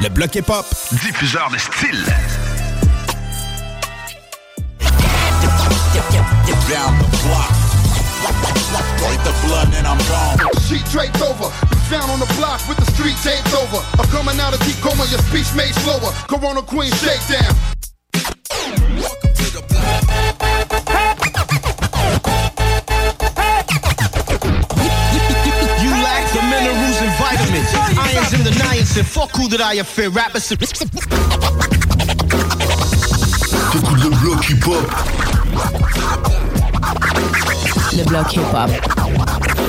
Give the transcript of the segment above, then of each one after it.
Le bloc hip-hop. diffuseur de style. down. Break the blood and I'm gone. Sheet draped over, you found on the block with the street taped over. I'm coming out of deep coma, your speech made slower. Corona Queen shakedown. You vitamins. Irons in the niacin. and fuck who that I fear. Rappers. T'écoutes le bloc. Le bloc hip-hop.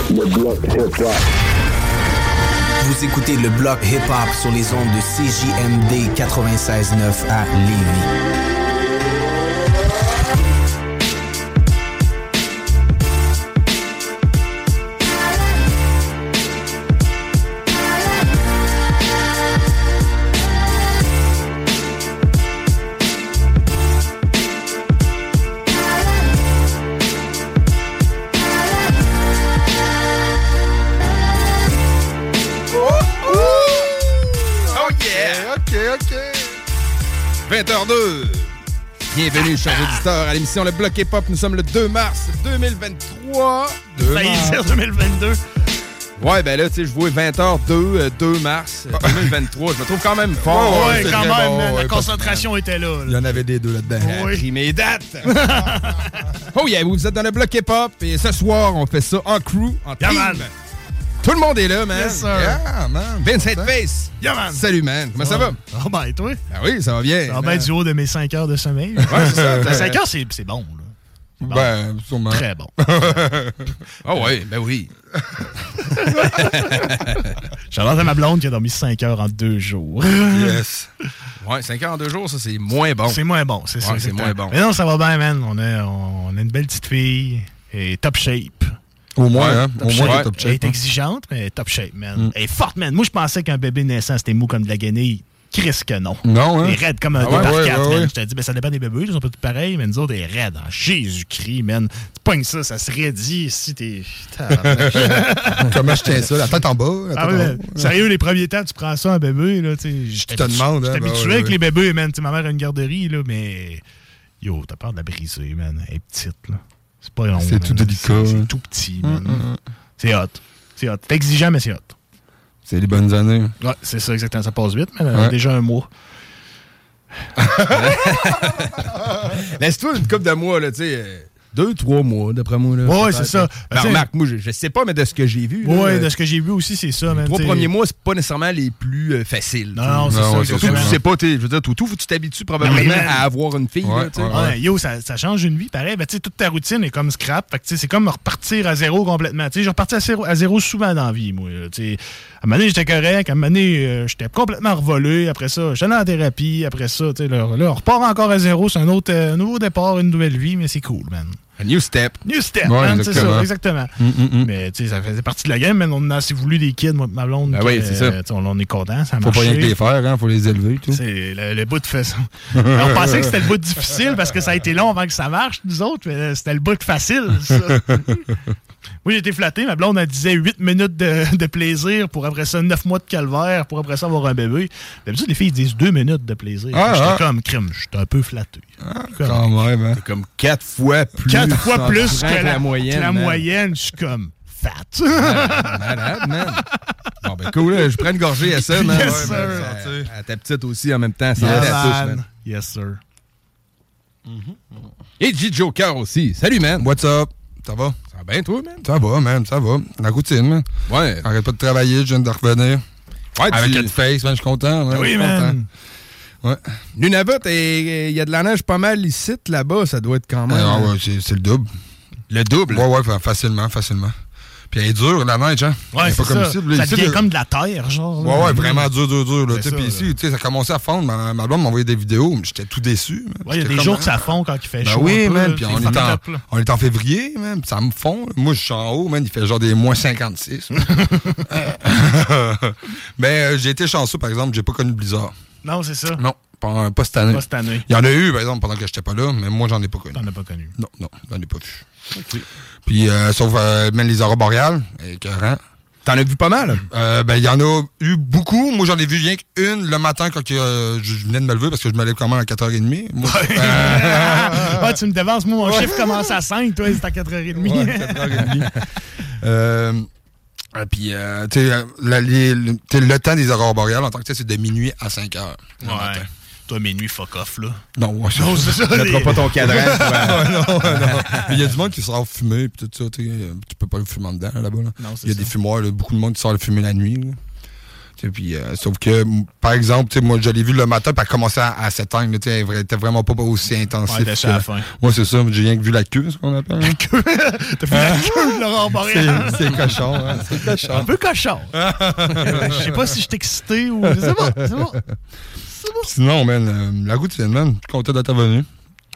Le bloc hip-hop. Vous écoutez le bloc hip-hop sur les ondes de CJMD 96.9 à Lévis. 20h02. Bienvenue, chers auditeurs, à l'émission Le Bloc Hip-Hop. Nous sommes le 2 mars 2023. 2 Failli mars. dire 2022. Ouais, ben là, tu sais, je vois 20h02, 2 mars euh, 2023. Je me trouve quand même fort. Ouais, quand même, bon, man, ouais, la concentration était là. Il y en avait des deux là-dedans. J'ai pris mes dates. oh yeah, vous êtes dans le bloc hip-hop et ce soir, on fait ça en crew, en Yeah, team. man. Tout le monde est là, man. Yes, sir. Yeah, man. Vince Headface. Yeah, man. Salut, man. Comment ça va? Ah, ben, et toi? Ben oui, ça va bien. Ça va bien du haut de mes 5 heures de sommeil. Ouais, c'est ça. Ben, 5 heures, c'est c'est bon, là. Bon. Ben, sûrement. Très bon. Ah ouais, ben oui. J'adore à ma blonde qui a dormi 5 heures en 2 jours. Yes. Ouais, 5 heures en 2 jours, ça, c'est moins bon. C'est moins bon, c'est ça. Ouais, c'est exactement. moins bon. Mais non, ça va bien, man. On a, on a une belle petite fille. Et top shape. Au moins, Ouais, hein. Au shape. moins, top Elle est shape. hein. exigeante, mais top shape, man. Mm. Elle est forte, man. Moi, je pensais qu'un bébé naissant, c'était mou comme de la guenille. Chris que non. Non, hein? Elle est raide comme un Ah ouais, ouais, 4, ouais, man. ouais. Je te dis, ben, ça dépend des bébés, ils sont pas tous pareils, mais nous autres, elle est raide. En Jésus-Christ, man. Tu pognes ça, ça se raidit si t'es. Comment je tiens ça? La tête en bas? Tête Ah en ouais, haut? Sérieux, les premiers temps, tu prends ça un bébé, là, tu. Je te demande, hein, Je ben habitué ouais, avec les bébés, man. Tu sais, ma mère a une garderie, là, mais. Yo, t'as peur de la briser, man. Elle est petite, là. C'est pas long. C'est tout délicat, C'est- tout petit, Mm, man. mm, mm. C'est hot. C'est hot. C'est exigeant, mais c'est hot. C'est les bonnes années. Ouais, c'est ça, exactement. Ça passe vite, mais euh, Ouais. déjà un mois. Laisse-toi une coupe de mois, là, tu sais. Deux, trois mois, d'après moi. Là, Ouais, c'est ça. Ben, remarque, moi, je, je sais pas, mais de ce que j'ai vu. Ouais, euh, de ce que j'ai vu aussi, c'est ça, man. les trois t'sais. premiers mois, c'est pas nécessairement les plus euh, faciles. Non, c'est ça. ouais, Surtout tu sais pas, t'es- je veux dire, tout, tout, faut que tu t'habitues probablement Non, à avoir une fille. Ouais, là, ouais, yo, ça, ça change une vie, pareil. Ben, tu sais, toute ta routine est comme scrap. Fait que, tu sais, c'est comme repartir à zéro complètement. Tu sais, j'ai reparti à zéro, à zéro souvent dans la vie, moi. là, tu sais. à un moment donné, j'étais correct. À un moment donné, euh, j'étais complètement revolé. Après ça, j'étais en thérapie. Après ça, tu sais, là, là, on repart encore à zéro. C'est un autre euh, nouveau départ, une nouvelle vie, mais c'est cool, man. A new step. New step, Ouais, man, c'est exactement. ça, exactement. Mm, mm, mm. Mais, tu sais, ça faisait partie de la game, man. On a assez voulu des kids, moi, ma blonde. Ben oui, c'est ça. on, on est content, ça Faut pas rien que les faire, hein. Faut les élever, tout. C'est le, le bout de façon. on pensait que c'était le bout difficile parce que ça a été long avant que ça marche, nous autres, mais c'était le bout de facile, ça. Moi, j'ai été flatté. Ma blonde, elle disait 8 minutes de, de plaisir pour après ça 9 mois de calvaire pour après ça avoir un bébé. D'habitude, les filles disent 2 minutes de plaisir. Ah, J'étais ah. comme crime. J'étais un peu flatté. Quand même, hein. C'est comme quatre fois plus. 4 fois plus que la, moyenne. que la man. moyenne. Je suis comme fat. Malade, man. Bon, ben cool, là, je prends une gorgée à ça, man. Yes, Ouais, sir. ben, à, à ta petite aussi en même temps. Ça Yes, man. man. Yes, sir. Et G Joker aussi. Salut, man. What's up? Ça va? Ça va bien, toi, man? Ça va, man, ça va. La routine, man. Ouais. Arrête pas de travailler, je viens de revenir. Ouais, Avec tu- face, man, je suis content. man, Oui, man. Ouais. Nunavut, il y a de la neige pas mal ici, là-bas. Ça doit être quand même. Ah, ouais, c'est le double. Le double? Ouais, ouais, fa- facilement, facilement. Puis elle est dure, la neige, hein? Ouais, c'est pas comme ça. ici. là, Ça ici, devient là- comme de la terre, genre. Ouais, ouais, vraiment dur, dur, dur. Là, Puis ici, tu sais, ça commençait à fondre. Ma, ma blonde m'a envoyé des vidéos, mais j'étais tout déçu. Ouais, il y a des comme, jours que ça fond quand il fait Ben chaud. oui, man. Puis on, est en, on est en février. Puis ça me fond. Moi, je suis en haut, man. Il fait genre des moins 56. Mais euh, j'ai été chanceux, par exemple. J'ai pas connu blizzard. Non, c'est ça. Non, pas, pas cette année. Pas cette année. Il y en a eu, par exemple, pendant que j'étais pas là, mais moi, j'en ai pas connu. T'en as pas connu. Non, non, j'en ai pas vu. Puis, euh, sauf euh, même les aurores boréales, écœurant. T'en as vu pas mal? Euh, ben, il y en a eu beaucoup. Moi, j'en ai vu rien qu'une le matin quand euh, je venais de me lever parce que je me lève quand même à 4h30. Moi, euh, Ouais, tu me devances. Moi, mon chiffre commence à 5. Toi, c'est à 4h30. Ouais, 4h30. euh, euh, puis, tu sais, le, temps des aurores boréales, en tant que c'est de minuit à 5 heures. le Ouais. Toi, minuit, fuck off, là. Non, ouais, Non, c'est ça. Tu les- pas ton cadran. Non, non. Il y a du monde qui sort fumer, puis tout ça, tu peux pas le fumer en dedans, là, là-bas. Là. Non, Il y a ça. des fumoirs, là, beaucoup de monde qui sort le fumer la nuit. là. Puis, euh, sauf que, par exemple, moi, je l'ai vu le matin, puis elle commençait à, à s'éteindre. Elle était vraiment pas aussi. Ouais, la que- fin. Ouais, c'est ça. J'ai rien que vu la queue, ce qu'on appelle. hein. T'as vu la queue de boréale? C'est cochon, hein. C'est Un peu cochon. Je sais pas si je suis excité ou. C'est bon, c'est bon. Sinon, man, euh, la routine, man, je suis content d'être venu.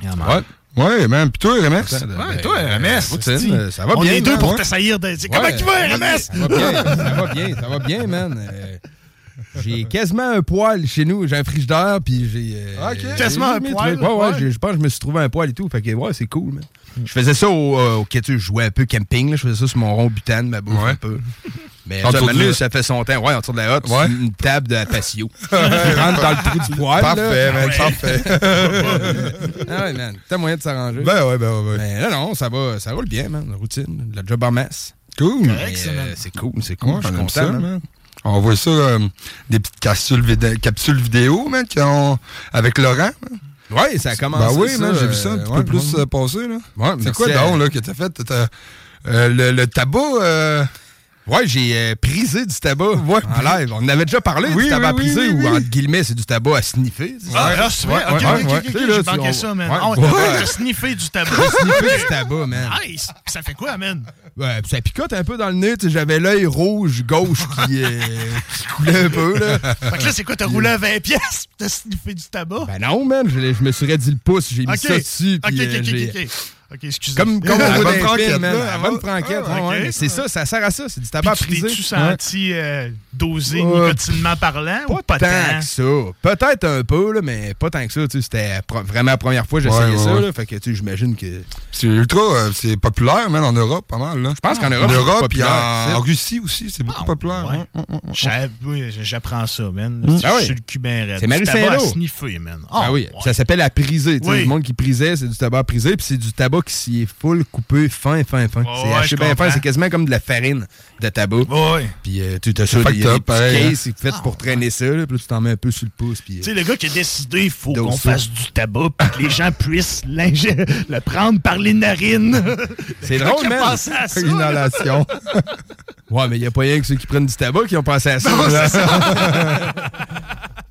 Ouais. Ouais, man. Puis toi, RMS? Ouais, toi, RMS, routine, euh, ça va On bien. est deux man, pour ouais. t'essayer de. Comment tu vas, RMS? Ça va bien, ça va bien, ça va bien, man. Euh, j'ai quasiment un poil chez nous. J'ai un frigidaire, puis j'ai. euh, Ok. Quasiment un poil. Ouais, ouais, ouais. je pense que je me suis trouvé un poil et tout. Fait que, ouais, c'est cool, man. Je faisais ça au, euh, au je jouais un peu camping, là. Je faisais ça sur mon rond butane, ma bouffe Ouais. un peu. Mais En ça, de la- ça fait son temps. Ouais, autour de la hotte, Ouais. une table de patio. tu rentres dans le trou du poil. Parfait, là. man, parfait. Ah ouais, man. T'as moyen de s'arranger. ben ouais, ben ouais, ouais. Mais là, non, ça va, ça roule bien, man. La routine, le job en masse. Cool. Euh, c'est cool, c'est cool. Ouais, je suis content, ça, man. man. On voit ça, euh, des petites capsules, vidé- capsules vidéo, man, qui ont, avec Laurent. Ouais, ça a commencé. Ben oui, ça, j'ai vu ça un euh, petit ouais, peu plus ouais. euh, passer, là. Ouais, C'est merci quoi donc, là, que t'as fait? T'as- euh, le, le tabac, Ouais, j'ai euh, prisé du tabac Ouais. en live. On en avait déjà parlé Oui, du tabac oui, oui, prisé, oui, ou entre guillemets, c'est du tabac à sniffer. Ah, là, c'est vrai. ouais, Ok, ouais, ok, ouais. ok, j'ai manqué on- ça, man. ouais. Ah, Ouais. T'as sniffé du tabac. sniffer du tabac, man. Nice. Ça fait quoi, man? Ouais, ça picote un peu dans le nez. J'avais l'œil rouge gauche qui, euh, qui coulait un peu. Là. Fait que là, c'est quoi, t'as roulé à 20 pièces? T'as sniffé du tabac? Ben non, man. Je, me suis redit le pouce. J'ai mis ça dessus. Ok, ok, euh, ok, j'ai- ok. Excusez. Comme, comme on voit bonne dans franquette, man. ah, bonne franquette. Ah, ouais, c'est ça, ça sert à ça. C'est du Puis tabac tu prisé. t'es-tu senti euh, dosé Ouais. nicotinement parlant ou Pas, pas tant tant? que ça. Peut-être un peu, là, mais pas tant que ça. tu sais, C'était vraiment la première fois que j'essayais Ouais, ouais, ça. Là, fait que tu sais, j'imagine que. c'est ultra, euh, c'est populaire, man, en Europe, pas mal, là. Je pense qu'en Europe, En c'est Europe, puis populaire, en, Russie aussi, c'est beaucoup populaire. ouais. hein. J'a- oui, J'apprends ça, man. Ah Je oui. suis le cubin raide. C'est Marie sniffer, man. Ah oui, ouais. ça s'appelle la prisée. tu sais, Oui. Le monde qui prisait, c'est du tabac prisé, puis c'est du tabac qui s'y est full coupé, fin, fin, fin. c'est ouais, haché bien fin, c'est quasiment comme de la farine de tabac. Ouais. Puis euh, tu as ça, il y a des up, pareil, petits hein. cases c'est fait pour traîner ça, là, puis là, tu t'en mets un peu sur le pouce. Puis, euh, Tu sais, le gars qui a décidé, il faut qu'on fasse du tabac puis que les gens puissent l'ingé- le prendre par les narines. c'est Le drôle, man. pensé à ça. Inhalation. Ouais, mais il n'y a pas rien que ceux qui prennent du tabac qui ont pensé à ça.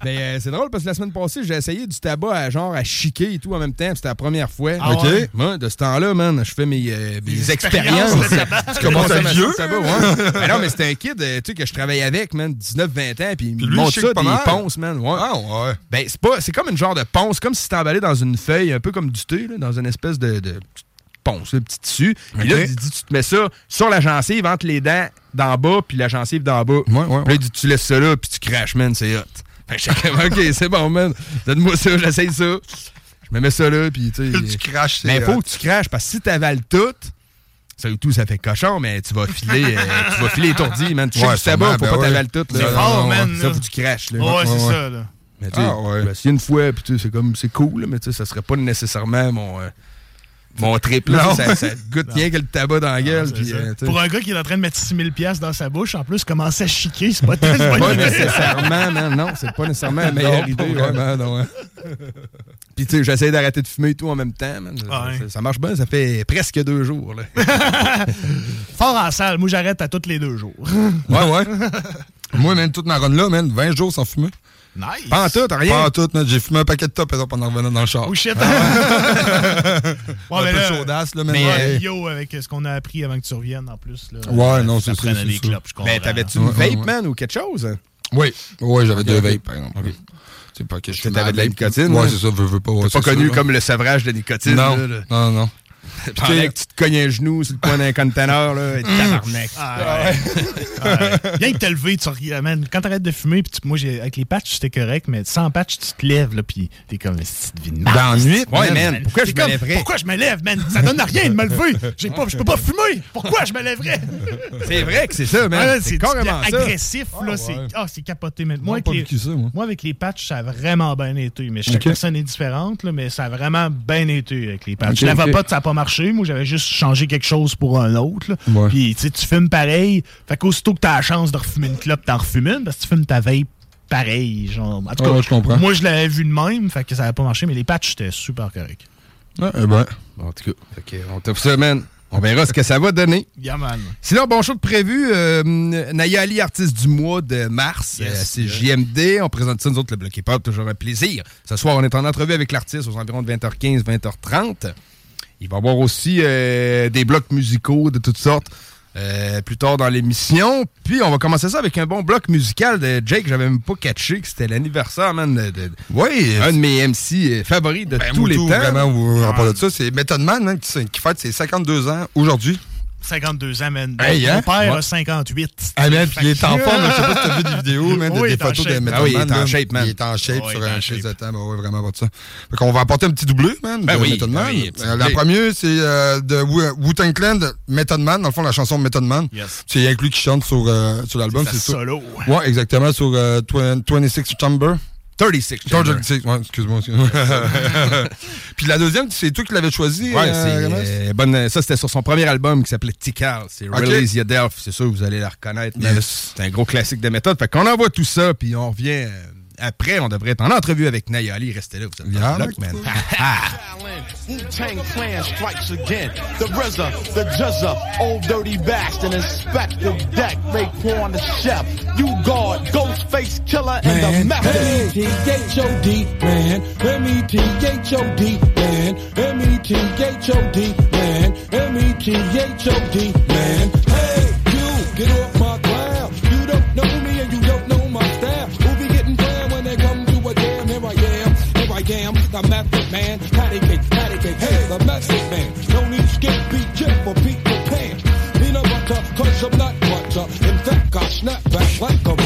Mais euh, c'est drôle parce que la semaine passée, j'ai essayé du tabac à genre à chiquer et tout en même temps. C'était la première fois. Ah OK. ouais? Moi, de ce temps-là, man, je fais mes, euh, mes Des expériences. expériences de tabac. tu commences à vieux? Tabac, ouais. Mais non, mais c'était un kid euh, tu sais, que je travaille avec, man, 19-20 ans, puis il Puis me montre ça, pas des mal. ponces, man. Ouais. Ah, ouais. Ben, c'est pas. C'est comme une genre de ponce, comme si c'était emballé dans une feuille, un peu comme du thé, là, dans une espèce de, de petite ponce, un petit tissu. Puis là, Ok. dit, tu te mets ça sur la gencive, entre les dents d'en bas, puis la gencive d'en bas. Ouais, ouais, Puis là, il dit, tu laisses ça là, puis tu craches, man, c'est hot. Fait que j'étais comme, OK, c'est bon, man. Donne-moi ça, j'essaye ça. Je me mets ça là, puis tu sais. Tu craches, c'est Mais faut que tu craches, parce que si t'avales tout, Ça tout, ça fait cochon, mais tu vas filer, euh, tu vas filer étourdi, man. Tu sais Ouais, du tabac, faut ben pas ouais. t'avaler tout. là. C'est fort, man, Ça, faut que tu craches, là. Ouais, c'est ça, là. Mais tu sais, Ah, ouais. me souviens une fois, puis tu sais, c'est comme, c'est cool, là, mais tu sais, ça serait pas nécessairement mon, euh, mon trip, là. Non. Ça, ça goûte bien que le tabac dans la gueule, euh. Pour un gars qui est en train de mettre 6000 pièces dans sa bouche, en plus, commencer à chiquer, c'est pas c'est pas nécessairement, man, non, c'est pas nécessairement la meilleure Non, idée. vraiment, non, hein. Puis tu sais, j'essaie d'arrêter de fumer et tout en même temps, man. Ça- marche bien, ça fait presque deux jours, là. Fort en salle, moi j'arrête à tous les deux jours. Ouais, ouais. Moi, man, toute ma run là, man, 20 jours sans fumer. Nice. Pas en tout, rien. Pas en tout. J'ai fumé un paquet de top par exemple, en revenant dans le char. Oh shit. un Ouais, mais peu là, chaudasse, là, man. Mais ouais. yo, avec ce qu'on a appris avant que tu reviennes en plus. Là, Ouais, non, ça c'est ça, des clopes, je comprends. Ben, t'avais-tu une vape, ouais. man, ou quelque chose? Oui, ouais, j'avais deux vapes, par exemple. C'est pas que je t'avais de la nicotine, Ouais, hein? c'est ça, veux, veux pas. ouais, Pas connu comme le sevrage de nicotine, Non, là, là. non, non. Pendant que tu te cognes un genou sur le coin d'un conteneur, là, et tabarnak. Ah, ouais. Bien que t'as levé, tu regardes, man, quand t'arrêtes de fumer, puis moi, j'ai- avec les patchs, c'était correct, mais sans patch, tu te lèves, là, puis t'es comme, c'est vie de merde. Dans la nuit? Ouais, Man, man, pourquoi t'es je me lèverais? Pourquoi je me lève, man? Ça donne à rien de me lever. Pas, je peux pas fumer. Pourquoi je me lèverais? C'est vrai que c'est ça, man. Ouais, c'est carrément ça. agressif, là. Ah, c'est ah, c'est capoté. Mais Moi, moi, avec pas les, patchs, ça a vraiment bien été. Mais chaque personne est différente, là, mais ça a vraiment bien été avec les patchs. La vapote, ça n'a pas marché. Moi, j'avais juste changé quelque chose pour un autre. Ouais. Puis, tu sais, tu fumes pareil. Fait qu'aussitôt que tu as la chance de refumer une clope, t'en refumes une parce que tu fumes ta vape pareil. Genre. En tout Ouais, cas, ouais, je comprends. moi, je l'avais vu de même. Fait que ça n'avait pas marché. Mais les patchs, c'était super correct. Ouais, eh ben. En tout cas, on t'offre ça, man. On verra ce que ça va donner. Yeah, man. Sinon, bon show de prévu. Euh, Nayali, artiste du mois de mars. Yes, euh, c'est. JMD. On présente ça, nous autres, le bloc hip-hop. Toujours un plaisir. Ce soir, on est en entrevue avec l'artiste aux environs de 20h15, 20h30. Il va y avoir aussi euh, des blocs musicaux de toutes sortes. euh, plus tard dans l'émission. Puis on va commencer ça avec un bon bloc musical de Jake. J'avais même pas catché que c'était l'anniversaire, man, de, de- Oui, un de mes MC euh, favoris de ben, tous les temps. Vraiment, au rapport de ça, c'est Method Man man, qui, qui fête ses 52 ans aujourd'hui. 52 ans, man. Hey, Mon hein? père Ouais. a 58. Ah, man, puis il est en forme. Je sais pas si t'as vu des vidéos, man, Oui, des photos de shape. Method Ah oui, il est en shape, man. Il est en shape sur un chaise de temps. Ben ouais, vraiment pas de ça. Fait qu'on va apporter un petit doublé, man, Ben de oui, Method ben Man. oui, petit Euh, la première, c'est euh, de Wu- Wu-Tang Clan, de Method Man. Dans le fond, la chanson Method Man. Yes. C'est inclus qui chante sur, euh, sur l'album. C'est solo. Ouais, exactement, sur euh, twen- 26 Chamber. 36. Chamber. 36, ouais, excuse-moi. Puis la deuxième, c'est toi qui l'avais choisi. Ouais, euh, euh, bonne. Ça, c'était sur son premier album qui s'appelait Tikal. C'est Ok. Release Your. C'est sûr, vous allez la reconnaître. Yes. C'est un gros classique de méthode. Fait qu'on envoie tout ça, puis on revient. Après, on devrait être en entrevue avec Nayali. Restez là, vous êtes dans le bloc, man. Wu-Tang Clan strikes again. The RZA, the old dirty bastard, Inspector Deck, Raekwon the chef, you guard, Ghostface Killer, and the method. M-E-T-H-O-D, man. M-E-T-H-O-D, man. M-E-T-H-O-D, man. M-E-T-H-O-D, man. Hey, you, get off my In fact, I snap back like a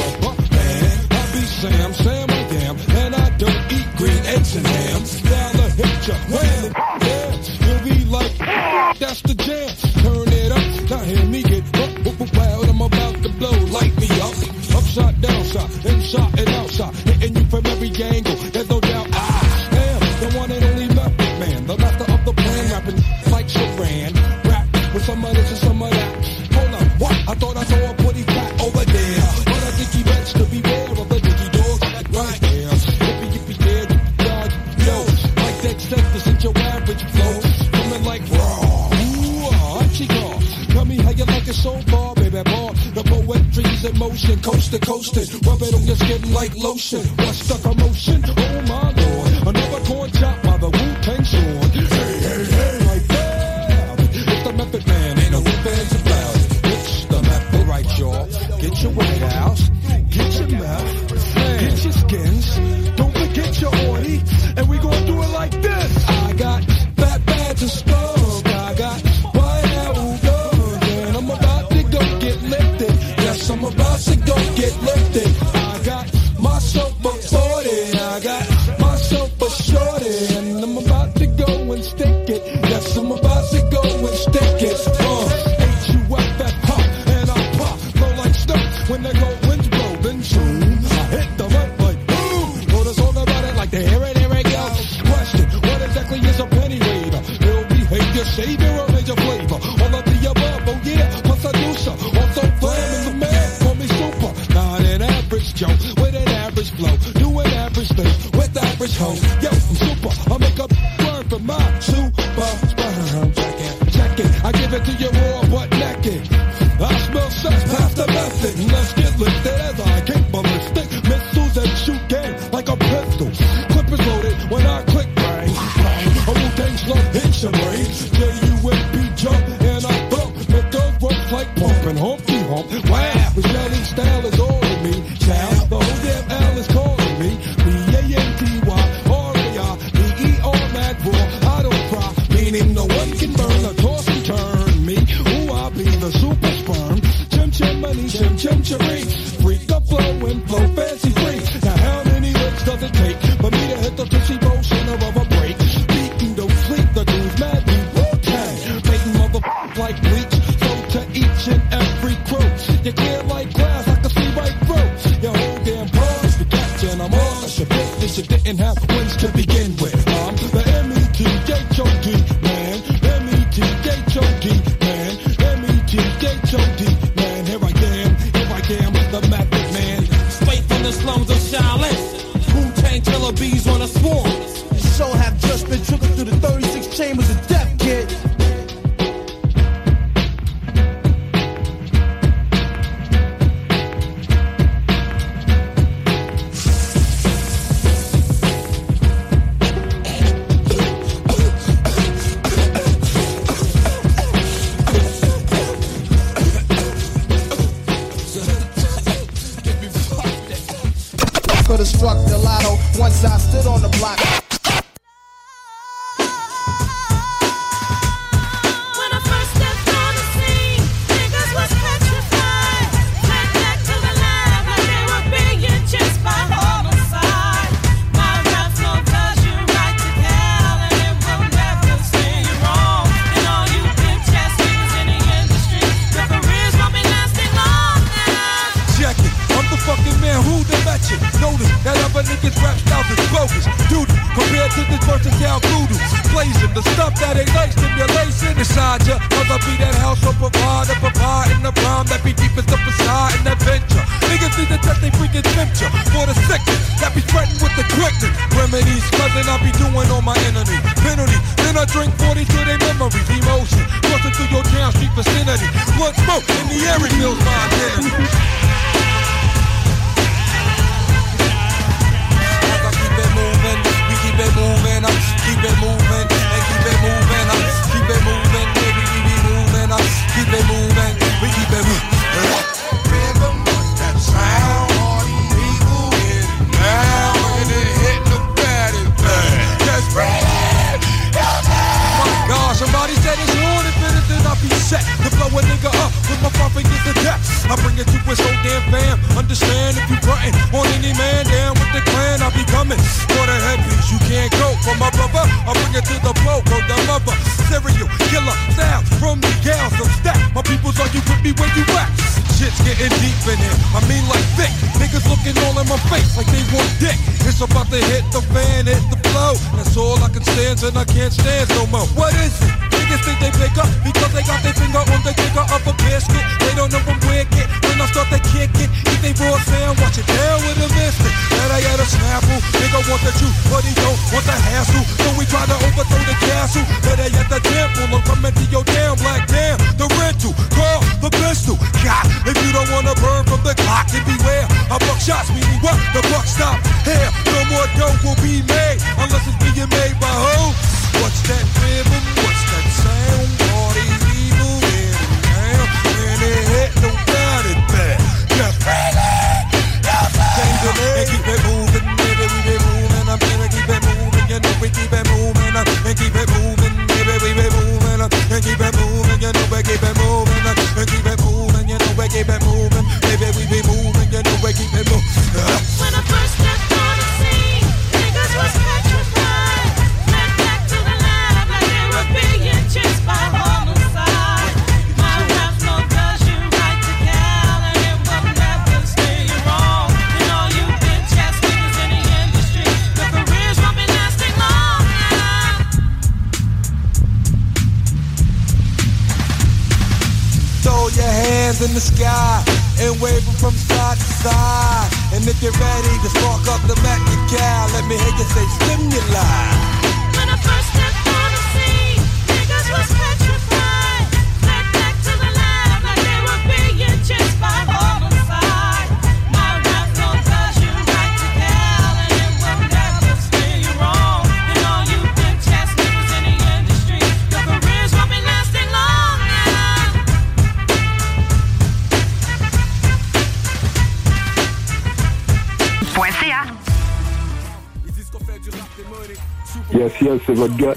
gars.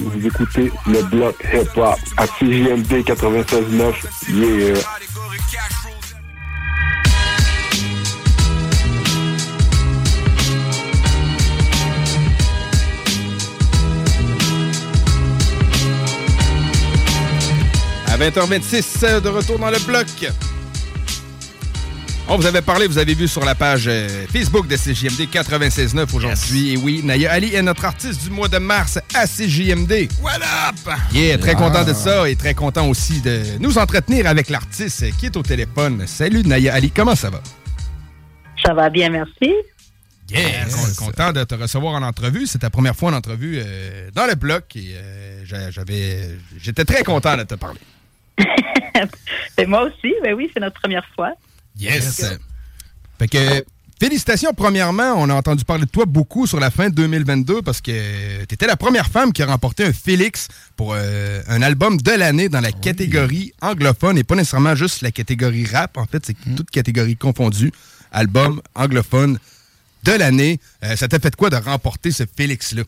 Vous écoutez le bloc hip-hop à CJMD 96.9. Yeah. À 20h26, euh, de retour dans le bloc. On vous avait parlé, vous avez vu sur la page euh, Facebook de CJMD 96.9 aujourd'hui. Et oui, Naya Ali est notre artiste du mois de mars à CJMD. What up? Yeah, très Ah. content de ça et très content aussi de nous entretenir avec l'artiste qui est au téléphone. Salut Naya Ali, comment ça va? Ça va bien, merci. Yeah, con- content de te recevoir en entrevue. C'est ta première fois en entrevue euh, dans le bloc et euh, j'a- j'avais, j'étais très content de te parler. Et moi aussi, ben oui, c'est notre première fois. Yes. Fait que, félicitations. Premièrement, on a entendu parler de toi beaucoup sur la fin de 2022 parce que tu étais la première femme qui a remporté un Félix pour euh, un album de l'année dans la catégorie anglophone et pas nécessairement juste la catégorie rap. En fait, c'est toute catégorie confondue. Album anglophone de l'année. Euh, ça t'a fait quoi de remporter ce Félix-là?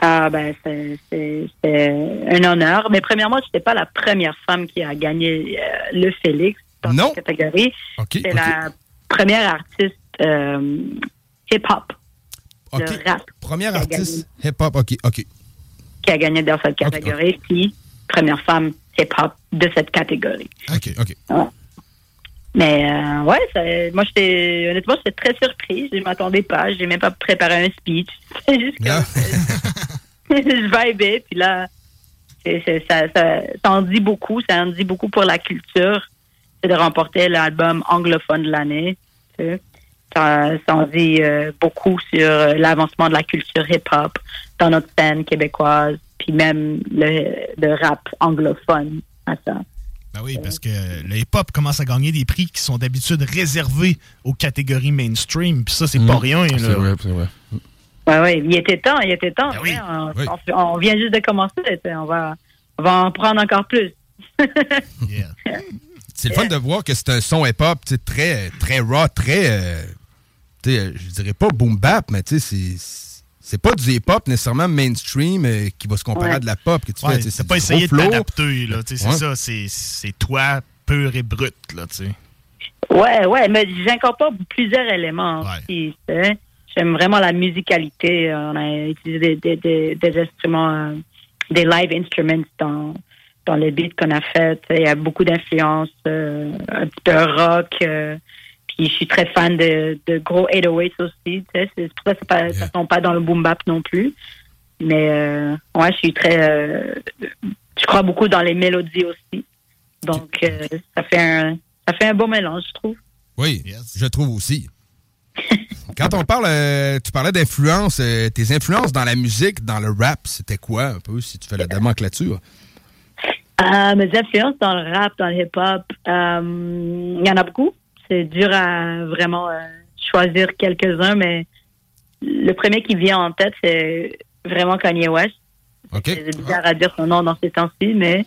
Ah ben c'est un honneur. Mais premièrement, je n'étais pas la première femme qui a gagné euh, le Félix dans Non. cette catégorie. C'est la première artiste euh, hip-hop, OK. de rap, Première artiste hip-hop. OK, OK. qui a gagné dans cette catégorie, puis première femme hip-hop de cette catégorie. OK, OK. Mais euh, ouais, ça- moi j'étais honnêtement j'étais très surprise. Je m'attendais pas. J'ai même pas préparé un speech. C'est juste que je vibais. Puis là, ça en dit beaucoup. Ça en dit beaucoup pour la culture. C'est de remporter l'album anglophone de l'année. tu sais. Ça, ça en dit euh, beaucoup sur euh, l'avancement de la culture hip-hop dans notre scène québécoise, puis même le, le rap anglophone à ça. Ben oui, parce que le hip-hop commence à gagner des prix qui sont d'habitude réservés aux catégories mainstream. Puis ça, c'est pas rien. Mm. C'est vrai, c'est vrai. Ouais, ouais, il était temps, il était temps. hein. on, on- on vient juste de commencer, tu sais, on va, on va en prendre encore plus. C'est le fun de voir que c'est un son hip-hop très, très raw, très. euh, tu sais, je dirais pas boom bap, mais tu sais, c'est. C'est pas du hip-hop nécessairement mainstream euh, qui va se comparer Ouais. à de la pop que tu Ouais, fais. c'est pas du essayé de t'adapter, là. tu sais, C'est Ouais. ça, c'est- c'est toi pur et brut, là, tu sais. Ouais, ouais, mais j'incorpore plusieurs éléments aussi. J'aime vraiment la musicalité. On a utilisé des, des, des, des instruments, euh, des live instruments dans, dans les beats qu'on a fait. Il y a beaucoup d'influences, euh, un petit peu rock. euh, puis je suis très fan de, de gros 808 aussi. C'est pour ça que ça ne tombe pas dans le boom bap non plus. Mais euh, ouais, je suis très. euh, je crois beaucoup dans les mélodies aussi. Donc euh, ça fait un ça fait un beau mélange, je trouve. Oui, je trouve aussi. Quand on parle, euh, tu parlais d'influence, euh, tes influences dans la musique, dans le rap, c'était quoi un peu, si tu fais la hein? Euh, mes influences dans le rap, dans le hip-hop, euh, il y en a beaucoup. C'est dur à vraiment euh, choisir quelques-uns, mais le premier qui vient en tête, c'est vraiment Kanye West. C'est bizarre à dire son nom dans ces temps-ci, mais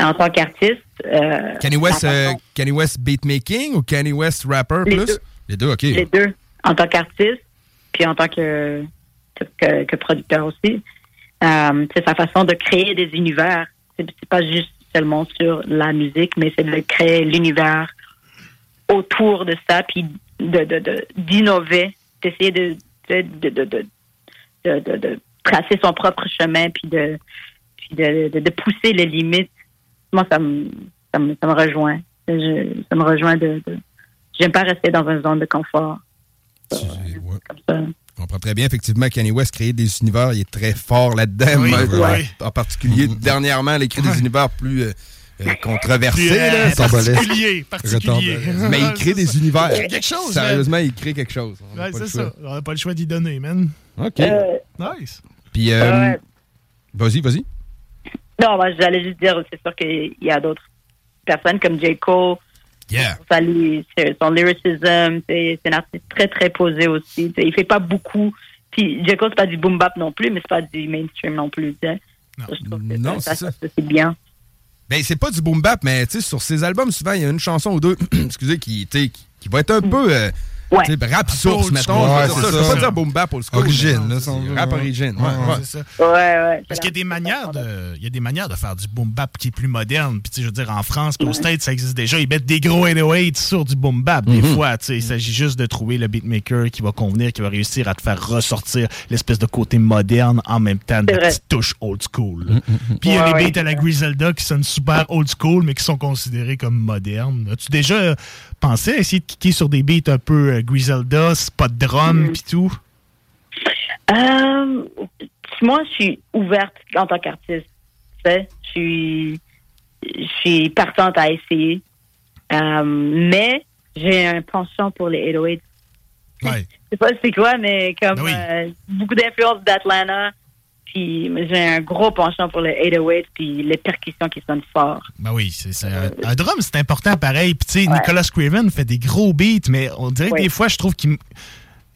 en tant qu'artiste. euh, Kanye West, euh, Kanye West beatmaking ou Kanye West rapper Les plus? deux. Les deux, OK. Les deux, en tant qu'artiste, puis en tant que, que, que producteur aussi. Euh, c'est sa façon de créer des univers. C'est pas juste seulement sur la musique, mais c'est de créer l'univers autour de ça, puis d'innover, d'essayer de de, de, de, de, tracer son propre chemin, puis de, puis de, pousser les limites. Moi, ça me, ça me, ça me rejoint. Je- ça me rejoint de, J'aime pas rester dans une zone de confort. Je comprends très bien. Effectivement, Kanye West créer des univers, il est très fort là-dedans. Oui, Moi, oui. En particulier, dernièrement, il a écrit des univers plus euh, euh, euh, là. particulier, particulier. Mais il crée des univers. Il crée quelque chose, Sérieusement, il crée quelque chose. On n'a Ouais, pas c'est le choix. ça. On n'a pas le choix d'y donner, man. OK. Nice. Puis, euh, vas-y, vas-y. Non, moi, j'allais juste dire, c'est sûr qu'il y a d'autres personnes comme J. Cole. Yeah. Son lyricism, c'est un artiste très, très posé aussi. Il fait pas beaucoup. Puis J. Cole, c'est pas du boom bap non plus, mais c'est pas du mainstream non plus. t'sais. Ça, je trouve que Non, ça, c'est ça. ça, c'est bien. Ben, c'est pas du boom bap, mais sur ses albums, souvent, il y a une chanson ou deux, excusez, qui, qui, qui va être un peu euh, Ouais. Rap source, mettons. Ouais, c'est ça. Je pas dire boom bap old school. Origine. Rap origine. Ouais, Ouais, ouais. c'est ça. Ouais, ouais. Parce qu'il y a des manières de, il y a des manières de faire du boom bap qui est plus moderne. Puis tu sais, je veux dire, en France, puis aux States, ça existe déjà. Ils mettent des gros 808 sur du boom bap. Des Mhm. fois, tu sais, il s'agit juste de trouver le beatmaker qui va convenir, qui va réussir à te faire ressortir l'espèce de côté moderne en même temps de la petite touche old school. là. Puis il y a les beats à la Griselda qui sonnent super old school, mais qui sont considérés comme modernes. As-tu déjà euh, pensé à essayer de kicker sur des beats un peu Griselda, spot drum, puis tout? Euh, moi, je suis ouverte en tant qu'artiste. Tu sais, je suis, je suis partante à essayer. Euh, mais j'ai un penchant pour les 808. Ouais. Je sais pas c'est quoi, mais comme Ben oui. euh, beaucoup d'influences d'Atlanta. Puis j'ai un gros penchant pour les 808 puis les percussions qui sonnent fort. Ben oui, c'est un, un drum, c'est important pareil. Puis tu sais, Nicolas Craven fait des gros beats, mais on dirait que Ouais. des fois, je trouve qu'il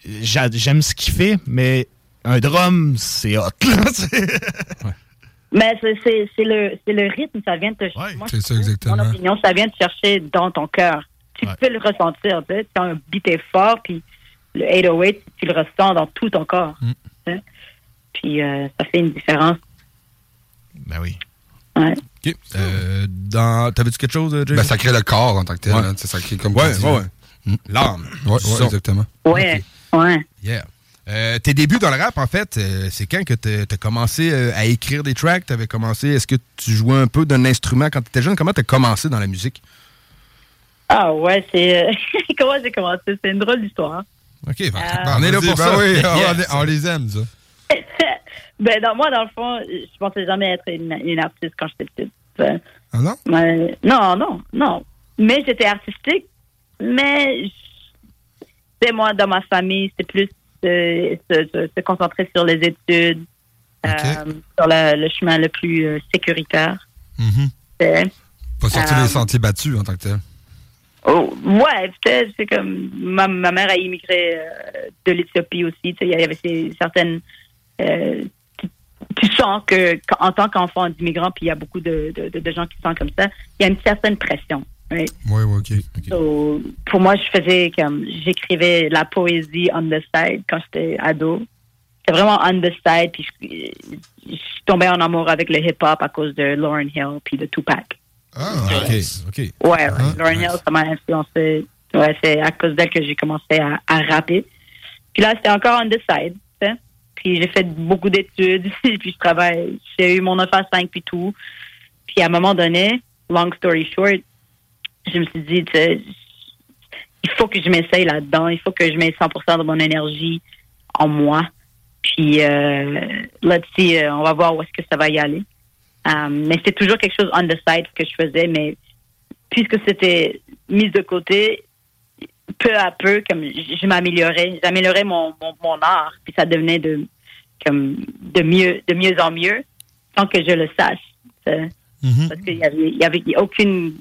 j'aime ce qu'il fait, mais un drum, c'est hot. Mais c'est- le, c'est le rythme, ça vient de te moi, C'est ça, exactement. Mon opinion, ça vient te chercher dans ton cœur. Tu peux le ressentir, tu sais. Quand un beat est fort, puis le 808, tu le ressens dans tout ton corps. Mm. tu sais. Puis euh, ça fait une différence. Ben oui. Ouais. OK. Euh, dans... T'avais-tu quelque chose, Jay? Ben, ça crée le corps en tant que tel. Ouais. hein, ça crée comme Ouais, ouais, ouais. Mm. L'âme. Ouais, ouais, exactement. Ouais, ouais. Yeah. Euh, tes débuts dans le rap, en fait, euh, c'est quand que tu as commencé euh, à écrire des tracks? T'avais commencé, est-ce que tu jouais un peu d'un instrument quand tu étais jeune? Comment tu as commencé dans la musique? Ah ouais, c'est... euh, Comment j'ai commencé? C'est une drôle d'histoire. OK, Euh, on est là pour ben ça. oui, on, on les aime, ça. Ben, non, moi, dans le fond, je pensais jamais être une, une artiste quand j'étais petite. Euh, Ah non? non, non, non. Mais j'étais artistique, mais c'est moi, dans ma famille, c'est plus euh, se, se- se concentrer sur les études, euh, sur le, le chemin le plus sécuritaire. Mhm. C'est- Pas sortir les sentiers battus en tant que tel. Oh, ouais, peut-être, c'est comme ma, ma mère a immigré de l'Éthiopie aussi. Il y avait ces- certaines. Euh, tu, tu sens que qu'en tant qu'enfant d'immigrant, puis il y a beaucoup de, de, gens qui sont comme ça, il y a une certaine pression. right? Oui, oui, OK. So, pour moi, je faisais comme j'écrivais la poésie on the side quand j'étais ado. C'était vraiment on the side, puis je, je suis tombée en amour avec le hip-hop à cause de Lauren Hill puis de Tupac. Ah, OK, OK. Ouais, ouais. Lauren Hill, ça m'a influencé. Ouais, c'est à cause d'elle que j'ai commencé à, à rapper. Puis là, c'était encore on the side. Puis j'ai fait beaucoup d'études, puis je travaille. J'ai eu mon 9 à 5 puis tout. Puis à un moment donné, long story short, je me suis dit, il faut que je m'essaye là-dedans. Il faut que je mette 100% de mon énergie en moi. Puis euh, là-dessus, euh, on va voir où est-ce que ça va y aller. Euh, mais c'est toujours quelque chose on the side que je faisais, mais puisque c'était mis de côté, peu à peu, comme je, m'améliorais, j'améliorais mon, mon, mon art, puis ça devenait de comme de mieux de mieux en mieux, sans que je le sache. sais. Parce qu'il y avait, il y avait aucune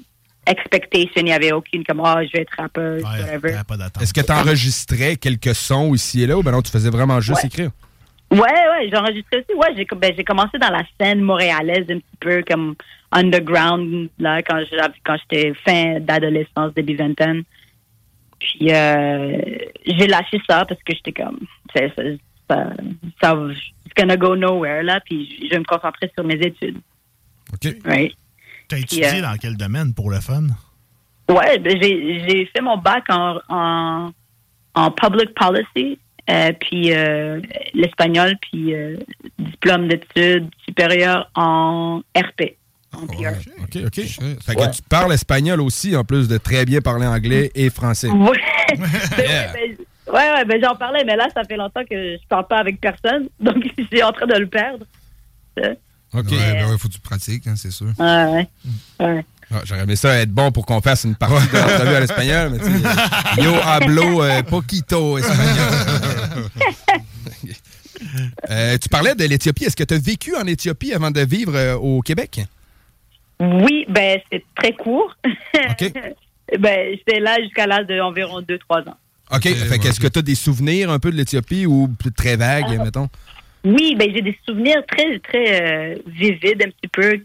expectation, il y avait aucune comme oh je vais être rappeur, whatever. Est-ce que tu enregistrais quelques sons ici et là ou ben non, tu faisais vraiment juste Ouais. écrire? Ouais, ouais, j'enregistrais aussi. Ouais, j'ai ben, j'ai commencé dans la scène montréalaise un petit peu comme underground là quand j'avais quand j'étais fin d'adolescence début vingtaine. Puis euh, j'ai lâché ça parce que j'étais comme ça, ça, ça it's gonna go nowhere là puis je vais me concentrer sur mes études. OK. Right. T'as étudié euh, dans quel domaine pour le fun? Ouais, ben j'ai j'ai fait mon bac en en, en public policy, euh, puis euh, l'espagnol, puis euh, diplôme d'études supérieures en RP, en PR. OK, OK. Fait que tu parles espagnol aussi, en plus de très bien parler anglais et français. Ouais. Yeah. Ben, ouais, ouais, ben j'en parlais, mais là, ça fait longtemps que je parle pas avec personne, donc je suis en train de le perdre. OK. Ouais, ben ouais, faut que tu pratiques, hein, c'est sûr. Ouais, ouais. ouais. Ah, J'aurais aimé ça être bon pour qu'on fasse une partie de l'entrevue à l'espagnol, mais tu sais, yo hablo euh, poquito espagnol. Euh, tu parlais de l'Éthiopie. Est-ce que tu as vécu en Éthiopie avant de vivre euh, au Québec? Oui, ben c'est très court. ben j'étais là jusqu'à l'âge d'environ 2-3 ans. OK. fait que est-ce que tu as des souvenirs un peu de l'Éthiopie ou plus très vagues, Ah. mettons? Oui, ben j'ai des souvenirs très très euh, vivides un petit peu.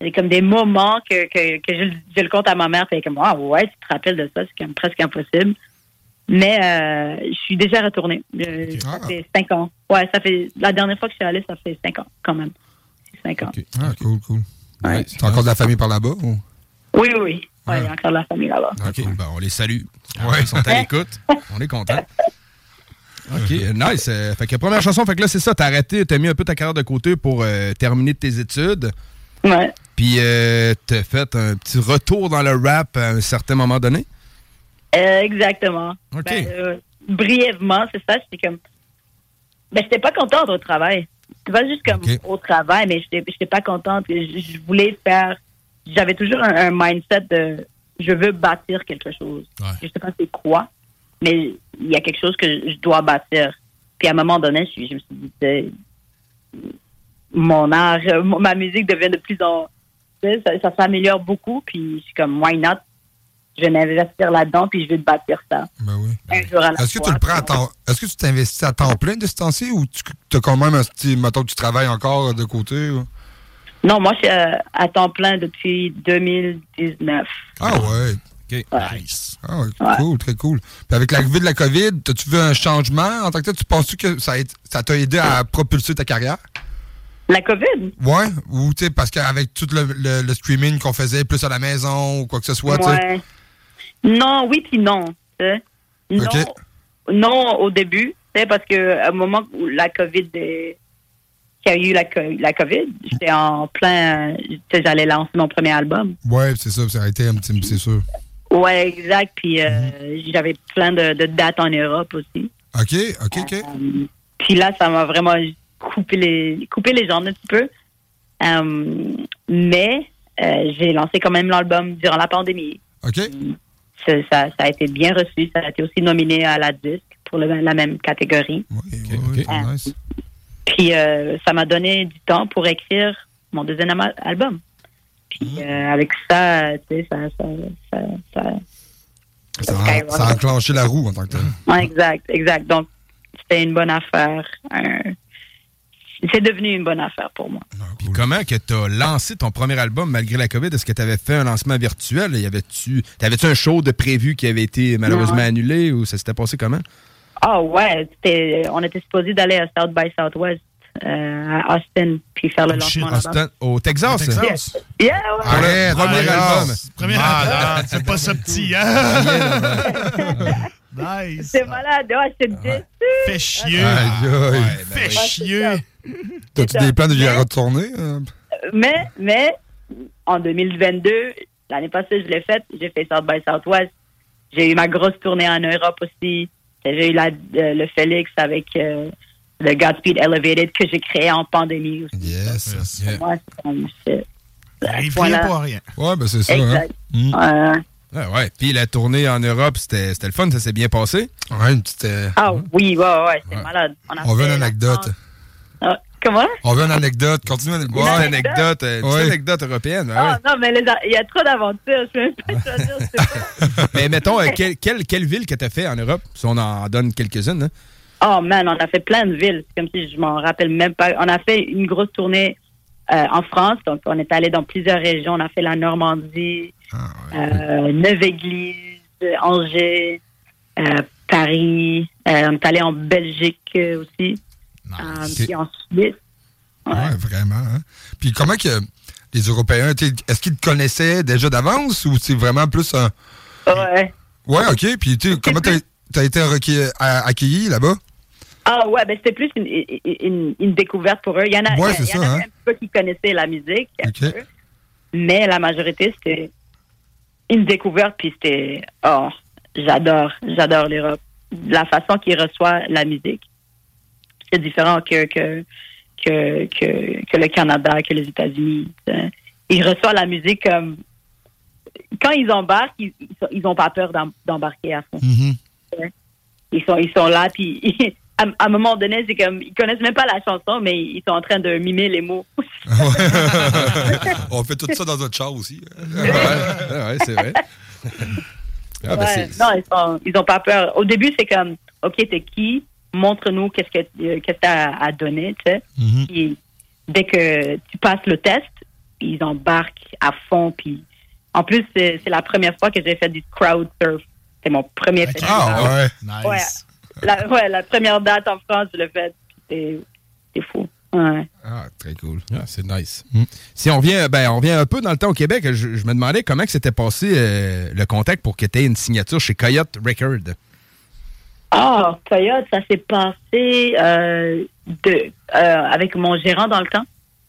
C'est comme des moments que, que, que je, je le compte à ma mère, c'est comme ah ouais, tu te rappelles de ça, c'est comme presque impossible. Mais euh, je suis déjà retournée. Euh, Ça fait cinq ans. Ouais, ça fait la dernière fois que je suis allée, ça fait cinq ans quand même. C'est cinq ans. Ah, cool, cool. Ouais. T'as encore de la famille par là-bas? ou? Oui, oui, il y a encore de la famille là-bas. OK, ben, on les salue. Ouais. Ils sont à l'écoute. On est contents. OK, nice. Euh, fait que première chanson, fait que là, c'est ça, t'as arrêté, t'as mis un peu ta carrière de côté pour euh, terminer tes études. Ouais. Puis euh, t'as fait un petit retour dans le rap à un certain moment donné? Euh, exactement. OK. Ben, euh, brièvement, c'est ça. J'étais comme. Ben, j'étais pas contente au travail. Pas juste comme au travail, mais j'étais j'étais pas contente. Je, je voulais faire. J'avais toujours un, un mindset de. Je veux bâtir quelque chose. Je sais pas c'est quoi, mais il y a quelque chose que je dois bâtir. Puis à un moment donné, je, je me suis dit, mon art, ma musique devient de plus en. Ça, ça s'améliore beaucoup, puis je suis comme, why not? Je vais m'investir là-dedans, puis je vais bâtir ça. Un jour à la Est-ce que tu le prends à temps... Est-ce que tu t'investis à temps plein de ce temps-ci ou tu as quand même un petit. Mettons que tu travailles encore de côté? ou? Non, moi, je suis euh, à temps plein depuis 2019. Ah ouais. OK. Nice. Ah ouais, cool, très cool. Puis avec l'arrivée de la COVID, as-tu vu un changement en tant que tel? Tu penses-tu que ça a été- ça t'a aidé à propulser ta carrière? La COVID? Ouais. Ou tu sais, parce qu'avec tout le, le- le streaming qu'on faisait plus à la maison ou quoi que ce soit, tu sais. Non, oui puis non. Non, non au début, parce que au moment où la COVID est- y a eu la, la COVID, j'étais en plein, j'allais lancer mon premier album. Ouais, c'est ça, ça a été un petit, c'est sûr. Ouais, exact. Puis euh, j'avais plein de, de dates en Europe aussi. OK, OK, OK. Euh, Puis là, ça m'a vraiment coupé les, coupé les jambes un petit peu. Euh, mais euh, j'ai lancé quand même l'album durant la pandémie. OK. Ça, ça, a été bien reçu. Ça a été aussi nominé à la disque pour le- la même catégorie. Euh, Puis euh, ça m'a donné du temps pour écrire mon deuxième album. Puis euh, avec ça, tu sais, ça, ça, ça, ça- Ça a, ça a enclenché la roue en tant que tel. Ouais, exact, exact. Donc, c'était une bonne affaire. Un- C'est devenu une bonne affaire pour moi. Puis comment que tu as lancé ton premier album malgré la COVID? Est-ce que tu avais fait un lancement virtuel? Y avait-tu, t'avais-tu un show de prévu qui avait été malheureusement Non. annulé ou ça s'était passé comment? Ah ouais, c'était- on était supposé d'aller à South by Southwest euh, à Austin puis faire le lancement là-bas. Austin, au Texas? Au Texas? Yeah, ouais. Premier album. Premier Ah, album. C'est pas ça petit, hein? nice. C'est malade, ouais, c'est déçu. Fais chier. Aïe. Fais chier. T'as-tu des plans de y retourner? euh? Mais, mais, en 2022, l'année passée, je l'ai faite. J'ai fait South by Southwest. J'ai eu ma grosse tournée en Europe aussi. J'ai eu la, euh, le Félix avec euh, le Godspeed Elevated que j'ai créé en pandémie aussi. Yes. Pour moi, c'est comme, rien pour rien. Ouais, ben c'est ça. Exact. Hein? Ouais. Ouais, ouais. Puis la tournée en Europe, c'était c'était le fun, ça s'est bien passé? Ouais, une petite. euh, Ah oui, ouais, ouais, c'est malade. On, a On veut fait une anecdote. Ah, comment? On veut une anecdote. Continue. Une Une anecdote, euh, une Ouais. anecdote européenne. Ah ouais. non, mais il y a trop d'aventures. Je peux même pas choisir. c'est pas- Mais mettons, euh, quelle, quelle, quelle ville que tu as fait en Europe? Si on en donne quelques-unes. hein? Oh man, on a fait plein de villes. C'est comme si je m'en rappelle même pas. On a fait une grosse tournée euh, en France. Donc, on est allé dans plusieurs régions. On a fait la Normandie, euh, Neuve-Église, Angers, euh, Paris. Euh, on est allé en Belgique aussi. Euh, puis en Suisse. Ouais, vraiment. hein. Puis comment que les Européens, est-ce qu'ils te connaissaient déjà d'avance ou c'est vraiment plus un. Ouais. Ouais, OK. Puis comment t'as as été accueilli là-bas? Ah ouais, ben c'était plus une, une, une découverte pour eux. Il y en a, Ouais, il y- c'est il y en ça, avait hein. un peu qui connaissaient la musique, un mais la majorité c'était une découverte puis c'était oh j'adore j'adore l'Europe. La façon qu'ils reçoivent la musique, c'est différent que que, que que que le Canada, que les États-Unis. hein. Ils reçoivent la musique comme quand ils embarquent, ils, ils, ont pas peur d'em- d'embarquer à fond. Ouais. Ils sont, ils sont là, puis à, à un moment donné, c'est comme, ils connaissent même pas la chanson, mais ils sont en train de mimer les mots. On fait tout ça dans notre char aussi. ouais, ouais, c'est vrai. Ah, ben, Ouais, c'est- non, ils sont, ils ont pas peur. Au début, c'est comme, ok, t'es qui? Montre-nous qu'est-ce que, euh, qu'est-ce que t'as à donner, tu sais. Puis dès que tu passes le test, ils embarquent à fond, puis en plus, c'est, c'est la première fois que j'ai fait du crowd surf. C'était mon premier festival. Ah, ouais. Ouais. La, ouais, la première date en France, je l'ai faite. C'était fou. Ouais. Ah, très cool. c'est nice. Si on revient, ben, on revient un peu dans le temps au Québec, je, je me demandais comment que s'était passé euh, le contact pour que tu aies une signature chez Coyote Record. Ah, Coyote, ça s'est passé euh, de, euh, avec mon gérant dans le temps.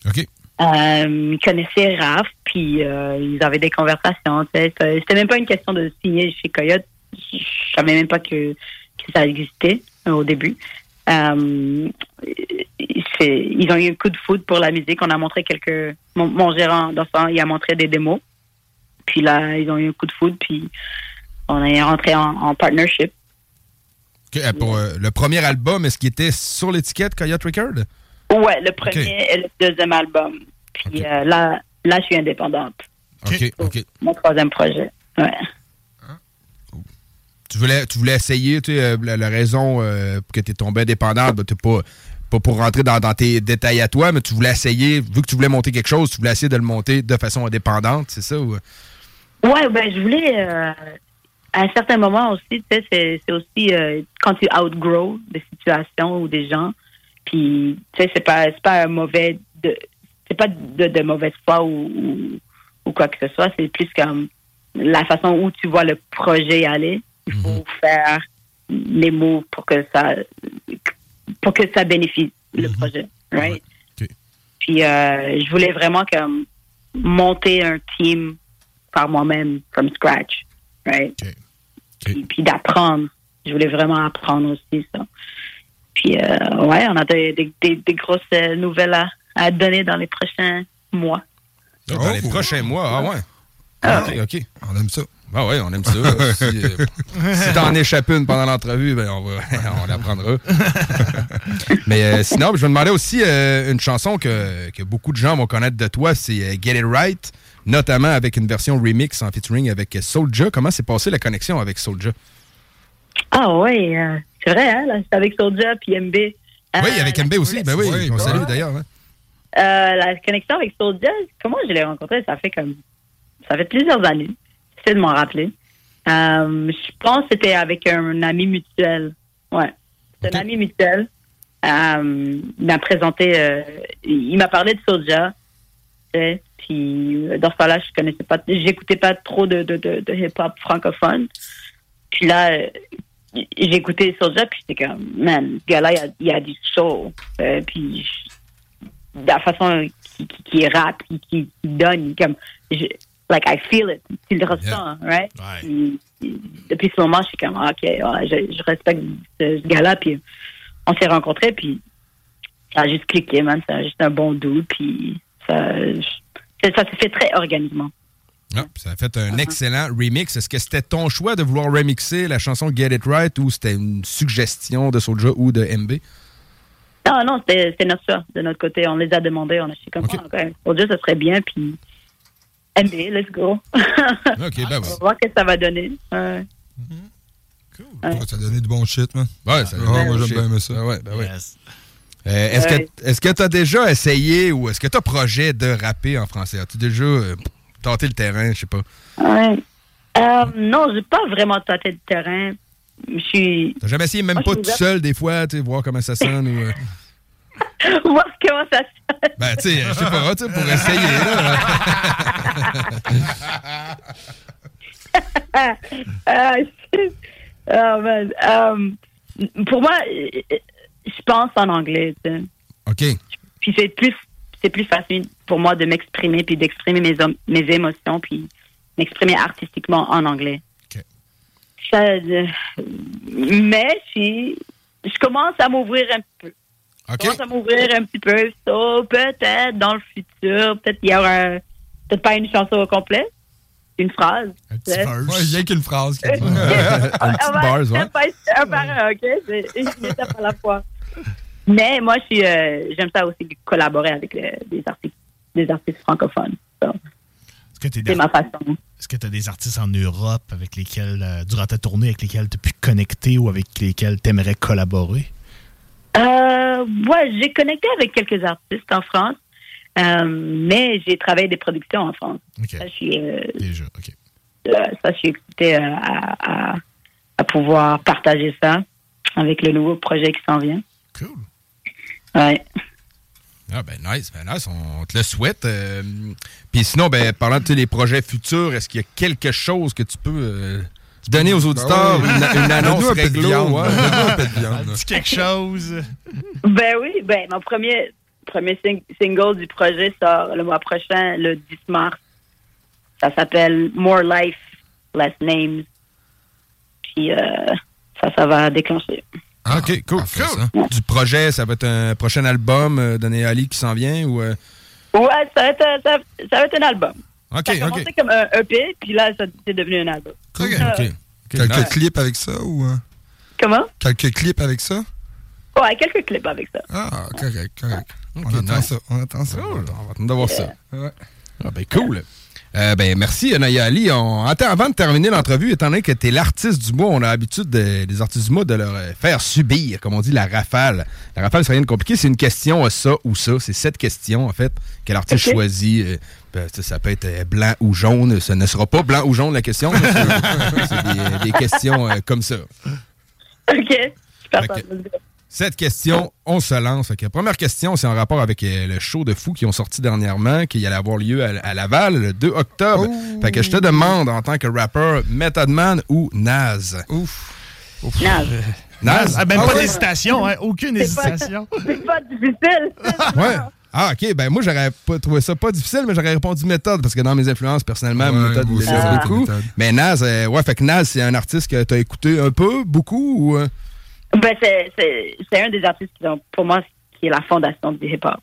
OK. Euh, ils connaissaient Raph, puis ils avaient des conversations. C'était même pas une question de signer chez Coyote. Je savais même pas que, ça existait euh, au début. Euh, ils ont eu un coup de foot pour la musique. On a montré quelques. Mon, mon gérant, temps, il a montré des démos. Puis là, ils ont eu un coup de foot, puis on est rentré en, en partnership. Euh, pour euh, le premier album, est-ce qu'il était sur l'étiquette Coyote Record? Ouais, le premier et le deuxième album. Puis euh, là, là, je suis indépendante. OK, OK. Mon troisième projet. Ouais. Tu voulais, tu voulais essayer, tu sais, euh, la, raison euh, que tu es tombé indépendante, ben, t'es pas, pas pour rentrer dans, dans tes détails à toi, mais tu voulais essayer, vu que tu voulais monter quelque chose, tu voulais essayer de le monter de façon indépendante, c'est ça? Ou... Ouais, ben, je voulais, euh, à un certain moment aussi, tu sais, c'est aussi euh, quand tu outgrow des situations ou des gens, puis, tu sais, c'est pas, c'est pas un mauvais, de, c'est pas de, de mauvaise foi ou, ou quoi que ce soit, c'est plus comme la façon où tu vois le projet aller. Il faut faire les mots pour que ça, pour que ça bénéficie le projet, right? Puis, euh, je voulais vraiment comme monter un team par moi-même, from scratch, right? Puis, puis d'apprendre. Je voulais vraiment apprendre aussi ça. Puis, euh, ouais, on a des, des, des, des grosses nouvelles à, à donner dans les prochains mois. Dans les prochains mois, ah ouais. Ah OK. On aime ça. Ah ouais, on aime ça. si euh, si t'en échappes une pendant l'entrevue, ben on, va, on l'apprendra. Mais euh, sinon, je me demandais aussi euh, une chanson que, que beaucoup de gens vont connaître de toi, c'est euh, Get It Right, notamment avec une version remix en featuring avec Soulja. Comment s'est passée la connexion avec Soulja? Ah ouais, euh, c'est vrai, hein, là, c'est avec Soulja puis MB. Euh, Oui, avec MB aussi. Ben oui, on salue d'ailleurs. hein. Euh, la connexion avec Soulja, comment je l'ai rencontré? Ça fait comme. Ça fait plusieurs années. J'essaie de m'en rappeler. Euh, je pense que c'était avec un ami mutuel. Ouais. C'est un ami mutuel. Euh, il m'a présenté. euh, il m'a parlé de Soulja. Puis euh, dans ce temps-là, je connaissais pas. J'écoutais pas trop de, de, de, de hip-hop francophone. Puis là, j'ai écouté Soulja, puis j'étais comme, man, ce gars-là, il a, il a du. Euh, puis la façon qu'il qui, qui rappe, qui, qui, qui donne, comme, like, I feel it. Tu le ressens, right? Puis, depuis ce moment, je suis comme, ah, OK, ouais, je, je respecte ce, ce gars-là, puis on s'est rencontrés, puis ça a juste cliqué, man. Ça a juste un bon doux, puis ça, ça, ça s'est fait très organiquement. Ah, puis ça a fait un excellent remix. Est-ce que c'était ton choix de vouloir remixer la chanson Get It Right ou c'était une suggestion de Soulja ou de MB? Non, non, c'était c'était notre choix de notre côté. On les a demandés. On a dit comme ça. OK, pour Dieu, ça serait bien. Puis, MB, let's go. OK, ben On va voir ce que ça va donner. Ouais. Ouais, ça a donné du bon shit, man. Ouais, ça a Ah, donné moi, du j'aime shit. bien aimer ça. Ah ouais, ben ouais. Euh, est-ce Ouais. que est-ce que tu as déjà essayé ou est-ce que tu as projet de rapper en français? As-tu déjà euh, tenté le terrain, je sais pas? Ouais. Euh, non, j'ai pas vraiment tâté le terrain. Je suis. T'as jamais essayé même Moi, pas tout seul des fois, tu sais, voir comment ça sonne ou euh, voir comment ça se ben tu sais, je sais pas, tu pour essayer là. ah, shit. Oh, man. Um, pour moi, je pense en anglais. OK. Puis c'est plus, c'est plus facile pour moi de m'exprimer puis d'exprimer mes, mes émotions puis m'exprimer artistiquement en anglais. Ça, euh, mais si je commence à m'ouvrir un peu. Je commence à m'ouvrir un petit peu. So, peut-être dans le futur, peut-être il y aura un- peut-être pas une chanson au complet, une phrase. tu sais. Ouais, il y a qu'une phrase. qui dit. Ah, ouais, step by step par un, OK? C'est une étape à la fois. Mais moi, je suis, euh, j'aime ça aussi collaborer avec euh, des artistes, des artistes francophones. So, Est-ce que tu C'est ma façon. Est-ce que tu as des artistes en Europe avec lesquels, euh, durant ta tournée, avec lesquels tu as pu connecter ou avec lesquels tu aimerais collaborer? Euh, ouais, j'ai connecté avec quelques artistes en France, euh, mais j'ai travaillé des productions en France. Ça, je suis, euh, Déjà, OK. euh, ça, je suis excitée euh, à, à, à pouvoir partager ça avec le nouveau projet qui s'en vient. Cool. Ouais. Ah, ben nice, ben nice, on te le souhaite. euh, Puis sinon, ben, parlant de tu sais, les projets futurs, est-ce qu'il y a quelque chose que tu peux donner aux auditeurs? Ben oui. une, une annonce un peu de viande. ouais. Donne-nous un peu de viande. Dis quelque chose. Ben oui, ben mon premier, premier sing- single du projet sort le mois prochain, le 10 mars. Ça s'appelle More Life, Less Names. Puis euh, ça, ça va déclencher. Ah, OK, cool. cool. Du projet, ça va être un prochain album euh, de Ali qui s'en vient ou... euh, Ouais, ça va être, ça va être un album. OK, ça a commencé comme un EP, puis là, ça c'est devenu un album. OK, Euh, OK. Quelques nice. clips avec ça ou. euh, Comment? Quelques clips avec ça? Ouais, quelques clips avec ça. Ah, correct, correct. on attend nice. ça, on attend ça. Cool, on va attendre d'avoir ça. Ah, ben cool. Euh, ben merci Naya Ali. On... Attends, avant de terminer l'entrevue, étant donné que tu es l'artiste du mois, on a l'habitude de- des artistes du mois de leur euh, faire subir, comme on dit, la rafale. La rafale, c'est rien de compliqué, c'est une question ça ou ça. C'est cette question, en fait, que l'artiste choisit. euh, ben, ça, peut être euh, blanc ou jaune. Ce ne sera pas blanc ou jaune la question. C'est des, des questions euh, comme ça. OK. Super, Cette question, on se lance. Première question, c'est en rapport avec euh, le show de fou qui ont sorti dernièrement, qui allait avoir lieu à, à Laval le 2 octobre. Fait que je te demande, en tant que rappeur, Method Man ou Naz? Ouf. Naz. Naz? Ah, même Ah pas ouais? d'hésitation, hein? Aucune hésitation. c'est pas difficile. Ouais. Ah, OK. Ben, moi, j'aurais pas trouvé ça pas difficile, mais j'aurais répondu méthode, parce que dans mes influences, personnellement, Ouais, méthode beaucoup. Méthode. Mais Naz, euh, ouais, fait que Naz, c'est un artiste que t'as écouté un peu, beaucoup, ou... euh? Ben, c'est- un des artistes qui, ont- pour moi, qui est la fondation du hip-hop.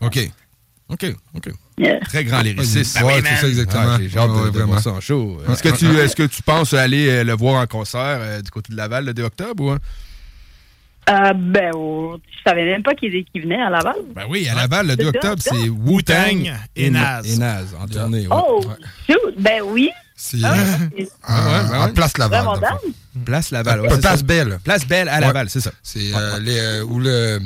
OK. OK, OK. Yeah. Très grand lyriciste. Ouais, c'est ça exactement. Ouais, J'ai hâte de, ouais, de voir vraiment. ça en show. Est-ce que, tu, est-ce que tu penses aller euh, le voir en concert euh, du côté de Laval le 2 octobre? Ou, hein? Euh, ben, oh, je savais même pas qu'il qu'il venait à Laval. Ben oui, à Laval, le 2 C'est ça, octobre, c'est Wu-Tang et Nas. Et Naz, en tournée. ouais. Oh, shoot, ben oui. C'est Ah, euh, à- ouais, ben ouais. Place Laval. Place Laval. ouais, Euh, c'est Place ça. Belle. Place Belle à Ouais. Laval, c'est ça. C'est euh, les, euh, où le-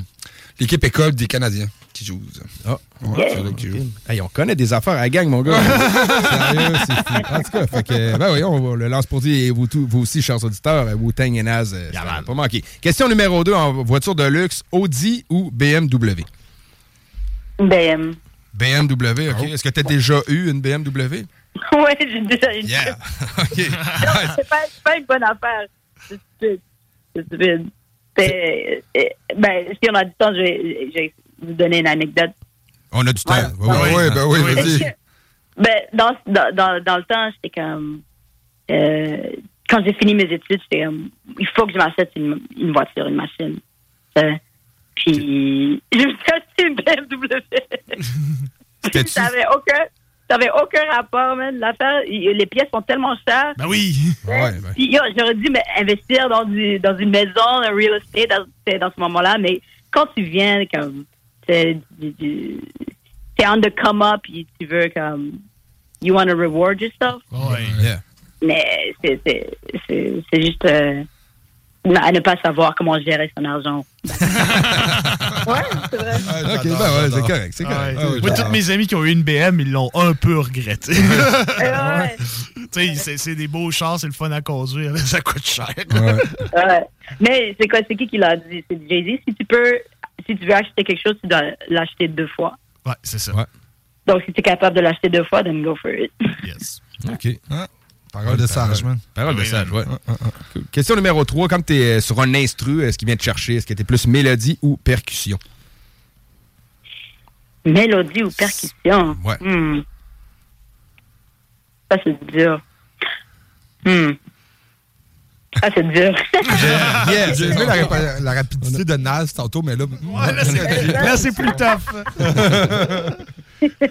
l'équipe école des Canadiens qui joue. Ah. Ouais, qu'ils jouent. Hey, on connaît des affaires à la gang, mon gars. Sérieux, c'est fou. En tout cas, fait que, ben oui, on va le lance pour dire, et vous, tous- vous aussi, chers auditeurs, euh, Wu-Tang et Naz, ça va pas manquer. Question numéro 2, en voiture de luxe, Audi ou BMW? Ben, BMW, OK. Est-ce que tu as déjà eu une BMW? ouais, j'ai déjà une. Yeah. OK. Non, c'est pas, pas une bonne affaire. C'est stupide. C'est stupide. C'est- euh, Ben, si on a du temps, je vais, je vais vous donner une anecdote. On a du temps. Ouais, ouais, ben oui, vas-y. Ben, dans, dans, dans, dans le temps, j'étais comme. euh, quand j'ai fini mes études, j'étais comme. Il faut que je m'achète une, une voiture, une machine. Euh, puis, je me suis acheté une BMW. Ça n'avait aucun, ça avait aucun rapport, man. L'affaire, les pièces sont tellement chères. Ben oui. Ouais, ben. Puis, yo, j'aurais dû me- investir dans, du, dans une maison, un real estate dans, c'est dans ce moment-là, mais quand tu viens, comme, t'es on the come up, puis tu veux, comme, you want to reward yourself, Ouais. Yeah. mais c'est, c'est, c'est, c'est juste euh, à ne pas savoir comment gérer son argent. ouais, c'est vrai. OK, ben ouais, c'est correct, c'est correct. Ah oui, Moi, tous mes amis qui ont eu une BM, ils l'ont un peu regretté. Ouais. Tu sais, c'est- c'est des beaux chars, c'est le fun à conduire, mais ça coûte cher. Ouais. Mais c'est quoi, c'est qui qui l'a dit? C'est Jay-Z. Si tu peux, si tu veux acheter quelque chose, tu dois l'acheter deux fois. Ouais, c'est ça. Ouais. Donc, si tu es capable de l'acheter deux fois, then go for it. Yes. OK. Parole de sage, man. Parole de sage, ouais. Ah, Cool. Question numéro 3. Quand tu es sur un instru, est-ce qu'il vient te chercher? Est-ce que tu es plus mélodie ou percussion? Mélodie ou percussion? Ouais. Hmm. Ça, c'est dur. Hmm. Ça, c'est dur. Yeah, J'ai aimé la, rapidité de Naz tantôt, mais là. Ouais, là, c'est- là, c'est plus tough.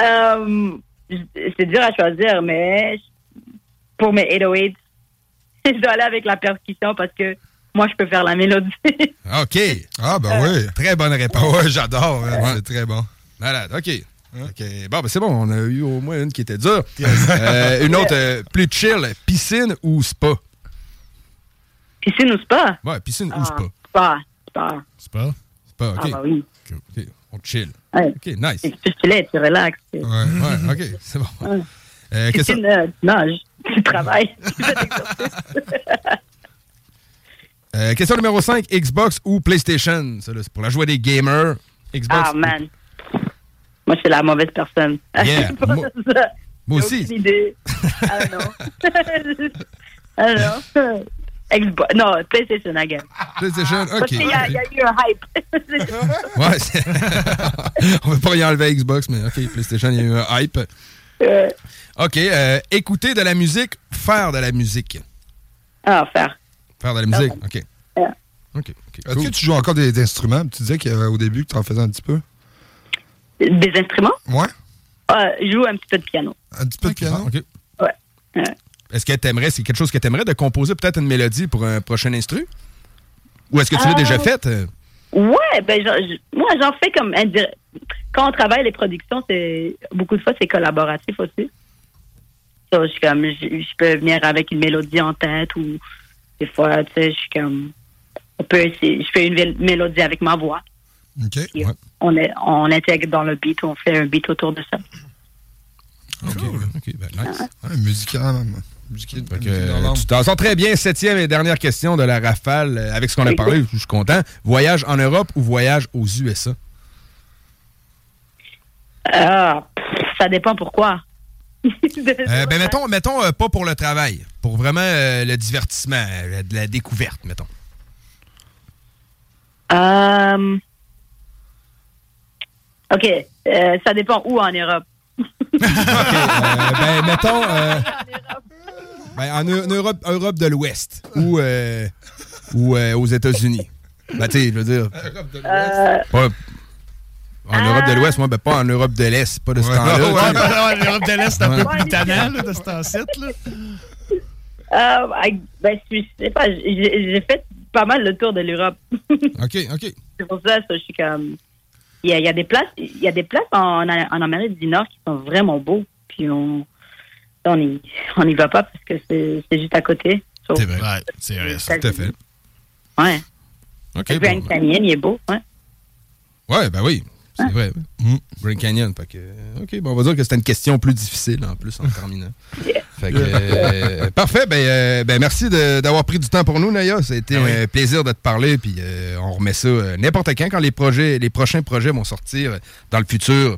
Euh, c'est dur à choisir, mais pour mes 808, je dois aller avec la percussion parce que moi, je peux faire la mélodie. OK. Ah, ben oui. Très bonne réponse. Ouais, j'adore. Ouais. C'est très bon. Malade, OK. OK. Bon, ben c'est bon, on a eu au moins une qui était dure. Euh, une autre euh, plus chill, piscine ou spa? Piscine ou spa? Ouais, piscine ou Ah, spa? Spa, spa. C'est pas. Spa, OK. Ah, bah oui. OK, on chill. Ouais. OK, nice. Tu chillais, tu relaxes. Ouais, ouais, OK, c'est bon. Ouais. Euh, Piscine, euh, Tu travailles. Euh, question numéro 5, Xbox ou PlayStation? Ça, c'est pour la joie des gamers. Xbox Ah, man. Moi, je suis la mauvaise personne. Yeah, moi- moi aussi. aucune idée. Ah non. ah non. Xbox. Non, PlayStation, again. PlayStation, Parce ok. qu'il y, a- il y a eu un hype. Ouais, on veut pas y enlever Xbox, mais ok, PlayStation, il y a eu un hype. Ok, euh, écouter de la musique, faire de la musique. ah, faire. Faire de la musique, ok. Ouais. Ok, Est-ce que tu joues encore des, des instruments? Tu disais qu'au début que tu en faisais un petit peu. Des instruments? Ouais. Ah, je joue un petit peu de piano. Un petit peu de piano? Ok. Ouais. Ouais. Est-ce que t'aimerais, c'est quelque chose que t'aimerais de composer peut-être une mélodie pour un prochain instru? Ou est-ce que tu l'as Euh, déjà fait? euh? Ouais, ben moi j'en fais comme quand on travaille les productions, c'est beaucoup de fois c'est collaboratif aussi. So, je suis comme je, je peux venir avec une mélodie en tête ou des fois tu sais je suis comme on peut essayer, je fais une mélodie avec ma voix. On est on intègre dans le beat, on fait un beat autour de ça. Ok, ok, ben nice. Ouais, musical, même. Tu t'en sors très bien. Septième et dernière question de la rafale. euh, Avec ce qu'on a parlé, je suis content. Voyage en Europe ou voyage aux USA? Ah, ça dépend pourquoi. Euh, ben, mettons, mettons euh, pas pour le travail. Pour vraiment euh, le divertissement, euh, de la découverte, mettons. Euh, OK, euh, ça dépend où en Europe. Euh, ben, mettons. euh, ben, en, Eu- en Europe, Europe de l'Ouest ou, euh, ou euh, aux États-Unis. Ben, tu sais, je veux dire. Euh, Pas- en Europe de l'Ouest, moi, ben, pas en Europe de l'Est, pas de ce temps-là. Ouais, ouais, l'Europe de l'Est, c'est un peu plus tannant là, de ce temps-ci. là. Euh, ben, je sais pas, j'ai fait pas mal le tour de l'Europe. OK, OK. C'est pour ça, ça, je suis comme. Il y a, il y a des places, il y a des places en, en Amérique du Nord qui sont vraiment beaux. Puis on, on y, on y va pas parce que c'est juste à côté. C'est vrai. Ouais, c'est vrai, ça. Tout à fait. Ouais. OK. le Grand bon. Canyon, il est beau. Ouais. Ouais, ben oui, c'est vrai. Grand Canyon. Fait que, OK, bon, on va dire que c'était une question plus difficile en plus en terminant. Fait que, euh, parfait. Ben, euh, ben, merci de- d'avoir pris du temps pour nous, Naya. Ça a été un plaisir de te parler. Puis euh, on remet ça euh, n'importe quand, quand les, projets, les prochains projets vont sortir dans le futur.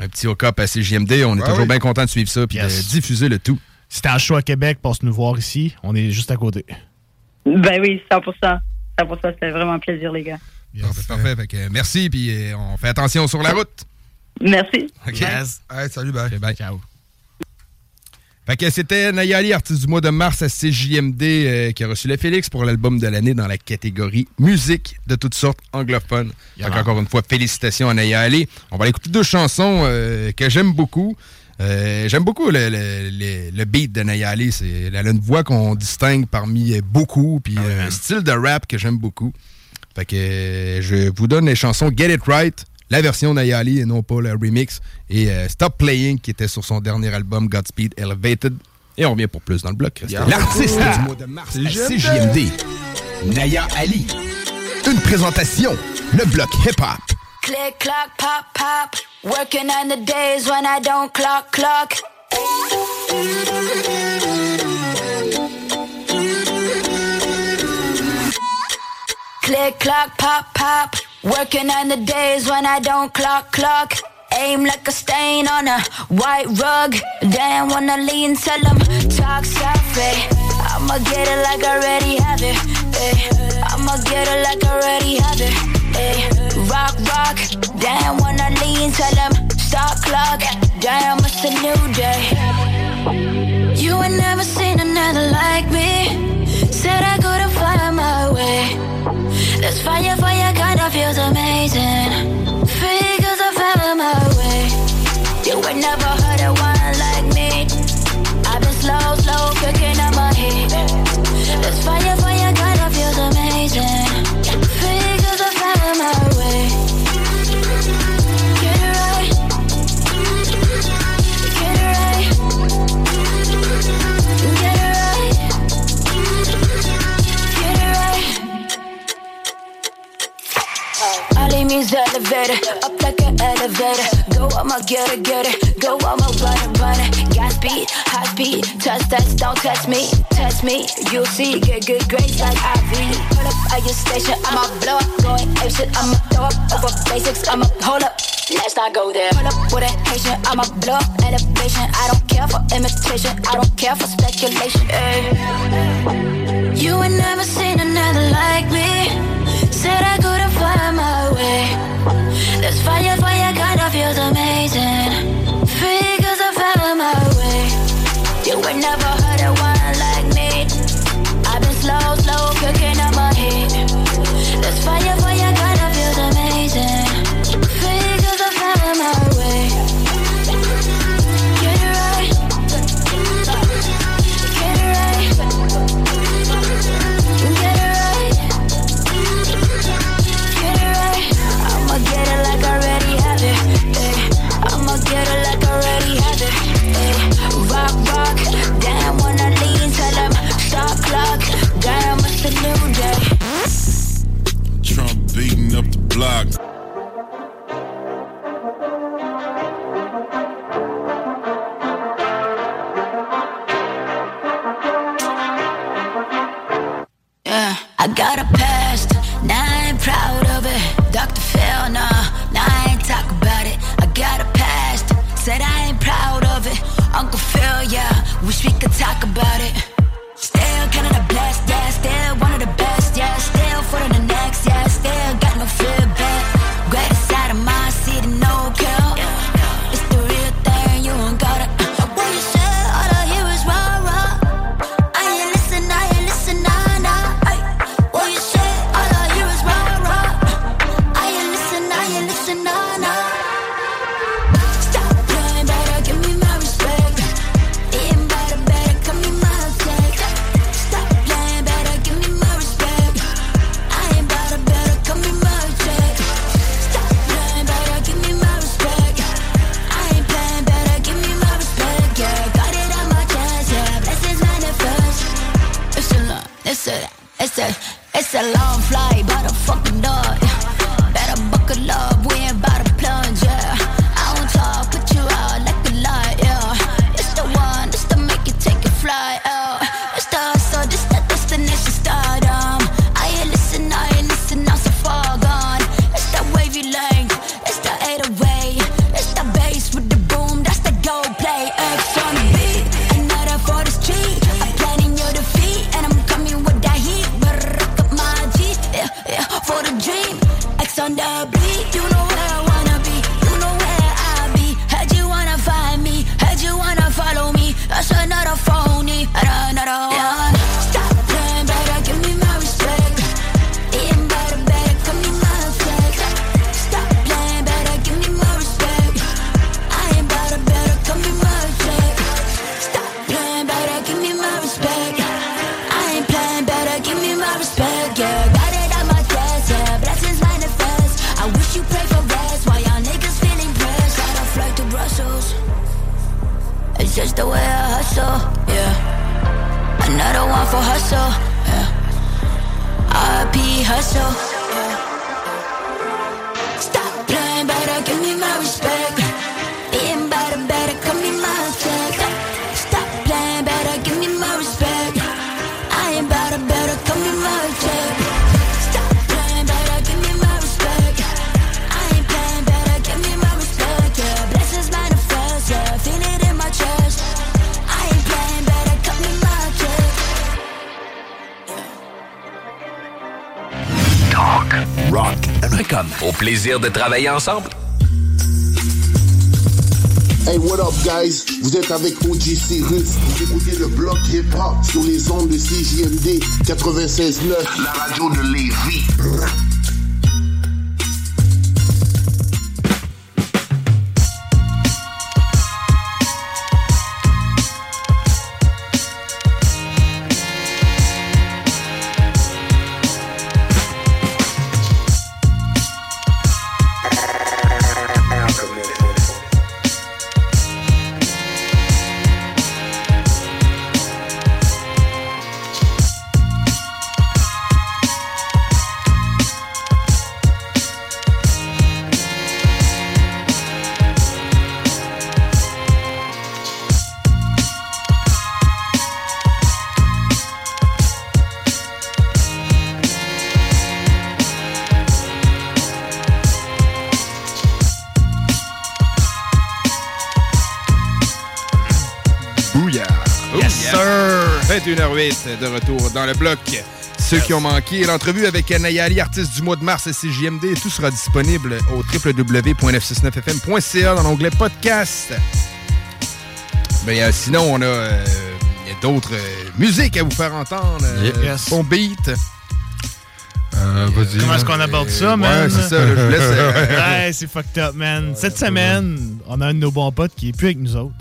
Un petit hook-up à CJMD. On est toujours oui. bien content de suivre ça puis Yes. de diffuser le tout. Si t'es en show à Québec, passe nous voir ici. On est juste à côté. Ben oui, 100%. 100%, c'était vraiment un plaisir, les gars. Parfait. parfait. Fait que, merci. Puis euh, on fait attention sur la route. Merci. OK. Hey, salut, bye. bye. Ciao. Fait que c'était Nayali, artiste du mois de mars à CJMD, euh, qui a reçu le Félix pour l'album de l'année dans la catégorie musique de toutes sortes anglophones. Yeah. Fait encore une fois, félicitations à Nayali. On va aller écouter deux chansons euh, que j'aime beaucoup. Euh, j'aime beaucoup le, le- le- le beat de Nayali. C'est, elle a une voix qu'on distingue parmi beaucoup, puis euh, un style de rap que j'aime beaucoup. Fait que je vous donne les chansons Get It Right, la version Nayali et non pas le remix, et euh, Stop Playing qui était sur son dernier album Godspeed Elevated. Et on revient pour plus dans le bloc. L'artiste du mois de mars à CJMD, Naya Ali. Une présentation, le bloc hip-hop. Click, clock, pop, pop. Working on the days when I don't clock, clock. Click, clock, pop, pop. Working on the days when I don't clock, clock. Aim like a stain on a white rug. Damn, wanna lean, tell 'em talk eh. I'ma get it like I already have it, eh. I'ma get it like I already have it, eh. Rock, rock. Damn, wanna lean, tell 'em stop clock. Damn, it's a new day. You ain't never seen another like me. Said I couldn't find my way. This fire, fire kind of feels amazing. Figures I found my way. You ain't never Elevator, up like an elevator. Go I'ma get it, get it, go I'ma run it, run it. Gas speed, high speed, touch that, don't touch me, touch me. You'll see, get good grades like Ivy. Put up at your station, I'ma blow up, going ape shit, I'ma throw up over basics, I'ma hold up. Let's not go there. Pull up with a patient, I'ma blow up elevation. I don't care for imitation, I don't care for speculation. Ay. You ain't never seen another like me. Said I couldn't find my this fire, fire, kinda feels amazing. I my way. You were never. plaisir de travailler ensemble. Hey, what up, guys? Vous êtes avec OG Cyrus. Vous écoutez le bloc hip-hop sur les ondes de CJMD 96.9, la radio de Lévis. 21h08, de retour dans le bloc. Ceux qui ont manqué l'entrevue avec Nayali, artiste du mois de mars à CJMD, tout sera disponible au www.969fm.ca dans l'onglet podcast. Mais euh, sinon, on a, euh, il y a d'autres euh, musiques à vous faire entendre. Euh, Yes. Bon beat. Euh, vas-y. Comment est-ce qu'on aborde ça, ouais, man? c'est ça, là, je vous laisse, ouais, c'est fucked up, man. Cette semaine, on a un de nos bons potes qui est plus avec nous autres.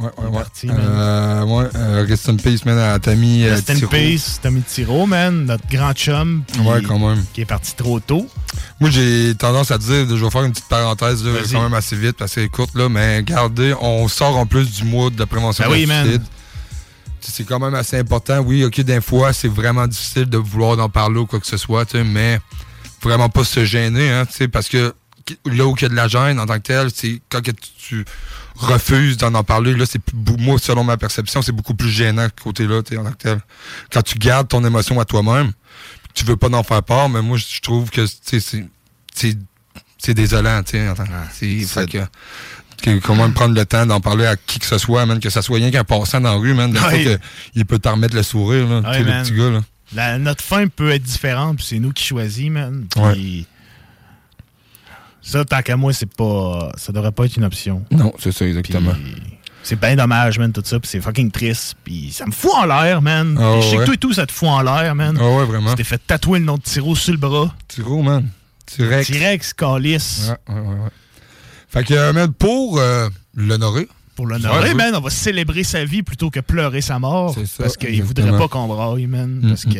Ouais. Ouais, ouais, ouais. parti, man. Euh, ouais, euh, rest in peace, man, à Tammy euh, Rest in peace, Tommy Tiro, man, notre grand chum. Ouais, quand même. Qui est parti trop tôt. Moi, j'ai tendance à dire, je vais faire une petite parenthèse, là, quand même assez vite, parce qu'elle est courte, là, mais regardez, on sort en plus du mois de prévention Ben oui, de man. suicide. C'est quand même assez important. Oui, OK, des fois, c'est vraiment difficile de vouloir en parler ou quoi que ce soit, mais vraiment pas se gêner, hein, tu sais, parce que là où il y a de la gêne en tant que tel, c'est quand que tu refuses d'en en parler, là, c'est moi, selon ma perception, c'est beaucoup plus gênant que côté-là, en tant que tel. Quand tu gardes ton émotion à toi-même, tu veux pas en faire part, mais moi, je trouve que, c'est- désolant, tu sais. que quand même prendre le temps d'en parler à qui que ce soit, man, que ça soit rien qu'un passant dans la rue, man, Ouais. que il peut t'en remettre le sourire, là, Ouais, le petit gars, là. La- notre fin peut être différente, puis c'est nous qui choisit, man. Ouais. Ça, tant qu'à moi, c'est pas. Ça devrait pas être une option. Non, c'est ça, exactement. C'est bien dommage, man, tout ça, puis c'est fucking triste, puis ça me fout en l'air, man. Ah Puis je sais ouais. que toi et tout, ça te fout en l'air, man. Ah ouais, vraiment. Tu t'es fait tatouer le nom de Tiro sur le bras. Tiro, man. T-Rex. T-Rex, Calice. Ouais, ouais, ouais, ouais. Fait que, euh, man, pour euh, l'honorer. Pour l'honorer, man, on va célébrer sa vie plutôt que pleurer sa mort. C'est ça, parce qu'il voudrait pas qu'on braille, man. Mm, Parce mm, que.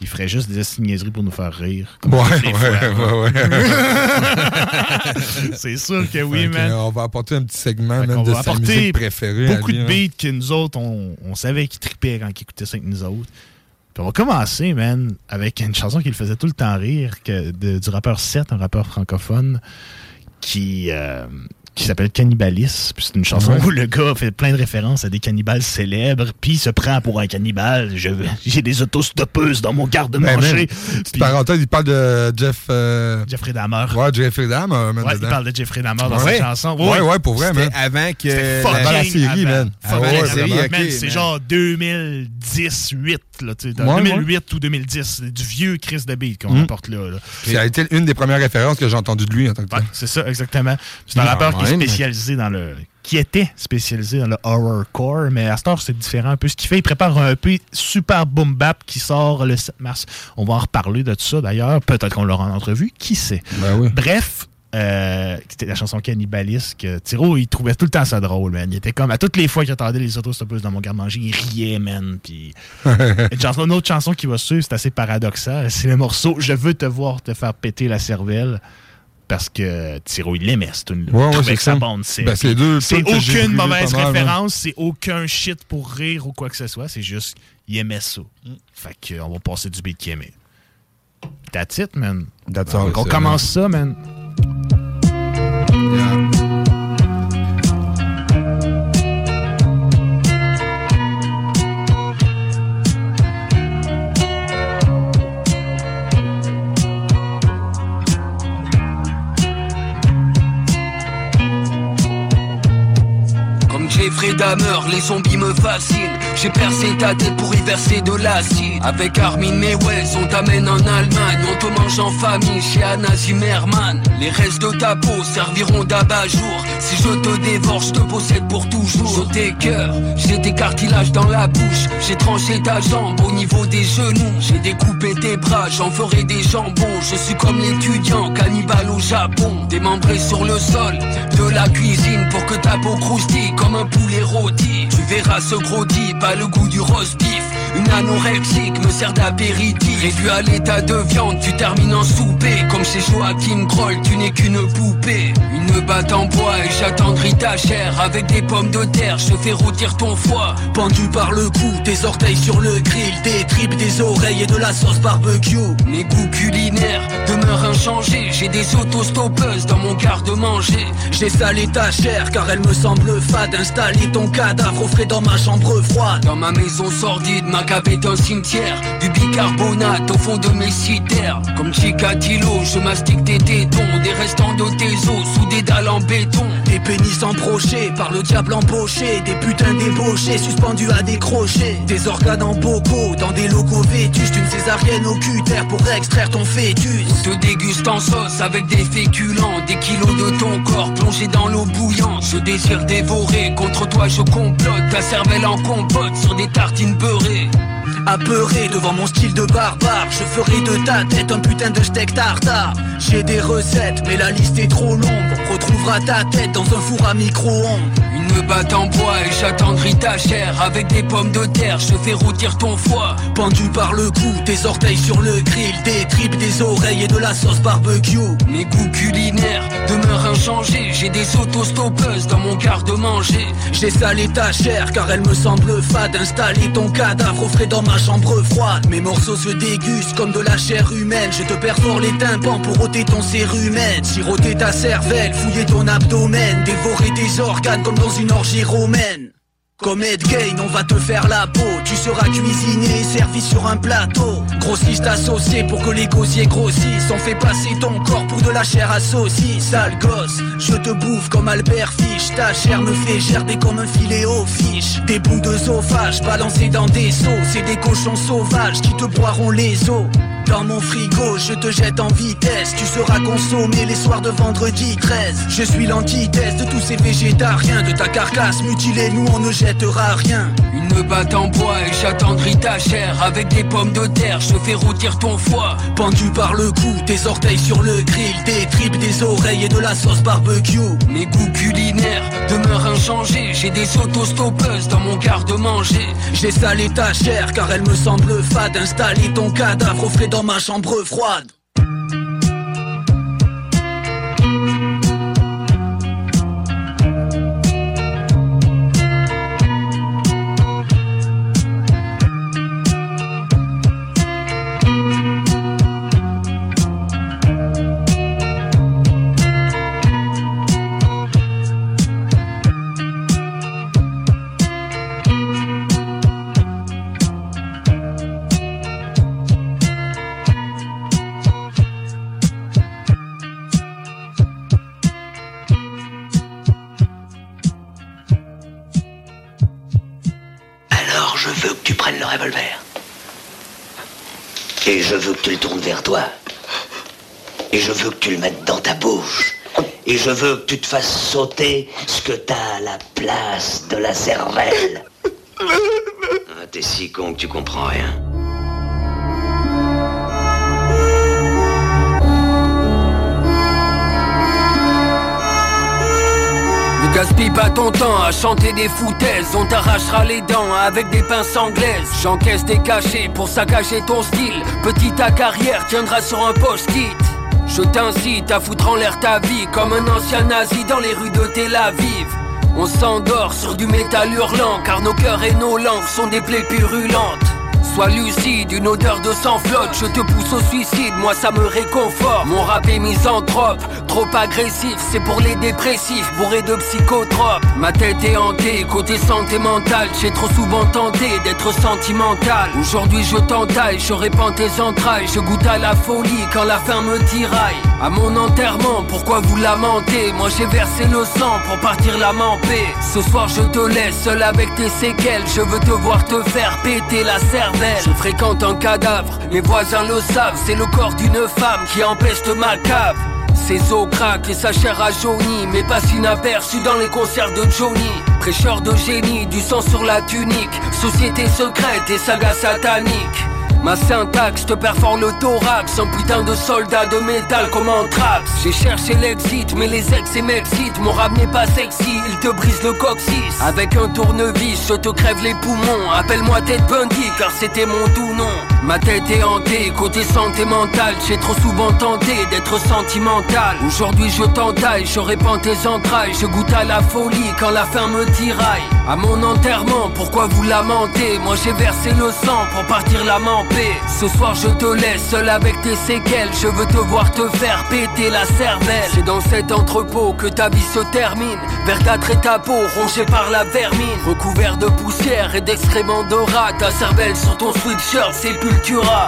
Il ferait juste des niaiseries pour nous faire rire. Ouais, ouais, fois. ouais, C'est sûr que oui, man. euh, on va apporter un petit segment, on de sa musique préférée. beaucoup lui, de hein. beats que nous autres, on, on savait qu'ils tripaient quand ils écoutaient ça avec nous autres. Puis on va commencer, man, avec une chanson qui le faisait tout le temps rire, que, de- du rappeur Seth, un rappeur francophone, qui, euh, qui s'appelle Cannibalisme. Puis c'est une chanson Ouais. où le gars fait plein de références à des cannibales célèbres, puis il se prend pour un cannibale. Je- J'ai des autostoppeuses dans mon Ben, garde-manger. man, petite parenthèse, il parle de Jeff... euh, Jeffrey Dahmer. Ouais, Jeffrey Dahmer, Ouais, il parle de Jeffrey Dahmer dans Ouais. cette chanson. Ouais, ouais, pour vrai, man. avant que la- Dans la série, avant. man. Ah ouais, avant. vraiment. Man, ok, c'est genre 2010-8, là, tu sais, Ouais, 2008 ou 2010. C'est du vieux Chris de beat qu'on Mm. apporte là. là. Ça a été une des premières références que j'ai entendues de lui en tant que tel. C'est ça, exactement. C'est un Ah, rappeur qui est spécialisé dans le. qui était spécialisé dans le horrorcore, mais à cette heure, c'est différent un peu ce qu'il fait. Il prépare un EP super boom bap qui sort le 7 mars. On va en reparler de tout ça d'ailleurs. Peut-être qu'on l'aura en entrevue, qui sait? Ben oui. Bref, euh, c'était la chanson Cannibaliste que Tiro, il trouvait tout le temps ça drôle, man. Il était comme, à toutes les fois qu'il entendait les autostoppeuses dans mon garde-manger, il riait, man. Puis une, chanson, une autre chanson qui va suivre, c'est assez paradoxal. C'est le morceau Je veux te voir te faire péter la cervelle. Parce que Tiro, il l'aimait, c'est une Ouais, ouais, il trouvait c'est que ça bande, c'est Ben, c'est c'est que aucune mauvaise référence, c'est aucun shit pour rire ou quoi que ce soit. C'est juste, il aimait ça. Fait que, on va passer du beat qu'il aimait. That's it, man. That's on all, on commence ça, man. Yeah. Comme Jeffrey Dahmer, les zombies me fascinent. J'ai percé ta tête pour y verser de l'acide. Avec Armin Mewes, on t'amène en Allemagne. On te mange en famille chez Anna Zimmerman. Les restes de ta peau serviront d'abat-jour. Si je te dévore, je te possède pour toujours. Sur tes cœurs, j'ai des cartilages dans la bouche. J'ai tranché ta jambe au niveau des genoux. J'ai découpé tes bras, j'en ferai des jambons. Je suis comme l'étudiant cannibale au Japon. Démembré sur le sol de la cuisine pour que ta peau croustille comme un poulet rôti. Tu verras ce gros type a le goût du roast beef. Une anorexique me sert d'apéritif. Réduit à l'état de viande, tu termines en souper. Comme chez Joachim Kroll, tu n'es qu'une poupée. Une batte en bois et j'attendris ta chair. Avec des pommes de terre, je fais rôtir ton foie. Pendu par le cou, tes orteils sur le grill. Des tripes, des oreilles et de la sauce barbecue. Mes goûts culinaires demeurent inchangés. J'ai des autostoppeuses dans mon garde-manger. J'ai salé ta chair car elle me semble fade. Installer ton cadavre au frais dans ma chambre froide. Dans ma maison sordide, ma cave est un cimetière. Du bicarbonate au fond de mes citerres. Comme Chikatilo, je mastique tes tétons. Des restants de tes os sous des dalles en béton. Des pénis embrochés par le diable embauché. Des putains débauchés suspendus à des crochets. Des organes en bocaux dans des locaux vétustes. Une césarienne au cutter pour extraire ton fœtus. Te déguste en sauce avec des féculents. Des kilos de ton corps plongés dans l'eau bouillante. Je désire dévorer, contre toi je complote. Ta cervelle en compote sur des tartines beurrées. Apeuré devant mon style de barbare Je ferai de ta tête un putain de steak tartare. J'ai des recettes mais la liste est trop longue. On retrouvera ta tête dans un four à micro-ondes. Une batte en bois et j'attendrai ta chair. Avec des pommes de terre je fais rôtir ton foie. Pendu par le cou, tes orteils sur le grill Des tripes, des oreilles et de la sauce barbecue. Mes goûts culinaires demeurent inchangés. J'ai des autostoppeuses dans mon garde-manger J'ai salé ta chair car elle me semble fade. Installer ton cadavre frais dans ma chambre froide. Mes morceaux se dégustent comme de la chair humaine. Je te perfore les tympans pour ôter ton cérumen Siroter ta cervelle, fouiller ton abdomen. Dévorer tes organes comme dans une orgie romaine comme Ed Gain, on va te faire la peau. Tu seras cuisiné servi sur un plateau. Grossiste associé pour que les gosiers grossissent. On fait passer ton corps pour de la chair à saucisse. Sale gosse, je te bouffe comme Albert Fish Ta chair me fait gerber comme un filet aux fiches Des bouts de balancés dans des seaux. C'est des cochons sauvages qui te boiront les os dans mon frigo, je te jette en vitesse. Tu seras consommé les soirs de vendredi 13. Je suis l'antithèse de tous ces végétariens. De ta carcasse mutilée, nous on ne jettera rien. Une batte en bois et j'attendrai ta chair. Avec des pommes de terre, je fais rôtir ton foie. Pendu par le cou, tes orteils sur le grill. Des tripes, des oreilles et de la sauce barbecue. Mes goûts culinaires demeurent inchangés. J'ai des autostoppeuses dans mon garde-manger. J'ai salé ta chair car elle me semble fade. Installer ton cadavre au frais dans ma chambre froide. Revolver. Et je veux que tu le tournes vers toi. Et je veux que tu le mettes dans ta bouche. Et je veux que tu te fasses sauter ce que t'as à la place de la cervelle. Ah, T'es si con que tu comprends rien. Gaspille pas ton temps à chanter des foutaises. On t'arrachera les dents avec des pinces anglaises. J'encaisse des cachets pour saccager ton style. Petit ta carrière tiendra sur un post-it. Je t'incite à foutre en l'air ta vie Comme un ancien nazi dans les rues de Tel Aviv. On s'endort sur du métal hurlant Car nos cœurs et nos langues sont des plaies purulentes Sois lucide, une odeur de sang flotte. Je te pousse au suicide, moi ça me réconforte. Mon rap est misanthrope, trop agressif C'est pour les dépressifs, bourré de psychotropes. Ma tête est hantée, côté santé mentale. J'ai trop souvent tenté d'être sentimental. Aujourd'hui je t'entaille, je répands tes entrailles. Je goûte à la folie quand la faim me tiraille. À mon enterrement, pourquoi vous lamentez? Moi j'ai versé le sang pour partir la Ce soir je te laisse seul avec tes séquelles. Je veux te voir te faire péter la Je fréquente un cadavre, mes voisins le savent. C'est le corps d'une femme qui empeste ma cave ses os craquent et sa chair a jauni Mais passe inaperçu dans les concerts de Johnny. Prêcheur de génie, du sang sur la tunique. Société secrète et saga satanique Ma syntaxe te perfore le thorax. Un putain de soldat de métal comme Anthrax J'ai cherché l'exit mais les ex et m'excitent. Mon rap n'est pas sexy, il te brise le coccyx. Avec un tournevis, je te crève les poumons. Appelle-moi Ted Bundy car c'était mon doux nom Ma tête est hantée, côté santé mentale J'ai trop souvent tenté d'être sentimental Aujourd'hui je t'entaille, je répands tes entrailles Je goûte à la folie quand la faim me tiraille À mon enterrement, pourquoi vous lamentez? Moi j'ai versé le sang pour partir la. Ce soir je te laisse seul avec tes séquelles. Je veux te voir te faire péter la cervelle. C'est dans cet entrepôt que ta vie se termine. Verdâtre et ta peau rongée par la vermine. Recouvert de poussière et d'excréments de rat. Ta cervelle sur ton sweatshirt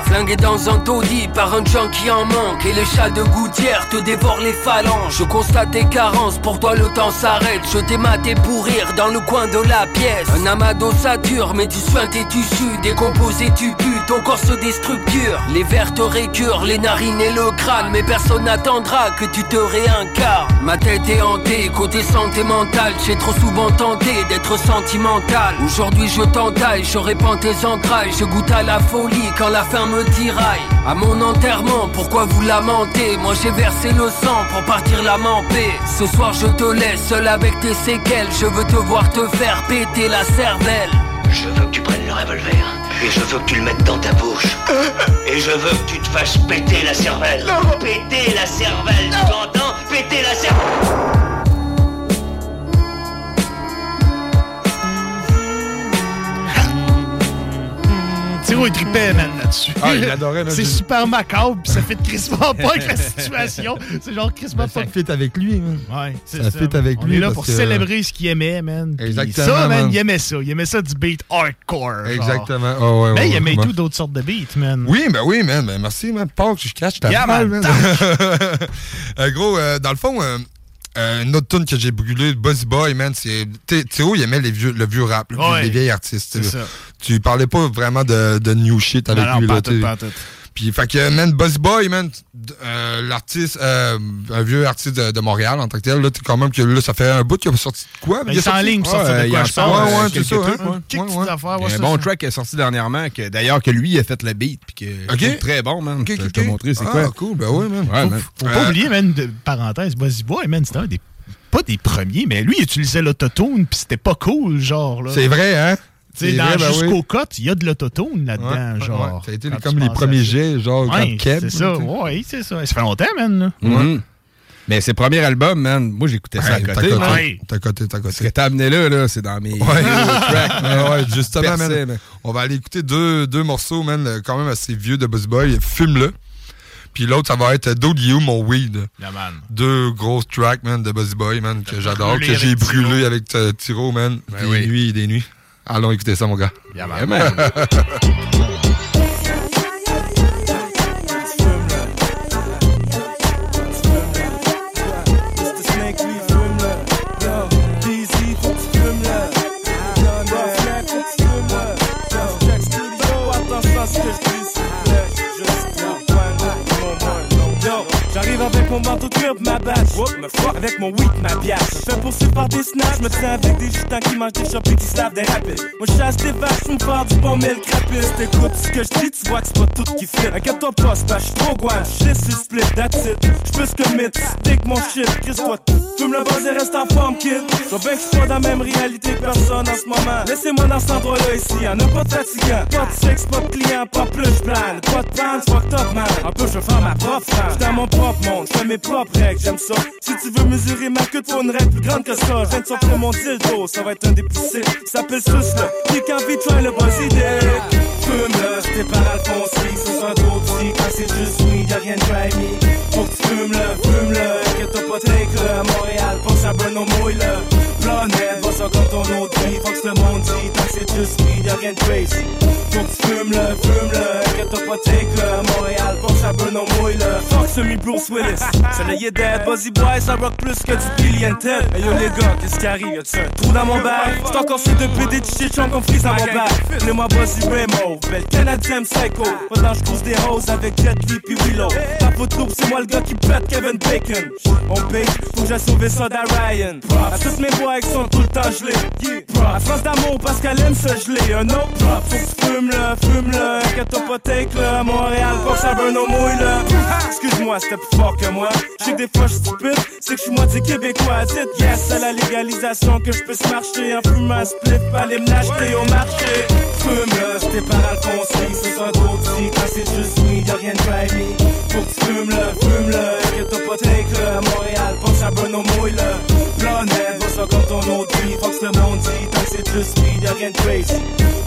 Flingué dans un taudis par un junk qui en manque. Et les chats de gouttière te dévorent les phalanges. Je constate tes carences, pour toi le temps s'arrête. Je t'ai maté pour rire dans le coin de la pièce. Un amas d'ossature, mais tu soins tes tissus. Décomposé, tu pues, ton corps se déstructure. Les vers te récurent, les narines et le crâne. Mais personne n'attendra que tu te réincarnes. Ma tête est hantée, côté santé mentale. J'ai trop souvent tenté d'être sentimental. Aujourd'hui je t'entaille, je répands tes entrailles. Je goûte à la folie quand la faim me tiraille. À mon enterrement, pourquoi vous lamentez? Moi j'ai versé le sang pour partir la en paix. Ce soir je te laisse seul avec tes séquelles. Je veux te voir te faire péter la cervelle. Je veux que tu prennes le revolver et je veux que tu le mettes dans ta bouche. Et je veux que tu te fasses péter la cervelle. Péter la cervelle, tu entends Péter la cervelle. Tiro, il tripait, man, là-dessus. Ah, il adorait, là, C'est super macabre, puis ça fait crissement pas avec la situation. C'est genre crissement pas. Ça fit avec lui, man. Ouais, c'est Ça ça. fit avec On lui est là pour que- célébrer ce qu'il aimait, man. Exactement, Ça, man, man. il aimait ça. Il aimait ça du beat hardcore. Exactement. Ah, ouais, Mais ouais, il aimait ouais. tout d'autres sortes de beats, man. Oui, ben oui, man. Ben merci, man. Paul, je cache ta Yeah, man. man. Euh, gros, euh, dans le fond, euh, euh, une autre tune que j'ai brûlée, Buzzy Boy, man, c'est. tu sais, Théo, il aimait les vieux, le vieux rap, Ouais. les vieilles artistes. Tu parlais pas vraiment de, de new shit avec Non, non, lui, pas là. Puis, fait que, man, Buzzy Boy, man, euh, l'artiste, euh, un vieux artiste de, de Montréal en tant que tel, là, quand même que là, ça fait un bout qu'il a sorti de quoi? Ben, il est en ligne pour sortir de quoi, je pense. Ouais, ouais, c'est ça, trucs, hein. ouais. Un ça, bon ça. track qui est sorti dernièrement, que d'ailleurs que lui a fait le beat, puis que je Ok. trouve très bon, man. Ok, je te montrer c'est Ah, quoi. cool, ben ouais, man. Ouais, man. Faut Euh, pas oublier, man, de parenthèse, Buzzy Boy, man, c'était un des. Pas des premiers, mais lui, il utilisait l'autotune, puis c'était pas cool, genre. là. C'est vrai, hein? Tu sais, C'est dans ben oui. Jusqu'au cut, il y a de l'autotune là-dedans, Ouais, genre. ouais, ça a été comme les premiers jets, genre, Ouais, quand Keb. C'est ça, ouais, c'est ça. Ça fait longtemps, man. là. Mhm. Mais ses premiers albums, man, moi j'écoutais ça à côté. t'as. Ouais. t'as coté, t'as Ce que coté. t'as amené là, là c'est dans mes Ouais, tracks, man. Ouais, justement, Percé, man, man. on va aller écouter deux, deux morceaux, man, euh, quand même assez vieux de Buzz Boy. Fume-le. Puis l'autre, ça va être Don't You, mon weed. Yeah, man. Deux grosses tracks, man, de Buzz Boy, man, que j'adore, que j'ai brûlé avec euh, Tiro, man. Ben des oui. nuits et des nuits. Allons écouter ça, mon gars. Yeah, Yeah, man. J'arrive avec mon manteau de cuir, ma badge. Whoop, me fuck? Avec mon weed, ma biatch. Je fais poursuivre par des snaps. Je me tiens avec des gitans qui mangent des chops et qui se lavent des rapides. Moi, je chasse des vaches, me faire du bon mille crapiste. T'écoutes ce que je dis, tu vois que c'est pas tout qui fit. Inquiète-toi pas, c'est que suis trop. Je laisse le split, that's it. Je plus que mythe, stick mon shit. Chris-toi, fume le buzz et reste en forme, kid. Je vois bien que pas dans la même réalité que personne en ce moment. Laissez-moi dans cet endroit-là ici, y'en a pas de fatigant. Pas de sexe, pas de client, pas plus plan. Pas de plan, c'est fucked up, man. Un peu, je faire ma propre. J'suis dans mon propre monde, j'fais mes propres règles, j'aime ça. Si tu veux mesurer ma queue, faut une règle plus grande que ça. Je viens de sortir mon dildo, ça va être un sick. Ça s'appelle Sus, là. Pique en vite, try le buzzy dick. Fume-le, j'étais par Alphonse, ce sont d'autres Quand c'est juste oui, y'a rien de grimy. Faut que tu fumes-le, fume-le. Que t'as pas take-le à Montréal, faut que ça brûle nos mouilles-le. Va ça comme ton autre vie. Faut que le monde dit, tant c'est juste oui, y'a rien de crazy. Faut que tu fumes-le, fume-le. Que t'as pas take-le à Montréal, faut que ça brûle nos mouilles-le. Fuck semi Bruce Willis. Ça là, il est dead. Buzzy Boy, ça rock plus que du Billy and Ted. Hey yo, les gars, qu'est-ce qui arrive? Y'a-tu un trou dans mon bac? C'est encore ces deux PD de chichon qu'on frise dans mon bac. Appelez-moi Buzzy Remo, belle Canadian Psycho. Pendant je pousse des roses avec Jet Li pis Willow. Ta photo, c'est moi le gars qui pète Kevin Bacon. On paye, faut que j'aille sauver ça d'Arian. À toutes mes boys qui sont tout le temps gelés. Yeah. À France d'amour parce qu'elle aime se geler. Un autre drop, faut que tu fumes-le, fume-le. Que t'as pas take-le à Montréal, que ça burn au mouille-le. Excuse-moi, c'était plus fort que moi. Je sais que des fois je suis stupide, c'est que je suis moitié québécois. Dites yes à la légalisation que je puisse marcher en fumant un spliff, aller me l'acheter au marché. Fume-le, c'était par Alphonse, c'est un d'autres Quand c'est juste oui, y'a rien de grimy. Faut que tu fumes-le, fume-le. À Montréal, au mouille-le. Planète, va ça comme ton autre vie. Que le monde dit, tant c'est juste oui, y'a rien de crazy.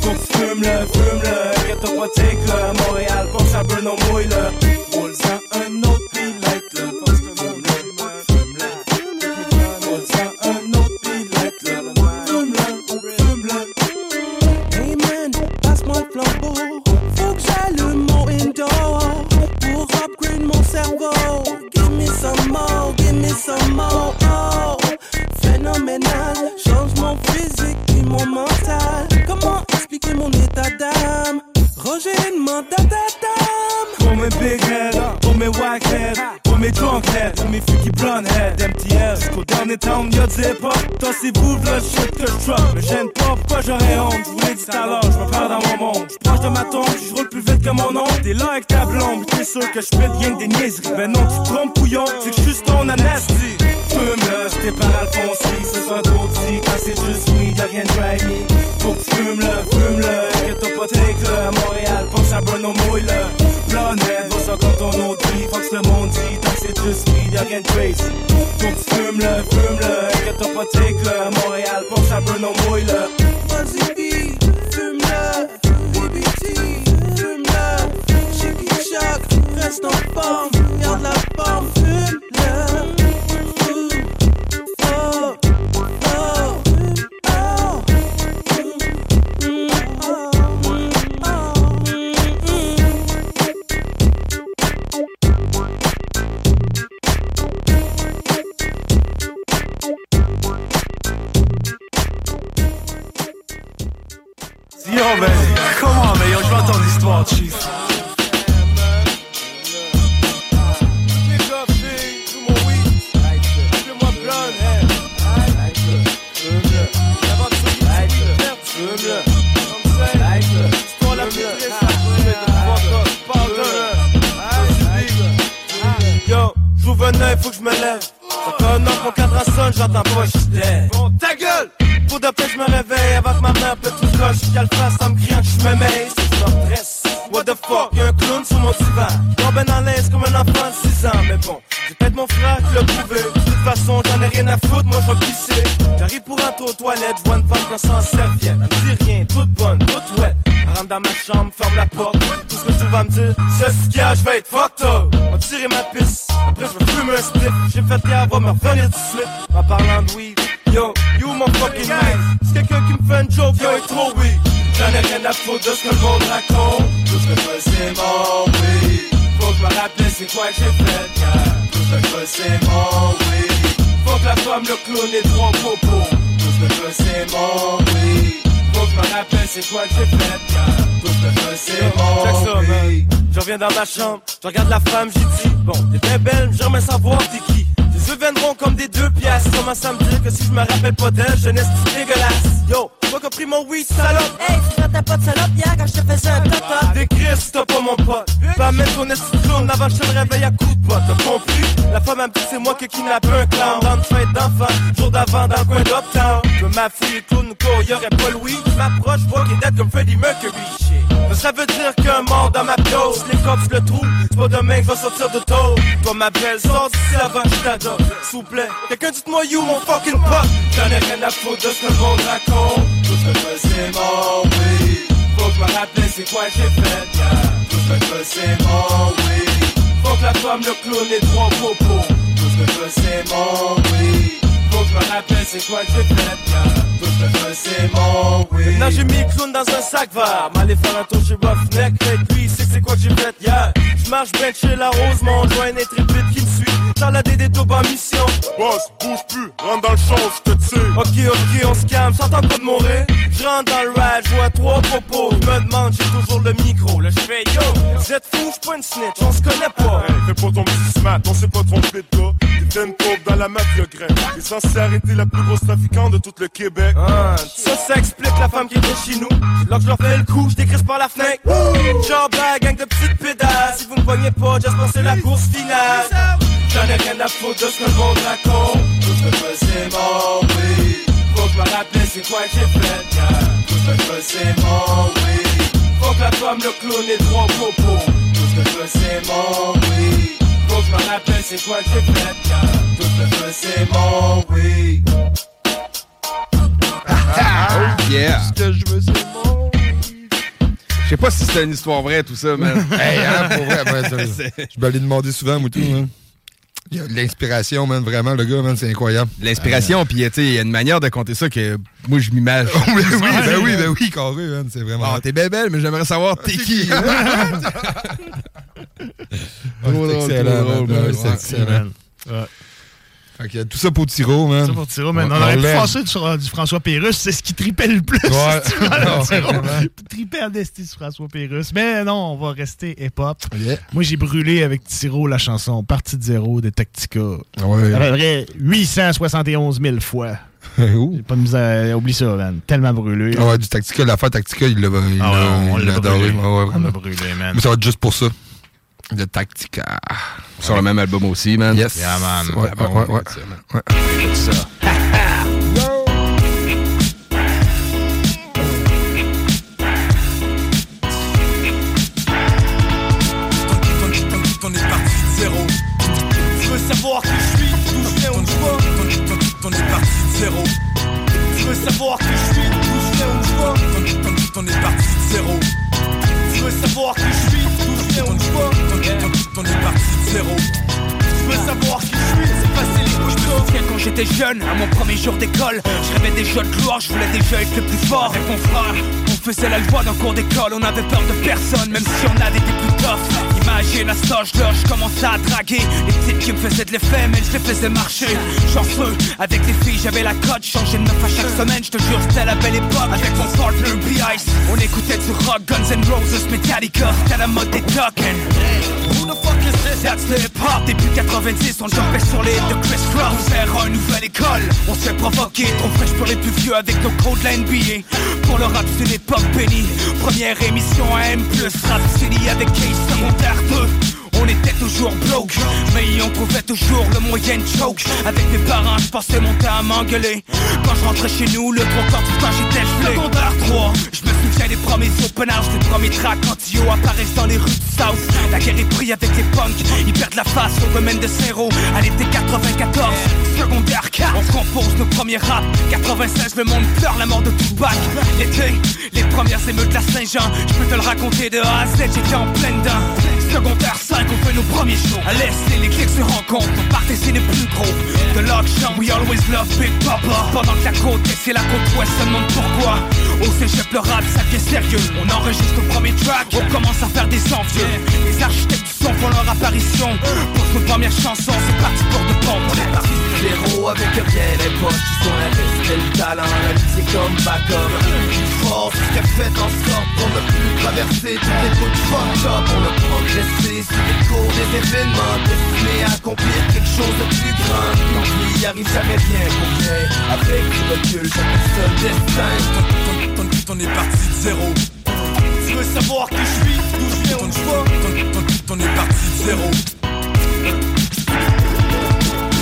Faut que tu fumes-le, fume-le. Take-le à Montréal. burn au mouille là. Roule ça un autre mon cerveau. Give me some more, give me some more. Oh, phénoménal, change mon physique puis mon mental. Comment expliquer mon état d'âme? Roger demande ta ta dame. Pour mes big head, pour mes white head, pour mes drunk head, pour mes freaky blonde head, MTL. Jusqu'au dernier temps, y'a des pas. Toi, c'est vous, le shit que je drop. Me gêne pas, pourquoi j'aurais honte? Je vous dit tout à l'heure, je me perds dans mon monde. Je proche de ma tombe, je roule plus vite que mon oncle. T'es là avec ta blonde, t'es sûr que fais rien que des niaiseries. Ben non, tu trompes, couillon, c'est juste ton anastie. Fume-le, j'étais pas Alphonse, ce trop dit. Quand c'est juste weed, y'a rien de draggy. Faut que tu fumes-le, fume-le, que t'as pas take-le. À Montréal, faut que ça burn au mouille le Planète, va ça comme ton que le monde dit, tant que c'est juste weed, y'a rien de crazy. Tu fumes-le, fume-le, que t'as pas take-le. À Montréal, que ça au mouille le Vas-y, B, fume-le. BBT, fume-le. Chicky Shock, reste en forme. Garde la forme. Fume. Yo, man, comment, mais yo, je vais entendre l'histoire, chief. Yo, j'ouvre un œil, faut que je me lève. Ça fait un an qu'on cadre sonne, j'entends pas. Bon, ta gueule! Pour de je me réveille que ma mère peut tout coche. Qu'elle fasse en me criant que je me mêle. What the fuck, y'a un clown sur mon divan. Tombé dans l'aise comme un enfant de 6 ans. Mais bon, c'est peut-être mon frère qui l'a prouvé. De toute façon, j'en ai rien à foutre, moi je pisser. J'arrive pour rentrer aux toilettes, je vois une femme qui s'en serviette. Elle me dit rien, toute bonne, toute. Elle rentre dans ma chambre, ferme la porte. Tout ce que tu vas me dire, c'est ce qu'il y a, je vais être fucked up. On tirer ma pisse, après je vais fumer un split. J'ai fait qu'elle va me revenir de suite. En parlant de weed, yo, mon fucking. C'est quelqu'un qui me fait une joke, yo, est trop weed. J'en ai rien à foutre de ce que le monde raconte. Tout ce que je veux, c'est mon weed. Faut que je me rappelle c'est quoi que j'ai fait, yeah. Tout ce que je veux, c'est mon weed. Faut que la femme, le clown et trois popos. Tout ce que je veux, c'est mon weed. Faut que je me rappelle c'est quoi que j'ai fait, yeah. Tout ce que je veux, c'est mon weed. Je reviens dans ma chambre, je regarde la femme, j'ai dit, bon, t'es bien belle, mais j'aimerais savoir t'es qui? Tes yeux viendront comme des deux pièces. Commence à me dire que si je me rappelle pas d'elle, jeunesse dégueulasse. Yo, toi qui as pris mon weed, salope. Hey, tu t'as pas de salope hier quand je te faisais un top Des Chris, t'as pas mon pote. Pas mettre ton clown avant que je te réveille à coups de botte. T'as compris? La femme me dit que c'est moi qui kidnappe un clown. Dans une fête d'enfant, jour d'avant dans le coin d'Uptown. Je ma fille clown quoi, y'aurait pas weed. Je m'approche, vois qu'il est dead comme Freddie Mercury. Ça veut dire qu'un mort dans ma dose, les cops le trouvent. C'est pas demain que vais sortir de taux. Toi ma belle, sors d'ici avant que je t'adopte. S'il vous plaît, quelqu'un dites-moi you mon fucking pop. J'en ai rien à foutre de ce que le monde raconte. Tout ce que je veux c'est mon weed. Faut que me rappelle c'est quoi j'ai fait, yeah. Tout ce que je veux c'est mon weed. Faut que la femme, le clown et trois popos. Tout ce que je veux c'est mon weed. Faut que me rappelle c'est quoi j'ai fait, yeah. Tout ce que je veux c'est mon weed. Maintenant j'ai mis le clown dans un sac vert. M'aller faire un tour chez Roughneck. Avec lui, c'est quoi j'ai fait, yeah. J'marche ben chez la rose, mon joint est qui me suit. Top en mission. Boss, bouge plus, rentre dans le champ, je te tire. Ok, ok, on se calme, j'entends pas de mourir. J'rentre dans le ride, je vois trois propos. Me demande, j'ai toujours le micro. Là, je fais yo, vous êtes fous, j'suis pas une snitch, on se connaît pas. Hey, fais pas ton petit smat, on s'est pas trompé de gars. T'es une pauvre dans la mafia graine. T'es censé arrêter la plus grosse trafiquante de tout le Québec. Ah, ça, ça explique la femme qui était chez nous. Là que je leur fais le coup, je décrisse par la fenêtre. Genre gang de petites pédales. Si vous me poignez pas, just c'est la course finale. J'en ai rien à foutre de ce que le monde raconte. Tout ce que je veux, c'est mon weed. Faut que je me rappelle c'est quoi que j'ai fait, yeah. Tout ce que je veux, c'est mon weed. Faut que la femme, le clown et trois popos. Tout ce que je veux, c'est mon weed. Faut que je me rappelle c'est quoi que j'ai fait, yeah. Tout ce que je veux, c'est mon weed. oh yeah. Ce que je veux, c'est mon Je sais pas si c'est une histoire vraie, tout ça, man. Hey, hein, pour vrai, ben, ça- je me l'ai demandé souvent, Moutou. Hein. Il y a de l'inspiration, man, vraiment, le gars, man, c'est incroyable. L'inspiration, puis tu sais, il y a une manière de compter ça que moi, je m'imagine. oui, oui, ben oui, ben oui, carré, man, c'est vraiment. Ah, t'es belle, belle, mais j'aimerais savoir t'es qui. Trop c'est excellent, man. man. Man. Ouais. Fait que tout ça pour Tiro, man. Ça pour Tiro, man. Ouais, On aurait pu ça sur du François Pérusse, c'est ce qui tripait le plus. Ouais. Tripait en esti sur François Pérusse. Mais non, on va rester hip-hop. Yeah. Moi, j'ai brûlé avec Tiro la chanson Partie de zéro de Tactica. Ouais. À peu près 871 000 fois. J'ai pas de misère. Oublie ça, man. Tellement brûlé. Ah ouais, du Tactica, l'affaire Tactica, il l'a il Ah ouais, on l'a brûlé. Ouais, ouais, On l'a brûlé, man. Mais ça va être juste pour ça. De Tactica. Sur le même album aussi, man. Yes. Yeah, man. Ouais, Ah, ouais, ouais, ouais. Écoute ça. On est parti de zéro. Tu veux savoir qui je suis, d'où je viens, où je vais On est parti de zéro. Tu veux savoir qui je suis, d'où je viens, où je vais On est parti de zéro. On est parti de zéro. Tu veux savoir qui je suis, c'est Je me souviens quand j'étais jeune, à mon premier jour d'école, je rêvais déjà de gloire, je voulais déjà être le plus fort. Avec mon frère, on faisait la loi dans le cours d'école, on avait peur de personne, même si on avait été plus tough. Imagine à cet âge-là, je commençais à draguer les types qui me faisaient de l'effet, mais je les faisais marcher. Chanceux, avec les filles, j'avais la cote, changeais de meuf à chaque semaine, je te jure, c'était la belle époque. Avec mon partner B-Ice, on écoutait du rock, Guns N' Roses, Metallica, c'était la mode des talking. That's the hip hop. Début 90, on jumpait sur les de Chris Cross. On sert une nouvelle école. On se fait provoquer. Trop fraîche pour les plus vieux avec nos codes de la NBA. Pour le rap, c'est l'époque bénie. Première émission à M+, rap City avec Case secondaire 2. On était toujours broke, mais on trouvait toujours le moyen de choke. Avec mes parents, je passais mon temps à m'engueuler. Quand je rentrais chez nous, le trois quarts du temps j'étais gelé. Secondaire 3, je me souviens des premiers open house, des premiers tracks quand Dio apparaissent dans les rues du South. La guerre est prise avec les punks, ils perdent la face au domaine de Zéro. À l'été 94, secondaire 4, on compose nos premiers raps. 96, le monde pleure la mort de Tupac. L'été, les premières émeutes de la Saint-Jean, je peux te le raconter de A à Z, j'étais en pleine dent. Secondaire 5, on fait nos premiers shows. À l'Est, les clics se rencontrent, on partait c'est les plus gros. De l'Auction, we always love Big Papa. Pendant que la côte est, c'est la côte ouest, se demande pourquoi. Au cégep, le rap, ça sérieux. On enregistre nos premiers tracks, on commence à faire des envieux. Les architectes du son font leur apparition. Pour nos premières chansons, c'est parti pour de bon. On est parti zéro avec rien, les poches qui sont investis. Le talent, la c'est comme backup. Plus fort, tout ce qu'elle fait en sorte pour ne plus traverser toutes les bouts de fucked up. On a progressé sur les cours des événements destinés à accomplir quelque chose de plus grand. Non, il arrive jamais rien pour. Avec du recul, chaque seul destin. On est parti de zéro. Tu veux savoir qui je suis, d'où je viens, vais On est parti de zéro.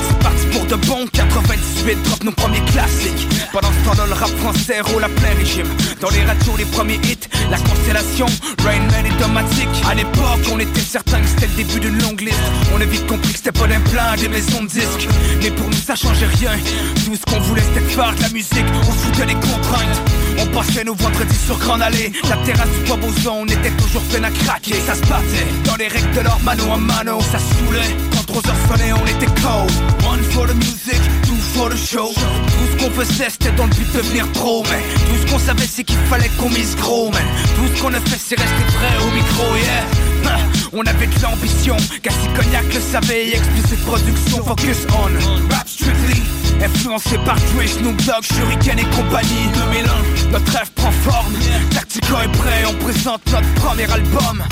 C'est parti pour de bon 98 drop nos premiers classiques. Pendant ce temps-là le rap français roule à plein régime. Dans les radios les premiers hits La constellation, Rain Man et Domatic À l'époque on était certain que c'était le début d'une longue liste. On a vite compris que c'était pas d'implant des maisons de disques. Mais pour nous ça changeait rien. Tout ce qu'on voulait c'était faire de la musique On se foutait les contraintes on passait nos vendredis sur Grande Allée. La terrasse du Bois on était toujours plein à craquer. Ça se battait dans les règles de leur mano à mano Ça saoulait, quand 3 heures sonnaient on était cold One for the music, two for the show. Tout ce qu'on faisait c'était dans le but de devenir pro Mais tout ce qu'on savait c'est qu'il fallait qu'on mise gros Mais tout ce qu'on a fait c'est rester vrai au micro yeah On avait de l'ambition, Cassis Cognac le savait Explicit production, focus on Rap Influencé par Dre, Snoop Dogg, Shuriken et compagnie. 2001, notre rêve prend forme. Tactica est prêt, on présente notre premier album.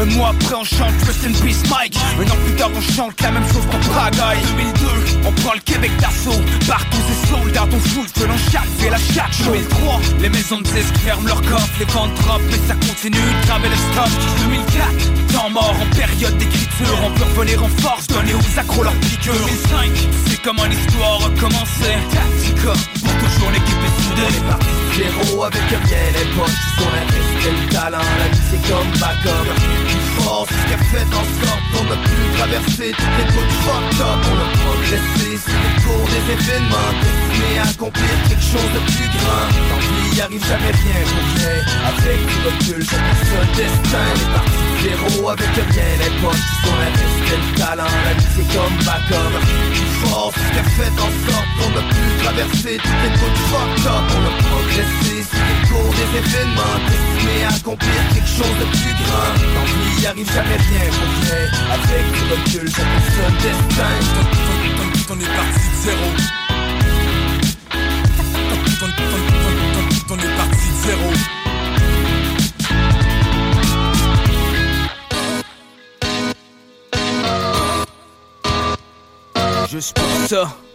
Un mois après on chante Rest in Peace Mike. Un an plus tard on chante la même chose pour Prague 2002, on prend le Québec d'assaut. Partout c'est soldats, on fout le feu chaque ville à chaque show 2003, les maisons de disques ferment leurs coffres Les ventes drop, mais ça continue de le stock. 2004, temps mort en période d'écriture On peut revenir en force, donner aux accros leur piqûre 2005, c'est comment l'histoire recommençait Tactica, pour toujours l'équipe est soudée. Les partis zéro avec rien, les poches qui sont investis Le talent, la vie c'est comme backup Plus fort, force qui a fait en sorte qu'on a pu traverser toutes les côtes fucked up On a progressé sur le cours des événements. Destinés à accomplir quelque chose de plus grand. Tant y arrive jamais rien pour rien Avec du recul, chacun son destin Les parties zéro avec rien. Les poches qui sont la reste le talent. La vie c'est comme backup Plus fort, ce qui a fait en sorte qu'on a pu traverser toutes les côtes fucked up On a progressé le cours des événements Destinés accomplir quelque chose de plus grand Tant arrive jamais rien pour rien Avec du recul, chacun son destin On est parti de zéro. On est parti de zéro. Juste pour ça.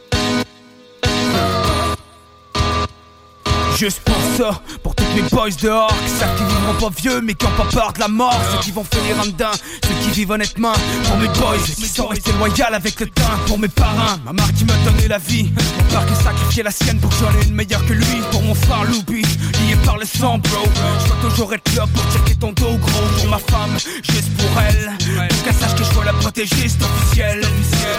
Juste pour ça, pour mes boys dehors Qui savent qu'ils vivront pas vieux mais qui ont pas peur de la mort. Ceux qui vont finir en dedans, ceux qui vivent honnêtement. Pour mes boys qui sont restés loyaux avec le temps. Pour mes parents, ma mère qui m'a donné la vie. Mon père qui a sacrifié la sienne pour que j'en ai une meilleure que lui. Pour mon frère Loubi, lié par le sang bro. Je dois toujours être là pour checker ton dos gros. Pour ma femme, juste pour elle. Pour qu'elle sache que je dois la protéger, c'est officiel.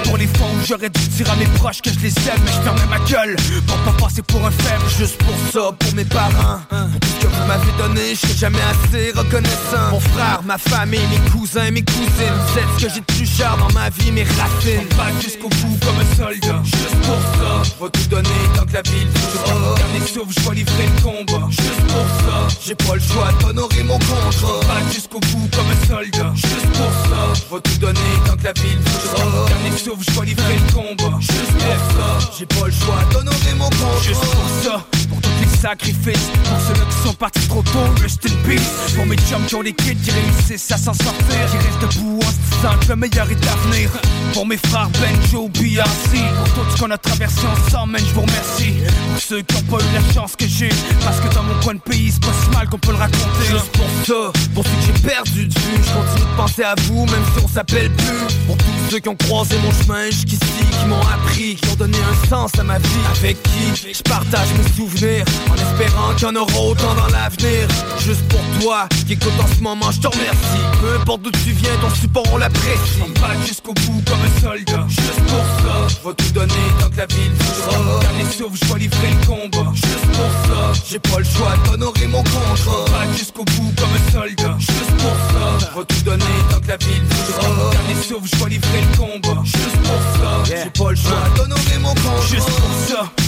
Pour les fois où j'aurais dû dire à mes proches que je les aime Mais je fermais ma gueule. Pour pas passer pour un faible Juste pour ça, pour mes ce que vous m'avez donné, je serai jamais assez reconnaissant. Mon frère, ma famille, mes cousins, mes cousines Vous êtes ce que j'ai de plus cher dans ma vie, mes racines. Pas jusqu'au bout comme un soldat. Juste pour ça, je vais tout donner tant que la ville voudra mon dernier souffle, je vais livrer le combat. Juste pour ça, j'ai pas le choix d'honorer mon contrat. Pas jusqu'au bout comme un soldat. Juste pour ça, je vais tout donner tant que la ville mon voudra dernier souffle, je vais livrer le combat. Juste pour ça, j'ai pas le choix d'honorer mon contrat. Juste pour ça, pour tous les sacrifices Pour qui sont partis trop tôt, rest in peace Pour mes chums qui ont les kids qui réussissent à s'en sortir. Qui restent debout en se disant que le meilleur est à venir. Pour mes frères Benjo, BRC Pour tout ce qu'on a traversé ensemble, man, je vous remercie. Pour ceux qui ont pas eu la chance que j'ai. Parce que dans mon coin de pays, c'est pas si mal qu'on peut le raconter. Juste pour ça, pour ceux que j'ai perdu de vue Je continue de penser à vous, même si on s'appelle plus. Pour tous ceux qui ont croisé mon chemin jusqu'ici Qui m'ont appris, qui ont donné un sens à ma vie. Avec qui je partage mes souvenirs En espérant qu'il y en aura dans l'avenir. Juste pour toi, qui écoute en ce moment, je te remercie. Peu importe d'où tu viens, ton support on l'apprécie. On va jusqu'au bout comme un soldat. Juste pour ça, je vais tout donner tant que la ville voudra dernier souffle, je vais livrer le combat. Juste pour ça, j'ai pas le choix d'honorer mon contrat. Pas jusqu'au bout comme un soldat. Juste pour ça, je vais tout donner tant que la ville voudra dernier souffle, je vais livrer le combat. Juste pour ça, j'ai pas le choix d'honorer mon contrat. Juste pour ça,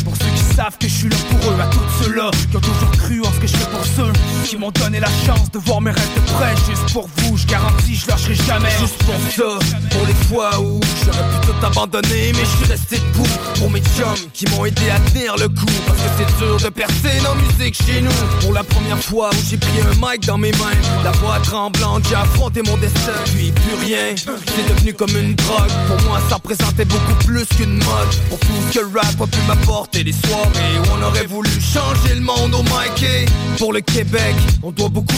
savent que je suis là pour eux À tous ceux-là qui ont toujours cru en ce que je fais pour ceux Qui m'ont donné la chance de voir mes rêves de près Juste pour vous, je garantis, je lâcherai jamais. Juste pour ça, pour les fois où j'aurais pu tout abandonner Mais je suis resté debout pour mes chums qui m'ont aidé à tenir le coup. Parce que c'est dur de percer dans musique chez nous. Pour la première fois où j'ai pris un mic dans mes mains La voix tremblante, j'ai affronté mon destin. Puis plus rien, c'est devenu comme une drogue. Pour moi ça représentait beaucoup plus qu'une mode. Pour tout ce que le rap a pu m'apporter Les soirées où on aurait voulu changer le monde au mic Et Pour le Québec, on doit beaucoup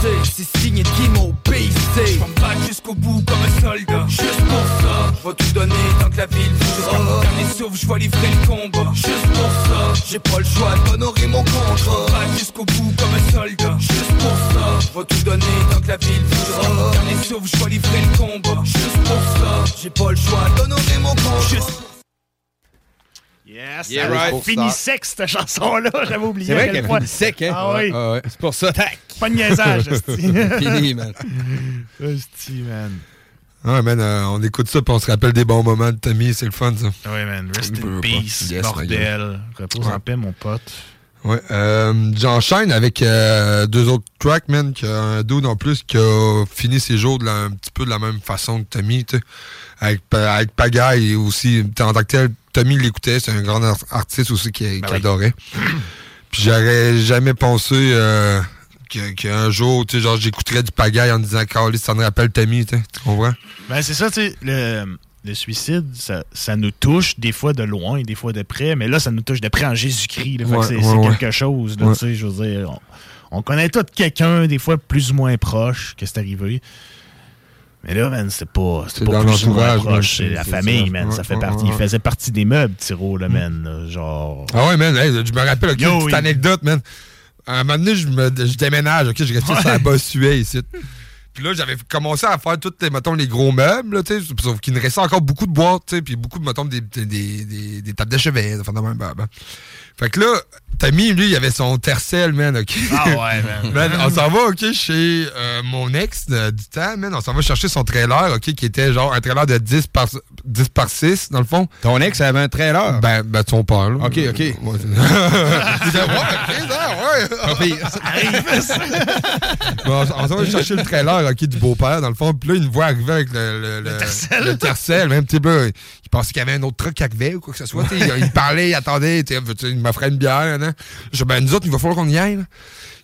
sais C'est signé Kimo BC Je bats jusqu'au bout comme un soldat. Juste pour ça, je vais tout donner tant que la ville voudra dernier souffle, je vais livrer le combat. Juste pour ça, j'ai pas le choix d'honorer mon contrat. Pas jusqu'au bout comme un soldat. Juste pour ça, je vais tout donner tant que la ville voudra dernier souffle, je vais livrer le combat. Juste pour ça, j'ai pas le choix d'honorer mon contrat. Juste Yes, Yeah, ça right. finit sec cette chanson-là, j'avais oublié. C'est vrai quel qu'elle finit sec, hein? Ah oui. Ah ouais. C'est pour ça, tac. Pas de niaisage. Fini, man. Esti, man. Ouais, man, euh, on écoute ça puis on se rappelle des bons moments de Tommy, c'est le fun, ça. Ouais, man. Rest in peace, Yes, bordel. Repose Ouais. en paix, mon pote. Ouais, euh, j'enchaîne avec euh, deux autres tracks, man, qui a un dude en plus qui a fini ses jours de la- un petit peu de la même façon que Tommy, tu sais. Avec, avec Pagaille et aussi, en tant que tel, Tommy l'écoutait, c'est un grand ar- artiste aussi qui, qui adorait. Puis j'aurais jamais pensé euh, qu'un jour, tu sais, genre, j'écouterais du Pagaille en disant, Carlis, ça me rappelle Tommy, tu comprends? Ben, c'est ça, tu sais, le, le suicide, ça, ça nous touche des fois de loin et des fois de près, mais là, ça nous touche de près en Jésus-Christ. Ouais, c'est ouais, c'est ouais. quelque chose, tu sais, je veux dire. On, on connaît tout quelqu'un, des fois plus ou moins proche, que c'est arrivé. Mais là, man, c'est pas, C'est c'est pas plus man, proche. C'est la famille, ça. man. Ouais, ça fait ouais, partie. ouais. Il faisait partie des meubles, Tiro, là, man. là, Genre. Ah ouais, man, hey, je me rappelle, ok, Yo, une petite anecdote, man. À un moment donné, je, me, je déménage, ok, je reste sur la Bossuet ici. Puis là, j'avais commencé à faire tous, les, mettons, les gros meubles, là, tu sais, sauf qu'il me restait encore beaucoup de boîtes, tu sais, puis beaucoup, de, mettons, des, des, des, des tables de chevet, enfin, même, bah, bah. Fait que là, Tommy, lui, il avait son tercel, man, OK? Ah ouais, man. Man, on s'en va, OK, chez euh, mon ex euh, du temps, man. On s'en va chercher son trailer, OK, qui était genre un trailer de 10 par, 10 par 6, dans le fond. Ton ex avait un trailer? Ben, ben son père, là. OK, OK. Ouais, c'est- ouais, OK, ouais. Bon, on s'en va chercher le trailer ok, du beau-père, dans le fond. Puis là, il nous voit arriver avec le, le, le, le tercel. même, tu sais, là, il pensait qu'il y avait un autre truc qui arrivait ou quoi que ce soit. Il, il parlait, il attendait, il m'offrait une bière. Là. Je dis, ben, nous autres, il va falloir qu'on y aille. Là.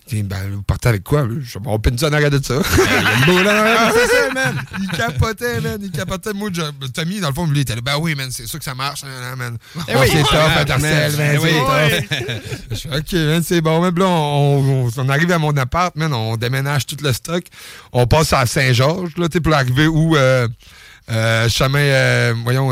Il dit, ben, vous partez avec quoi? là? Je dis, on peine ça en arrière de ça. beau, là, c'est ça, man. Il capotait, man. Il capotait. Moi, je- Tommy, dans le fond, lui, il était là, ben oui, man, c'est sûr que ça marche, hein, hein, man. Eh oui. c'est top, Ah, tercel, man. top. Je suis OK, man, c'est bon. Même là, on, on- on arrive à mon appart, man, on déménage tout le stock. On passe à Saint-Georges, là, tu pour arriver où, euh, chemin, euh, voyons,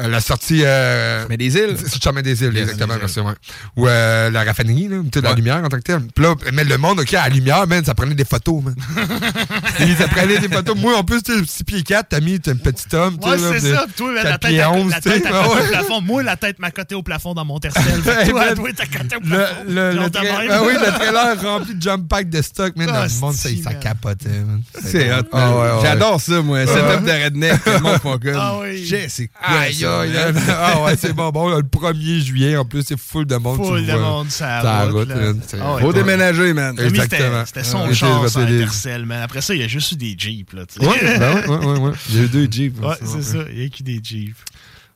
euh, la sortie. Euh, Mais des îles? C'est chemin des îles, exactement, des merci, ouais. Ou euh, la raffinerie, là, tu sais, la lumière en tant que telle. Puis là, mais le monde, OK, à la lumière, man, ça prenait des photos, man. Et ça prenait des photos. Moi, en plus, tu sais, 6 pieds 4, t'as mis, t'es un petit homme, Ouais, c'est ça. Toi, la 4 tête, pieds à, 11, la tu sais. tête à côté ouais. au plafond. Moi, la tête m'a coté au plafond dans mon tercel. Toi, toi, t'as coté au Le, plafond. le, le même. ah oui, le trailer rempli de jump pack de stock, man, dans le monde, ça, capotait, man. C'est hot, Ah, man. ouais, ouais. J'adore ça, moi. Setup de redneck. Tout le monde font comme. Ah oui. J'ai, c'est quoi Aïe. Ah ouais, c'est bon. Bon, le 1er juillet, en plus, c'est full de monde. Full de monde, ça Ça route, là. Ah ouais. Faut déménager, man. Exactement. C'était son votre livre. Intercell, man. Après ça, il y a juste eu des Jeeps, là. Ouais, ben ouais, ouais, ouais, ouais. J'ai eu deux Jeeps. Ouais, c'est ça. Il y a que des Jeeps.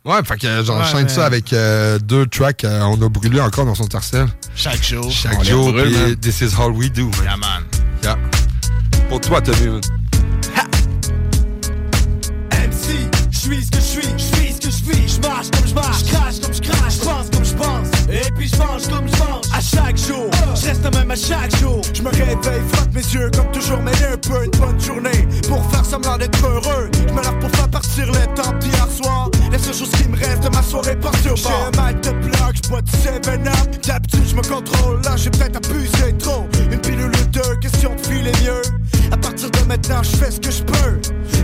Ouais, fait que j'enchaîne Ouais, ça avec euh, deux tracks. euh, on a brûlé encore dans son tercel. Chaque jour. Chaque On jour, brûle, puis man. This is all we do, man. Yeah, man. Yeah. Pour toi, Tommy, man. MC, je suis ce que je suis, je suis ce que je je marche comme je marche, crache comme je crache, je pense comme je pense, et puis je mange comme je mange. À chaque jour, je même à chaque jour. Je me réveille, frotte mes yeux comme toujours, mais un peu une bonne journée pour faire semblant d'être heureux. Je me lave pour faire partir le temps d'hier soir. La seule chose qui me reste de ma soirée au bar. J'ai un mal de bloc, je bois du 7-up. D'habitude, je me contrôle, là j'ai peut-être abusé trop. Une pilule ou deux, question de filer mieux. À partir de maintenant, je fais ce que je peux.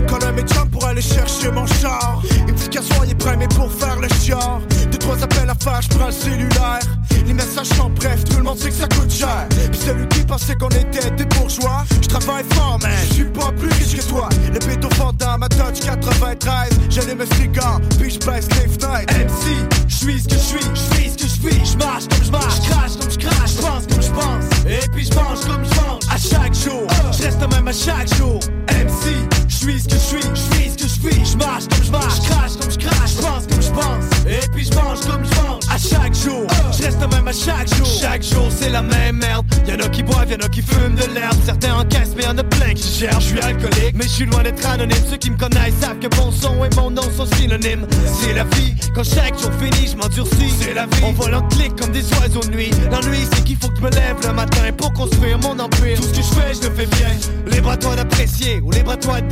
Quand un chums pour aller chercher mon char. Une petite cassoir, il est prêt, mais pour faire le chiard. Deux, trois appels à faire, je prends le cellulaire. Les messages sont brefs, tout le monde sait que ça coûte cher. Puis celui qui pensait qu'on était des bourgeois, je travaille fort, man. Je suis pas plus riche que toi. Le béton fond dans ma Dodge 93. J'allume un cigare, puis je baisse les fenêtres. MC, je suis ce que je suis, je suis ce que je suis. Je marche comme je marche, je crache comme je crache, je pense comme je pense. Et puis je mange comme je mange. À chaque jour, je reste le même à chaque jour. MC, suis ce que je suis, je suis ce que je suis. Je marche comme je marche, je crache comme je crache, je pense comme je pense. Et puis je mange comme je mange. À chaque jour, je reste même à chaque jour. Chaque jour, c'est la même merde. Y'en a qui boivent, y'en a qui fument de l'herbe. Certains encaissent, mais y'en a plein qui cherchent. Je suis alcoolique, mais je suis loin d'être anonyme. Ceux qui me connaissent savent que mon son et mon nom sont synonymes. C'est la vie, quand chaque jour finit, je m'endurcis. C'est la vie, on vole en clic comme des oiseaux de nuit. L'ennui, c'est qu'il faut que je me lève le matin pour construire mon empire. Tout ce que je fais, je le fais bien. Libre à toi d'apprécier ou libre à toi de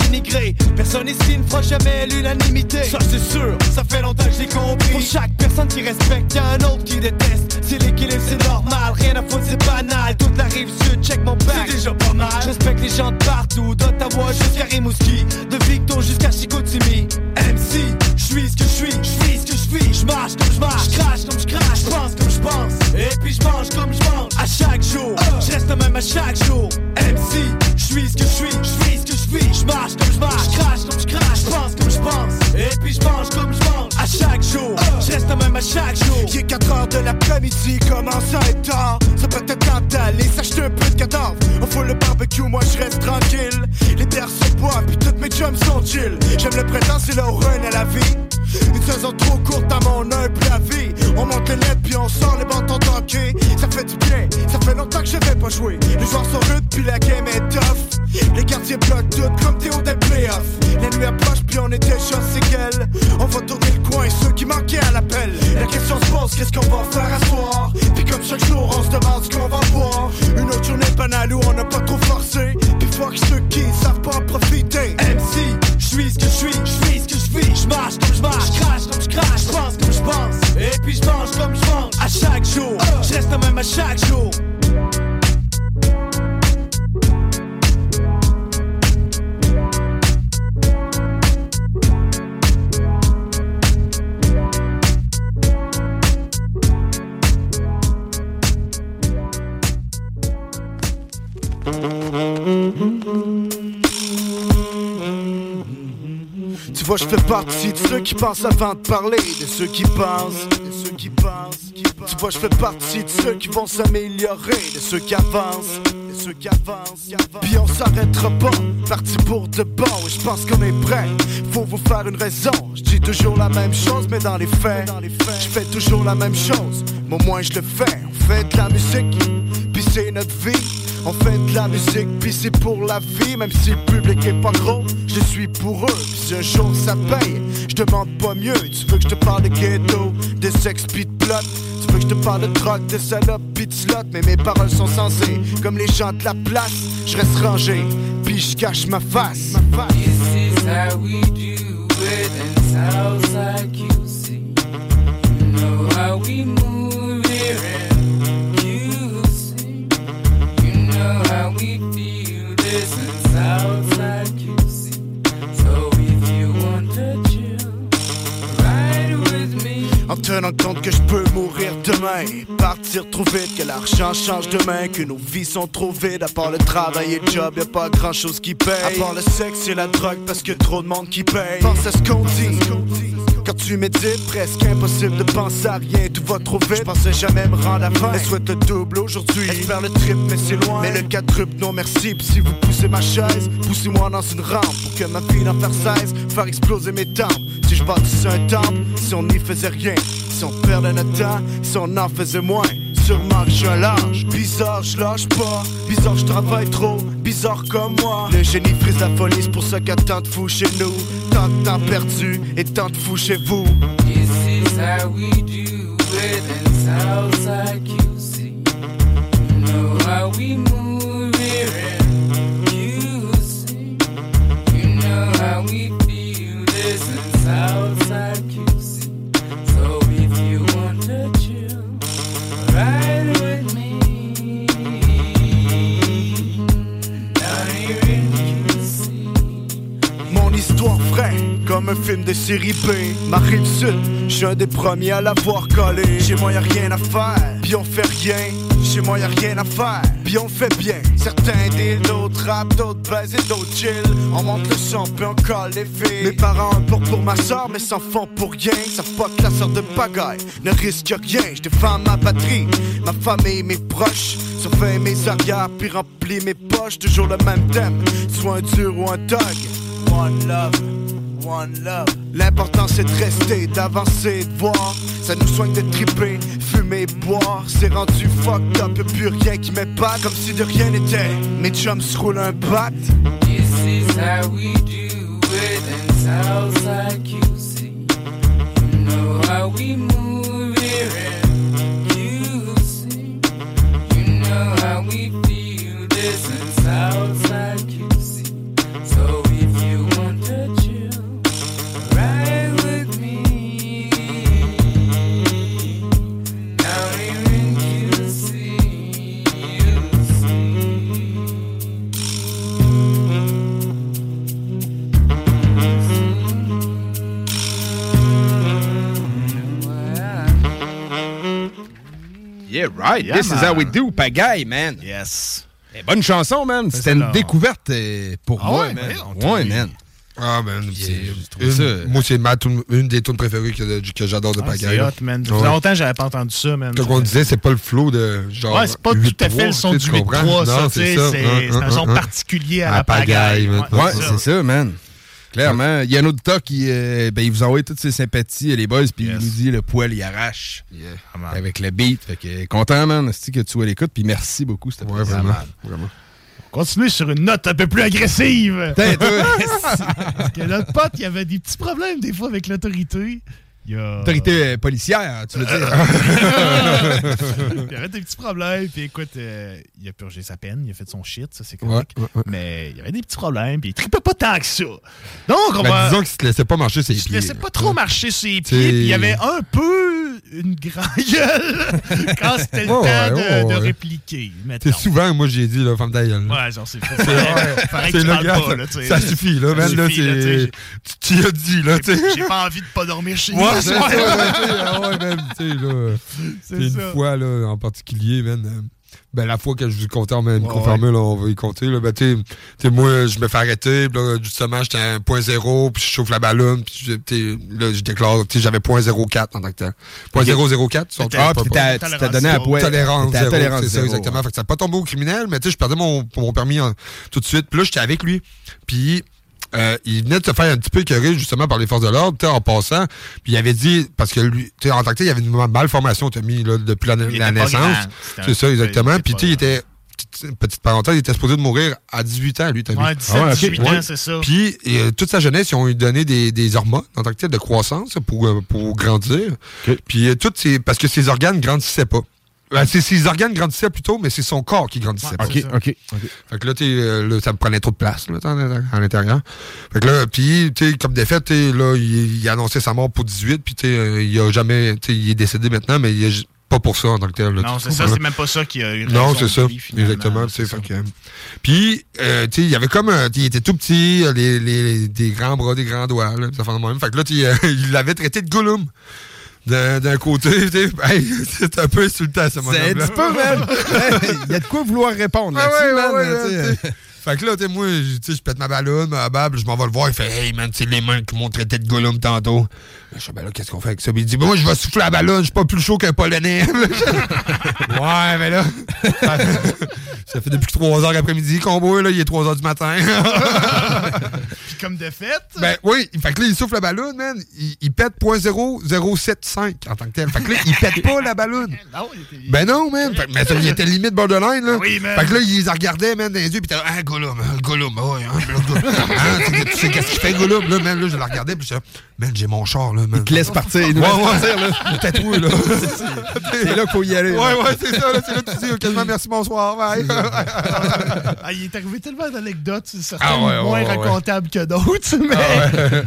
Personne ici ne fera jamais l'unanimité. Ça, c'est sûr, ça fait longtemps que j'ai compris. Pour chaque personne qui respecte, y'a un autre qui déteste. C'est l'équilibre, c'est normal. Rien à foutre, c'est banal. Toute la rive sud, check mon back. C'est déjà pas mal. Respecte les gens de partout, d'Ottawa jusqu'à Rimouski, de Victo jusqu'à Chicoutimi. MC, je suis ce que je suis, je suis ce que je suis. Je marche comme je marche, je crache comme je crache, je pense comme je pense. Et puis je mange comme je mange. À chaque jour, je reste même à chaque jour. MC, je suis ce que je suis, je suis je suis. Je marche comme je marche, je crache comme je crache, je pense comme je pense. Et puis je mange comme je chaque jour, je reste le même à chaque jour. Il est 4 heures de l'après-midi, commence à être tard? Ça peut être temps d'aller s'acheter un peu de cadavre. On fout le barbecue, moi je reste tranquille. Les bières se boivent, puis toutes mes chums sont chill. J'aime le présent, c'est où run à la vie. Une saison trop courte à mon humble avis. On monte les lettres, puis on sort les bâtons tanqués. Ça fait du bien, ça fait longtemps que je vais pas jouer. Les joueurs sont rudes, puis la game est tough. Les gardiens bloquent tout comme Théo des playoffs. La nuit approche, puis on est déjà séquelles. On va tourner le coin, ceux qui manquaient à l'appel. La question se pose, qu'est-ce qu'on va faire à soir? Puis comme chaque jour, on se demande ce qu'on va boire. Une autre journée banale où on n'a pas trop forcé. Puis fuck ceux qui savent pas en profiter. MC, je suis ce que je suis, je suis ce que je suis. Je marche comme je marche, je crache comme je crache, je pense comme je pense. Et puis je mange comme je mange. À chaque jour, je reste même à chaque jour. Tu vois, je fais partie de ceux qui pensent avant de parler, de ceux qui pensent, de ceux qui pensent. Tu vois, je fais partie de ceux qui vont s'améliorer, de ceux qui avancent, de ceux qui avancent. Puis on s'arrêtera pas, parti pour de bon, et je pense qu'on est prêt. Faut vous faire une raison. Je dis toujours la même chose, mais dans les faits, je fais toujours la même chose. Mais au moins je le fais. On fait de la musique, puis c'est notre vie. On fait la musique, puis c'est pour la vie. Même si le public est pas gros, je suis pour eux. Puis un jour ça paye, je demande pas mieux. Tu veux que je te parle de ghetto, de sex, puis de plot? Tu veux que je te parle de drogue, de salope, puis de slot? Mais mes paroles sont censées, comme les gens de la place. Je reste rangé, puis je cache ma face. This is how we do it in Southside QC. You know how we move En tenant compte que je peux mourir demain. Partir trop vite, que l'argent change demain. Que nos vies sont trop vides À part le travail et le job, y'a pas grand chose qui paye. À part le sexe et la drogue parce que trop de monde qui paye. Pense à ce qu'on dit quand tu médites, presque impossible de penser à rien, tout va trop vite. Je pensais jamais me rendre à fin. Elle souhaite le double aujourd'hui. Espère le trip, mais c'est loin. Mais le quadruple, non merci. Si vous poussez ma chaise, poussez-moi dans une rampe pour que ma fille en faire 16, faire exploser mes tempes. Si je bâtissais un temple, si on n'y faisait rien, on perdait notre temps, si on faisait moins. Sûrement que je lâche. Bizarre, je lâche pas. Bizarre, je travaille trop. Bizarre comme moi. Le génie frise la folie, c'est pour ça qu'il y de fous chez nous. Tant de temps perdu et tant de fous chez vous. This is how we do it in Southside QC. You know how we move comme un film de série B. Ma rive sud, je suis un des premiers à l'avoir collé. Chez moi y'a rien à faire, puis on fait rien. Chez moi y'a rien à faire, puis on fait bien. Certains deal, d'autres rap, d'autres baisent et d'autres chill. On monte le son, puis on colle les filles. Mes parents pour pour ma soeur, mais s'en font pour rien. Savent pas que la sœur de pagaille ne risque rien. Je défends ma patrie, ma famille, mes proches. Surveille mes arrières, puis remplis mes poches. Toujours le même thème, soit un dur ou un dog. One love, L'important c'est de rester, d'avancer, de voir. Ça nous soigne de triper, fumer, boire. C'est rendu fucked up, y'a plus rien qui m'épate. Comme si de rien n'était. Mes chums se roulent un bat. This is how we do it in Southside QC. You know how we move Yeah, right. Yeah, This is man. how we do, pagaille, man. Yes. Eh, bonne chanson, man. C'était une découverte euh, pour Ah moi, ouais, man. Ouais, toi. man. Ah, man. c'est trouvé une- ça- Moi, c'est ma tune- une des tunes préférées que, que j'adore de Ah, Pagaille. c'est hot, man. Ça Ouais. faisait longtemps que j'avais pas entendu ça, man. Comme on disait, c'est pas le flow de genre. Ouais, c'est pas tout à fait le son du 8-3, ça, tu sais, c'est c'est un son particulier à la pagaille. Ouais, Ouais, c'est ça, man. Clairement. Il y a un autre tas qui euh, ben, il vous envoie toutes ses sympathies, les boys, puis il nous dit le poil, il arrache. Avec le beat. Fait que content, man, c'est que tu sois l'écoute, puis merci beaucoup, c'était Ouais, vraiment. vraiment. Continuez sur une note un peu plus agressive. Parce que notre pote, il avait des petits problèmes des fois avec l'autorité. Il a... Autorité policière, tu veux dire. il y avait des petits problèmes, puis écoute, euh, il a purgé sa peine, il a fait son shit, ça c'est correct. Ouais, ouais, ouais. Mais il y avait des petits problèmes, puis il tripait pas tant que ça. Donc, on Ben, va. disons qu'il se laissait pas marcher ses Il se pieds. laissait pas trop marcher ses pieds, puis il y avait un peu une grande gueule quand c'était le temps de, répliquer. C'est souvent, moi, j'ai dit, là, femme ta gueule. Ouais, genre, c'est C'est le gars, pas, ça- là. Ça suffit, là, Ça man, là, suffit, là, tu as dit, là. J'ai pas envie de pas dormir chez nous. C'est une fois, là, en particulier, man. euh, Ben, la fois que je vous comptais en microformule, là, on va y compter. Là. Ben, tu sais, moi, je me fais arrêter. Puis là, justement, j'étais à 1.0, puis je chauffe la ballonne. Puis là, je déclare, tu sais, j'avais 0.04 en tant que tel. 0.004, tu Ah, puis t'as- donné à point- Tolérance zéro, tolérance c'est ça, exactement. Fait que ça n'a pas tombé au criminel, mais tu sais, je perdais mon, mon permis en- tout de suite. Puis là, j'étais avec lui. Puis euh, il venait de se faire un petit peu écœurer justement par les forces de l'ordre, tu sais, en passant. Puis il avait dit, parce que lui, tu sais, en tant que tel, il y avait une malformation, tu as mis là, depuis la, naissance. C'est ça, exactement. Puis tu sais, il était, petite- parenthèse, il était supposé de mourir à 18 ans, lui, t'as vu? Ouais, 17, 18 ans, c'est ça. Puis euh, toute sa jeunesse, ils ont eu donné des, des hormones en tant que tel de croissance pour, euh, pour grandir. Puis euh, tout, c'est parce que ses organes grandissaient pas. Ben, c'est- ses organes grandissaient plutôt, mais c'est son corps qui grandissait. Ouais, pas. c'est ça. OK, OK. Fait que là, tu sais, euh, là, ça me prenait trop de place là, à l'intérieur. Fait que là, puis, tu sais, comme défaite, tu sais, là, il, il a annoncé sa mort pour 18, puis, tu sais, euh, il a jamais, tu sais, il est décédé maintenant, mais il est j- pas pour ça en tant que tel. là, Non, c'est ça, là? c'est même pas ça qui a eu Non, raison c'est ça. finalement. Exactement. Puis, euh, tu sais, il y avait comme. un- il était tout petit, euh, les, les- des grands bras, des grands doigts. Là, ça fait de même. Fait que là, tu sais, euh, il l'avait traité de Gollum. D'un côté, hey, c'est un peu insultant, ce C'est un moment-là. petit peu, man. Il y a de quoi vouloir répondre Ah là-dessus, ouais, ouais, ouais, sais. sais. Fait que là, tu sais, moi, je- tu sais, je pète ma ballonne, ma bable, je m'en vais le voir, il fait Hey man, c'est les mains qui m'ont traité de Gollum tantôt. Je fais Ben là, qu'est-ce qu'on fait avec ça? Puis il dit Ben, Moi, je vais souffler la ballonne, je suis pas plus chaud qu'un Polonais. ouais, mais là. ça fait depuis 3 heures après-midi qu'on boit, là, il est 3 heures du matin. Puis comme de fait, Ben oui, fait que là, il souffle la ballonne, man. Il, il pète .0075 en tant que tel. Fait que là, il pète pas la ballonne. Non, il était- Ben non, man. Fait mais ça, il était limite borderline, là. Oui, man. Fait que là, il les regardait, man, dans les yeux, pis t'es ah, Gollum, hein, Gollum, ah ouais, hein, Gollum. Hein, tu sais- tu sais qu'est-ce qu'il fait, Gollum, là, man, là, je le regardais, pis je disais, man, j'ai mon char, là, man. Il te laisse partir, il nous ouais, laisse ouais, partir, là. Tatoué, là. C'est là qu'il faut y aller. Ouais, là. ouais, c'est ça, là, c'est là que tu dis, quasiment merci, bonsoir, bye. Ah, il est arrivé tellement d'anecdotes, certaines Ah ouais, moins ouais, ouais. racontables que d'autres, mais... Ah ouais.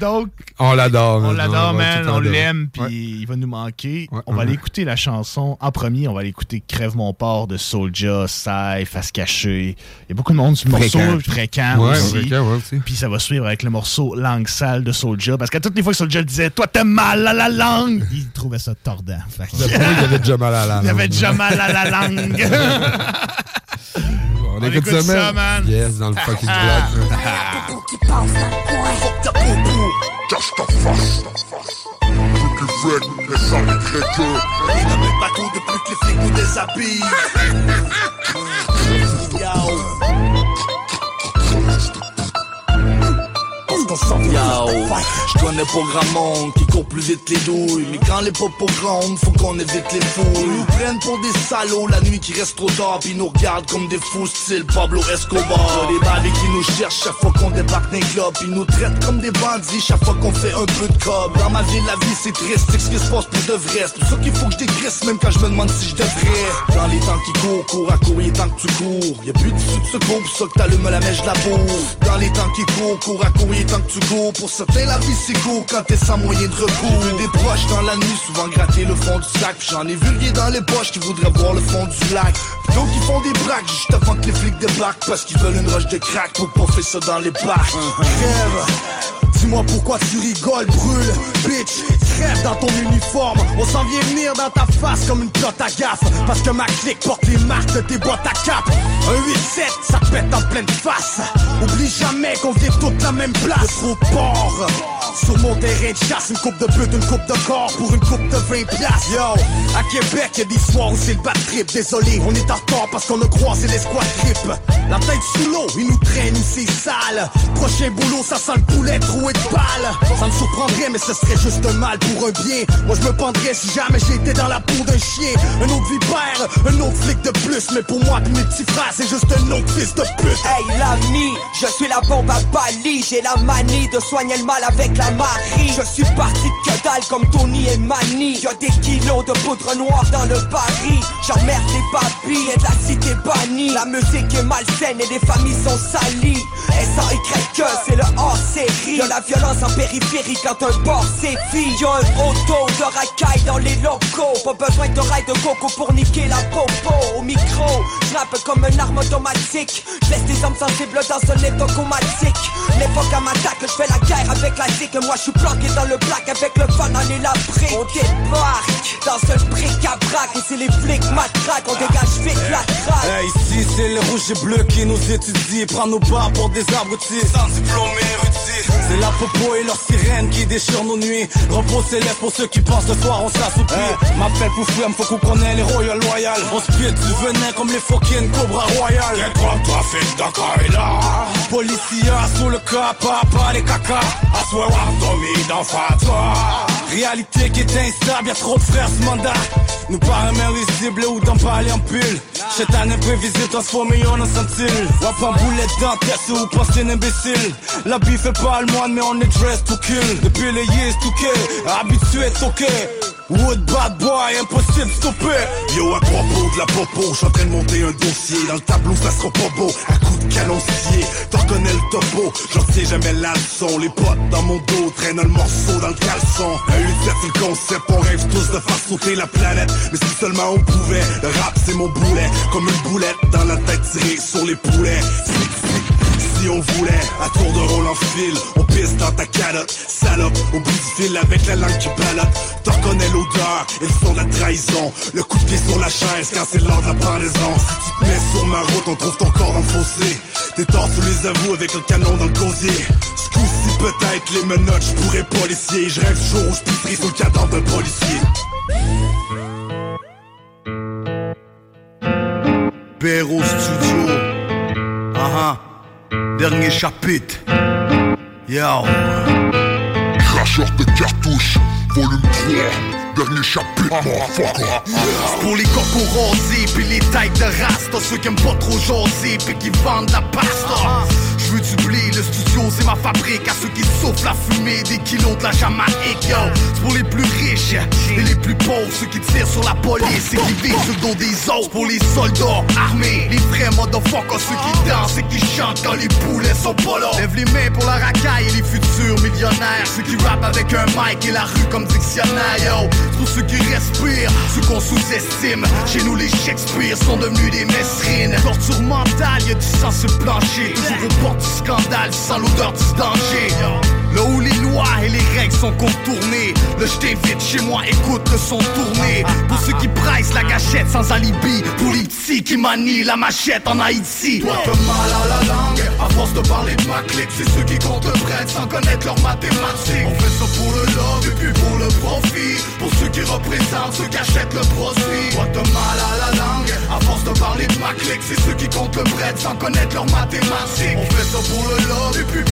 Donc, On l'adore, on l'adore, man, le on l'aime, puis il va nous manquer. on va aller écouter la chanson en premier, on va aller écouter Crève mon port de Soulja, Sai, Face Cachée. Il y a beaucoup de Fréquent. morceau, fréquent Ouais, aussi. fréquent, ouais, aussi. Puis ça va suivre avec le morceau Langue sale de Soulja, parce qu'à toutes les fois que Soulja disait « Toi, t'as mal à la langue », il trouvait ça tordant. Fait que- il avait déjà mal à la Il avait langue. déjà mal à la langue. On, écoute, ça, man. Yes, dans le fucking bloc. Fuck ta poupou, cache ta face. Plus les depuis que les flics nous déshabillent. Parce qu'on je connais monde qui court plus vite que les douilles. Mais quand les popos grondent, faut qu'on évite les fouilles. Ils nous prennent pour des salauds la nuit qui reste trop tard. Puis nous regardent comme des fous, style Pablo Escobar. Des bandits qui nous cherchent chaque fois qu'on débarque d'un club. Ils nous traitent comme des bandits chaque fois qu'on fait un peu de cob. Dans ma vie, la vie c'est triste, c'est ce qui se passe pour de vrai? C'est pour ça qu'il faut que je même quand je me demande si je devrais. Dans les temps qui courent, cours à courir tant que tu cours. Y'a plus de secours, pour ça que t'allumes la mèche de la bourre. Dans les temps qui courent, cours à courir tant tu. Pour certains, la vie c'est court quand t'es sans moyen de recours. Vu des proches dans la nuit, souvent gratter le fond du sac. J'en ai vu dans les poches qui voudraient voir le fond du lac. D'autres qui font des braques juste avant que les flics débarquent. Parce qu'ils veulent une roche de crack pour pas faire ça dans les bacs. Crève. Dis-moi pourquoi tu rigoles, brûle, bitch, crève dans ton uniforme. On s'en vient venir dans ta face comme une plotte à gaffe. Parce que ma clique porte les marques de tes boîtes à cap. Un 8-7, ça te pète en pleine face. Oublie jamais qu'on vient toute la même place. Trop port. Sur mon terrain de chasse, une coupe de but, une coupe de corps pour une coupe de 20 piastres. Yo, à Québec, y'a des soirs où c'est le bad trip. Désolé, on est en retard parce qu'on a croisé les squad trip. La tête sous l'eau, il nous traîne, c'est sale. Prochain boulot, ça sent le poulet troué Ça me surprendrait, mais ce serait juste mal pour un bien. Moi, je me pendrais si jamais j'étais dans la peau d'un chien. Un autre vipère, un autre flic de plus. Mais pour moi, pis mes petits frères, c'est juste un autre fils de pute. Hey l'ami, je suis la bombe à Bali J'ai la manie de soigner le mal avec la marie Je suis parti de que dalle comme Tony et Manny Y'a des kilos de poudre noire dans le baril J'emmerde les papilles et la cité bannie La musique est malsaine et les familles sont salies S.A.Y.E c'est le hors série Y'a la violence en périphérie quand un port sévit. Y'a un auto de racaille dans les locaux. Pas besoin de rail de coco pour niquer la popo. Au micro, j'rappe comme une arme automatique. J'laisse des hommes sensibles dans un état comatique. L'époque à m'attaque, j'fais la guerre avec la zik. Moi j'suis bloqué dans le black avec le fan en la brique. On débarque dans un bric à braque. Et c'est les flics matraquent, on dégage vite la traque. Hey, ici c'est les rouges et bleus qui nous étudient. Prends nos bas pour des abrutis. Sans diplôme érudit. C'est la popo et leur sirène qui déchirent nos nuits. Repos céleste pour ceux qui pensent ce soir on s'assoupit. M'appelle pour fouemme, faut qu'on connaisse les royal loyal. On se pile du venin comme les fucking Cobra Royal. Toi fils de là Policia sous le cas, papa les caca. À soi, Tommy dans fatwa. Réalité qui est instable, y'a trop de frères ce mandat. Nous paraît risible ou d'en parler en pull. Cette année prévisible transformé en un centile. Wap un boulet dans tête ou pensez un imbécile. La vie fait pas le moine, mais on est dressed to kill. Depuis les years to kill, habitué toqué. Wood bad boy, impossible stopper. Yo, à propos de la popo, j'suis train de monter un dossier. Dans le tableau, ça sera pas beau. Un coup de canon scié, t'en connais le topo. J'en sais jamais la leçon. Les potes dans mon dos traînent le morceau dans le caleçon. Un 8 c'est le concept, on rêve tous de faire sauter la planète. Mais si seulement on pouvait, le rap c'est mon boulet. Comme une boulette dans la tête tirée sur les poulets. Si on voulait, à tour de rôle en fil, on pisse dans ta calotte, salope, au bout du fil avec la langue qui balotte. T'en reconnais l'odeur et le son de la trahison. Le coup de pied sur la chaise quand c'est l'heure de la pendaison. Si tu te mets sur ma route, on trouve ton corps le fossé. T'es tort sous les avous avec le canon dans le gosier. Ce coup-ci peut-être les menottes, je pourrais policier. Je rêve jour où je sur le cadavre d'un policier. Perro Studio. Ah. Dernier chapitre. Yo. Cracheur de cartouches, volume 3. Dernier chapitre, motherfucker. Pour les rosés, puis les têtes de rasta, ceux qui aiment pas trop jaser, puis qui vendent la pasta. Le studio c'est ma fabrique. À ceux qui soufflent la fumée des kilos de la Jamaïque yo. C'est pour les plus riches et les plus pauvres Ceux qui tirent sur la police et qui vivent sur le dos des autres. Pour les soldats armés, les vrais motherfuckers Ceux qui dansent et qui chantent quand les poulets sont pas là. Lève les mains pour la racaille et les futurs millionnaires Ceux qui rappent avec un mic et la rue comme dictionnaire yo. C'est pour ceux qui respirent, ceux qu'on sous-estime. Chez nous les Shakespeare sont devenus des mesrines. Torture mentale, y'a du sang le plancher Toujours au scandale sans l'odeur du danger Là où les lois et les règles sont contournées Là je t'invite chez moi, écoute le son tourné. Pour ceux qui pressent la gâchette sans alibi Pour les qui manient la machette en Haïti. Toi t'as mal à la langue, à force de parler de ma clique C'est ceux qui comptent le prêt sans connaître leurs mathématiques. On fait ça pour le love et puis pour le profit. Pour ceux qui représentent, ceux qui achètent le produit Toi t'as mal à la langue, à force de parler de ma clique C'est ceux qui comptent le prêt sans connaître leurs mathématiques. On fait ça pour le love et puis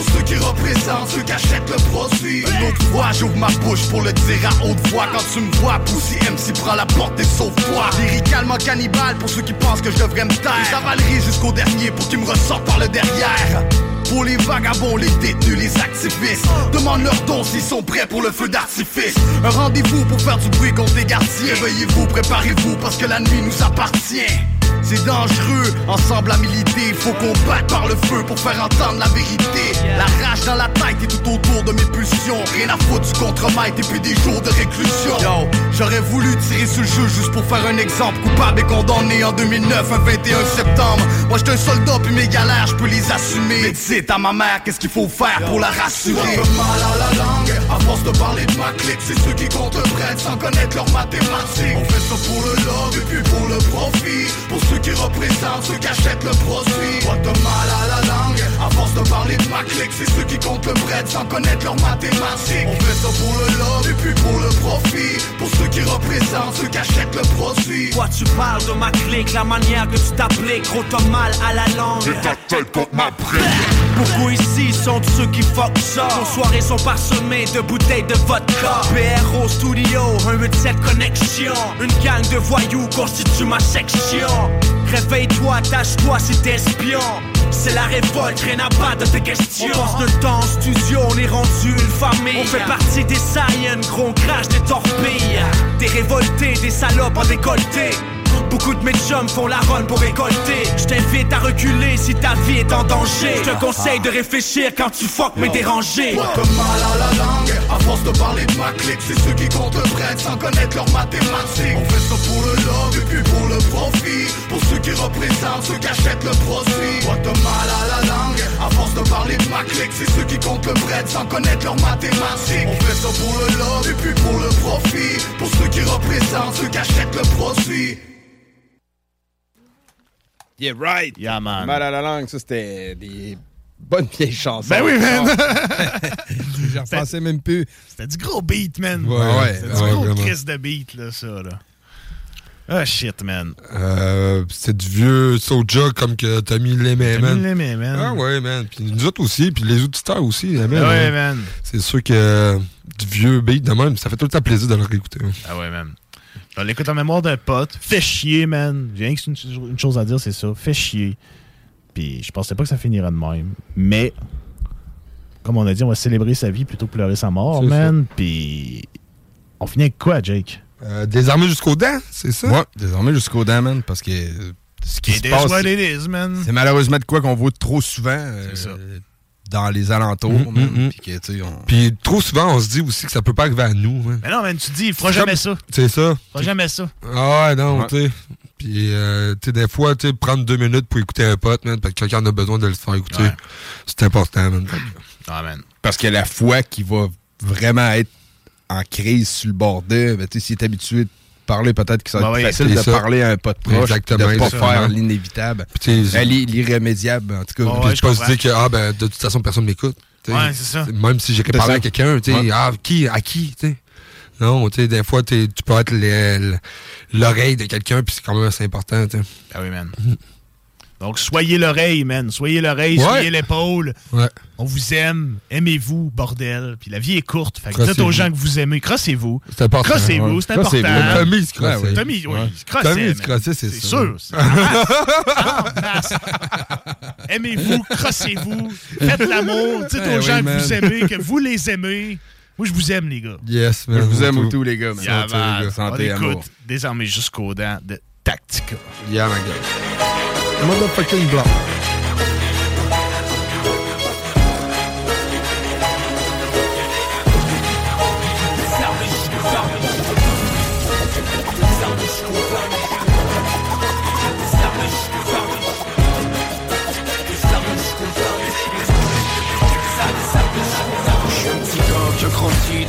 Pour ceux qui représentent, ceux qui achètent le produit. Une autre fois, j'ouvre ma bouche pour le dire à haute voix. Quand tu me vois, Pussy MC prend la porte et sauve-toi Lyricalement cannibale pour ceux qui pensent que je devrais me taire. J'avalerai jusqu'au dernier pour qu'ils me ressortent par le derrière. Pour les vagabonds, les détenus, les activistes Demande leur don s'ils sont prêts pour le feu d'artifice. Un rendez-vous pour faire du bruit contre les gardiens Réveillez-vous, préparez-vous parce que la nuit nous appartient c'est dangereux, ensemble à militer, il faut qu'on batte par le feu pour faire entendre la vérité. La rage dans la tête et tout autour de mes pulsions. Rien à foutre du contre-maître et puis des jours de réclusion. Yo, j'aurais voulu tirer ce jeu juste pour faire un exemple. Coupable et condamné en 2009, un 21 septembre. Moi j'étais un soldat puis mes galères, je peux les assumer. Mais dites à ma mère qu'est-ce qu'il faut faire pour la rassurer? mal à la langue, à force de parler de ma clique, c'est ceux qui le sans connaître leurs mathématiques. On fait ça pour le love et puis pour le profit. Pour ceux qui représentent ceux qui achètent le produit. Pas de mal à la langue, à force de parler de ma clique, c'est ceux qui comptent le bread sans connaître leurs mathématiques. On fait ça pour le love et puis pour le profit. Pour ceux qui représentent ceux qui achètent le produit. Toi tu parles de ma clique, la manière que tu t'appliques, gros t'as mal à la langue. Et ta tête pour ma Beaucoup ici sont ceux qui fuck ça. Nos soirées sont parsemées de bouteilles de vodka. PRO Studio, un 87 connexion. Une gang de voyous constitue ma section. Réveille-toi, tâche-toi si t'es espion. C'est la révolte, rien à battre de tes questions. On passe le temps en studio, on est rendu une famille. On fait partie des Saiyans, gros on crache des torpilles. Des révoltés, des salopes en décolleté. Beaucoup de mes chums font la run pour récolter. Je t'invite à reculer si ta vie est en danger. Je te conseille de réfléchir quand tu fuck mes dérangés. Pas de mal à la langue, à force de parler de ma clique, c'est ceux qui comptent le bread sans connaître leurs mathématiques. On fait ça pour le love et puis pour le profit. Pour ceux qui représentent ceux qui achètent le produit. Pas de mal à la langue, à force de parler de ma clique, c'est ceux qui comptent le bread sans connaître leurs mathématiques. On fait ça pour le love et puis pour le profit. Pour ceux qui représentent ceux qui achètent le produit. Yeah, right. Yeah, man. Mal à la langue, ça, c'était des bonnes vieilles chansons. Ben oui, man. J'en pensais même plus. C'était du gros beat, man. Ouais, ouais, C'était ouais, du gros vraiment. de beat, là, ça, là. Ah, shit, man. Euh, c'est du vieux Soulja comme que Tommy l'aimait, Tommy man. l'aimait, man. Ah ouais, man. Puis nous autres aussi, puis les auditeurs aussi. aimaient, Ah ouais, man. man. C'est sûr que euh, du vieux beat de même, ça fait tout le temps plaisir de le réécouter. Ah ouais, man. On l'écoute en mémoire d'un pote. Fais chier, man. J'ai rien que une, une chose à dire, c'est ça. Fais chier. Puis je pensais pas que ça finirait de même. Mais, comme on a dit, on va célébrer sa vie plutôt que pleurer sa mort, man. Puis, on finit avec quoi, Jake? Euh, désarmé jusqu'aux dents, c'est ça? Ouais, désormais jusqu'au dent, man, parce que ce qui se passe, what c'est- it is, man. c'est malheureusement de quoi qu'on voit trop souvent euh, dans les alentours, Mm, mm, mm. puis que, tu sais, on- Puis trop souvent, on se dit aussi que ça peut pas arriver à nous. man. Mais non, man, tu dis, il fera jamais comme- ça. C'est ça. Il fera jamais ça. Ah ouais, non, Ouais. tu sais. Puis, euh, tu sais, des fois, tu sais, prendre deux minutes pour écouter un pote, man, parce que quelqu'un a besoin de le faire écouter. Ouais. C'est important, man. Ah, man. Parce que la foi qui va vraiment être en crise sur le bord d'eux, ben, tu sais, s'il est habitué de parler, peut-être que ça va Ben être oui, facile de ça. parler à un pote proche, Exactement, de pas exactement. faire l'inévitable, l'ir- l'irrémédiable, en tout cas. Puis je pas se dire que, ah, ben, de toute façon, personne m'écoute. Ouais, c'est ça. Même si j'ai parlé à quelqu'un, tu sais, Ouais. ah, qui, à qui, tu sais. Non, tu sais, des fois, tu peux être le- le- l'oreille de quelqu'un, puis c'est quand même assez important, tu sais. Ah oui, man. Donc, soyez l'oreille, man. Soyez l'oreille, Ouais. soyez l'épaule. Ouais. On vous aime. Aimez-vous, bordel. Puis la vie est courte. Fait que dites aux gens que vous aimez. Crossez-vous. C'est important. Crossez-vous, Ouais. c'est important. Crossez-vous. Tommy, se crossait. Tommy, oui, Tommy, se crossait, c'est C'est sûr. sûr. c'est masse. Aimez-vous, crossez-vous. Faites l'amour. Dites Eh aux oui, gens que vous aimez, que vous les aimez. Moi, je vous aime, les gars. Yes, man. je vous aime Tout. tous les gars, Santé, les gars. Santé, On écoute amour. désormais jusqu'aux dents de Tactica. Yeah, my God. Motherfucking blanc. Qui a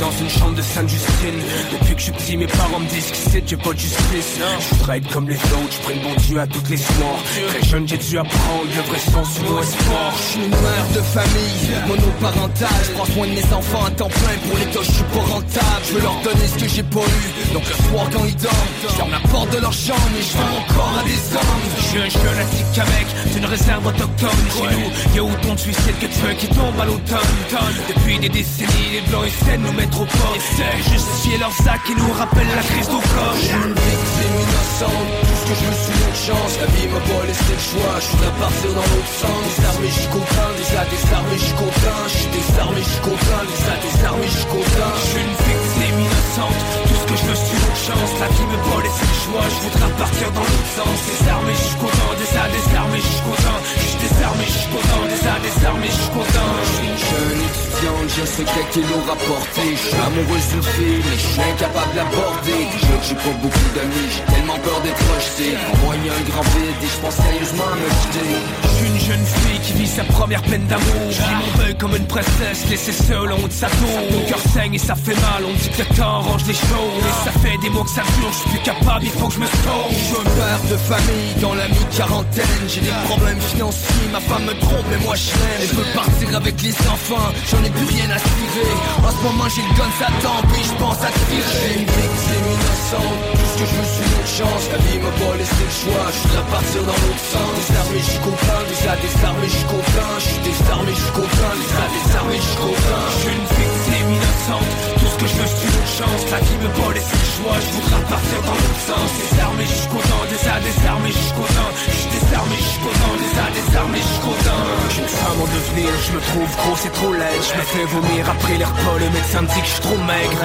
dans une chambre de Sainte-Justine Depuis que je suis petit, mes parents me disent que c'est Dieu pas de justice Je voudrais être comme les autres, je prie le bon Dieu à toutes les soirs Très jeune, j'ai dû apprendre le vrai sens du mot espoir Je suis une mère de famille, monoparentale. Je prends soin de mes enfants à temps plein pour les gosses, je suis pas rentable. Je veux leur donner ce que j'ai pas eu. Donc le soir quand ils dorment, je ferme la porte de leur chambre et je vends mon corps à des hommes. Je suis un jeune attique avec d'une réserve autochtone Chez nous, y'a autant de suicides que de tueurs qui tombent à l'automne Depuis des décennies, les blancs de nous mettre au Essaient de justifier leurs actes qui nous rappellent la crise d'au corps Je suis une victime innocente, tout ce que je me suis une chance. La vie m'a pas laissé le choix, je voudrais partir dans l'autre sens. Désarmé, suis content, déjà désarmé, suis content. Je suis désarmé, suis content, déjà désarmé, suis content. Je suis une victime innocente, tout ce que je c'est une chance La vie me pas laissé le choix, je voudrais partir dans l'autre sens Désarmé, je suis content, déjà désarmé, je suis content Je suis désarmé, je suis content, déjà désarmé, je suis content Je suis une jeune étudiante, je sais qu'elle qui nous rapporté. Je suis amoureuse d'une fille, mais je suis incapable d'aborder. Déjà que j'ai pas beaucoup d'amis, j'ai tellement peur d'être rejeté. Moi, a un grand vide et je pense sérieusement à me quitter. Je une jeune fille qui vit sa première peine d'amour Je mon deuil comme une princesse laissée seule en haut de sa tour Mon cœur saigne et ça fait mal, on dit que le temps range les choses Et ça fait des que ça dure, je suis plus capable d'y faut que je me sauve Je suis père de famille dans la mi-quarantaine. J'ai des problèmes financiers, ma femme me trompe mais moi je l'aime. Je veux partir avec les enfants, j'en ai plus rien à tirer En ce moment j'ai le gun, ça tombe et je pense à tirer. Une victime innocente, tout ce que je veux c'est une chance. La vie m'a pas laissé le choix, je voudrais partir dans l'autre sens. Désarmé jusqu'au plein, déjà désarmé jusqu'au plein Je suis désarmé jusqu'au plein, déjà désarmé jusqu'au plein Je suis une victime innocente que je veux c'est une chance La vie me pas laissé le choix Je voudrais partir dans l'autre sens. Désarmé jusqu'au temps Déjà désarmé jusqu'au temps Je suis désarmé jusqu'au temps Déjà désarmé jusqu'au temps Je suis une femme en devenir, je me trouve gros c'est trop laid. Je me fais vomir après les repas, le médecin me dit que je suis trop maigre.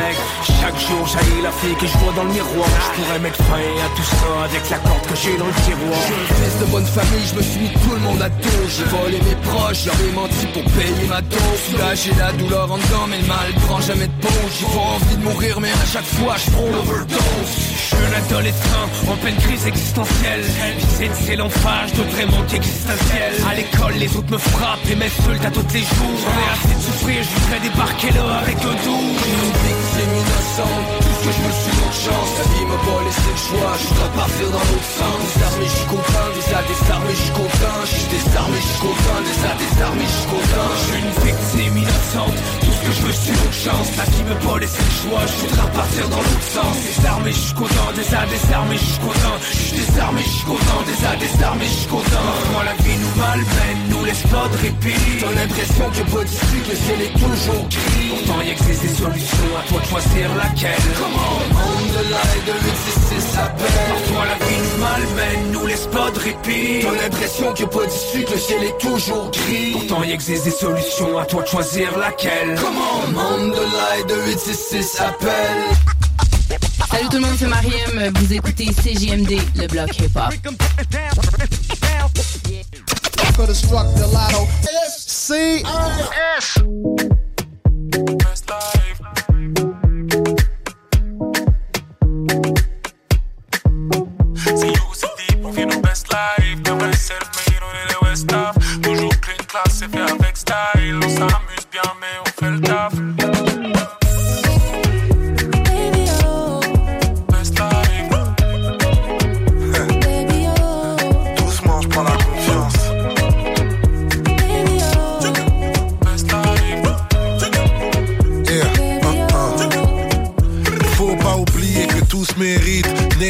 Chaque jour j'haïs la fille que je vois dans le miroir. Je pourrais mettre fin à tout ça avec la corde que j'ai dans le tiroir. Je suis fils de bonne famille, je me suis mis tout le monde à dos. J'ai volé mes proches, ai menti pour payer ma dose. J'ai la douleur en dedans mais le mal prend jamais de pause J'ai envie de mourir mais à chaque fois je prends l'overdose. Je suis un adolescent en pleine crise existentielle. Visé de c'est l'enfage, d'autres est manque existentiel À l'école les autres me frappent et m'insultent à tous les jours. J'en ai assez de souffrir, je voudrais débarquer là avec un doux. Une victime innocente, tout ce que je me suis une chance. La vie m'a pas laissé le choix, je voudrais partir dans l'autre sens. Désarmé jusqu'au pain, déjà désarmé Je suis désarmé jusqu'au pain, déjà désarmé jusqu'au pain Je suis une victime innocente que je veux c'est une chance. La vie me pas laissé le choix. Je voudrais partir dans l'autre sens. Désarmé jusqu'au temps Déjà désarmé jusqu'au temps Je suis désarmé jusqu'au temps Déjà désarmé jusqu'au temps Moi la vie nous malmène Nous laisse pas de répit T'as l'impression que d'ici que le ciel est toujours gris. Pourtant y existe des solutions. À toi de choisir laquelle. Comment On. De l'aide de 866 s'appelle Parfois la vie nous malmène Nous laisse pas de répit T'as l'impression que d'ici que le ciel est toujours gris. Pourtant y existe des solutions. À toi de choisir laquelle. Comment On de l'aide de 866 appelle Salut tout le monde, c'est Mariem. Vous écoutez CJMD, le bloc hip-hop.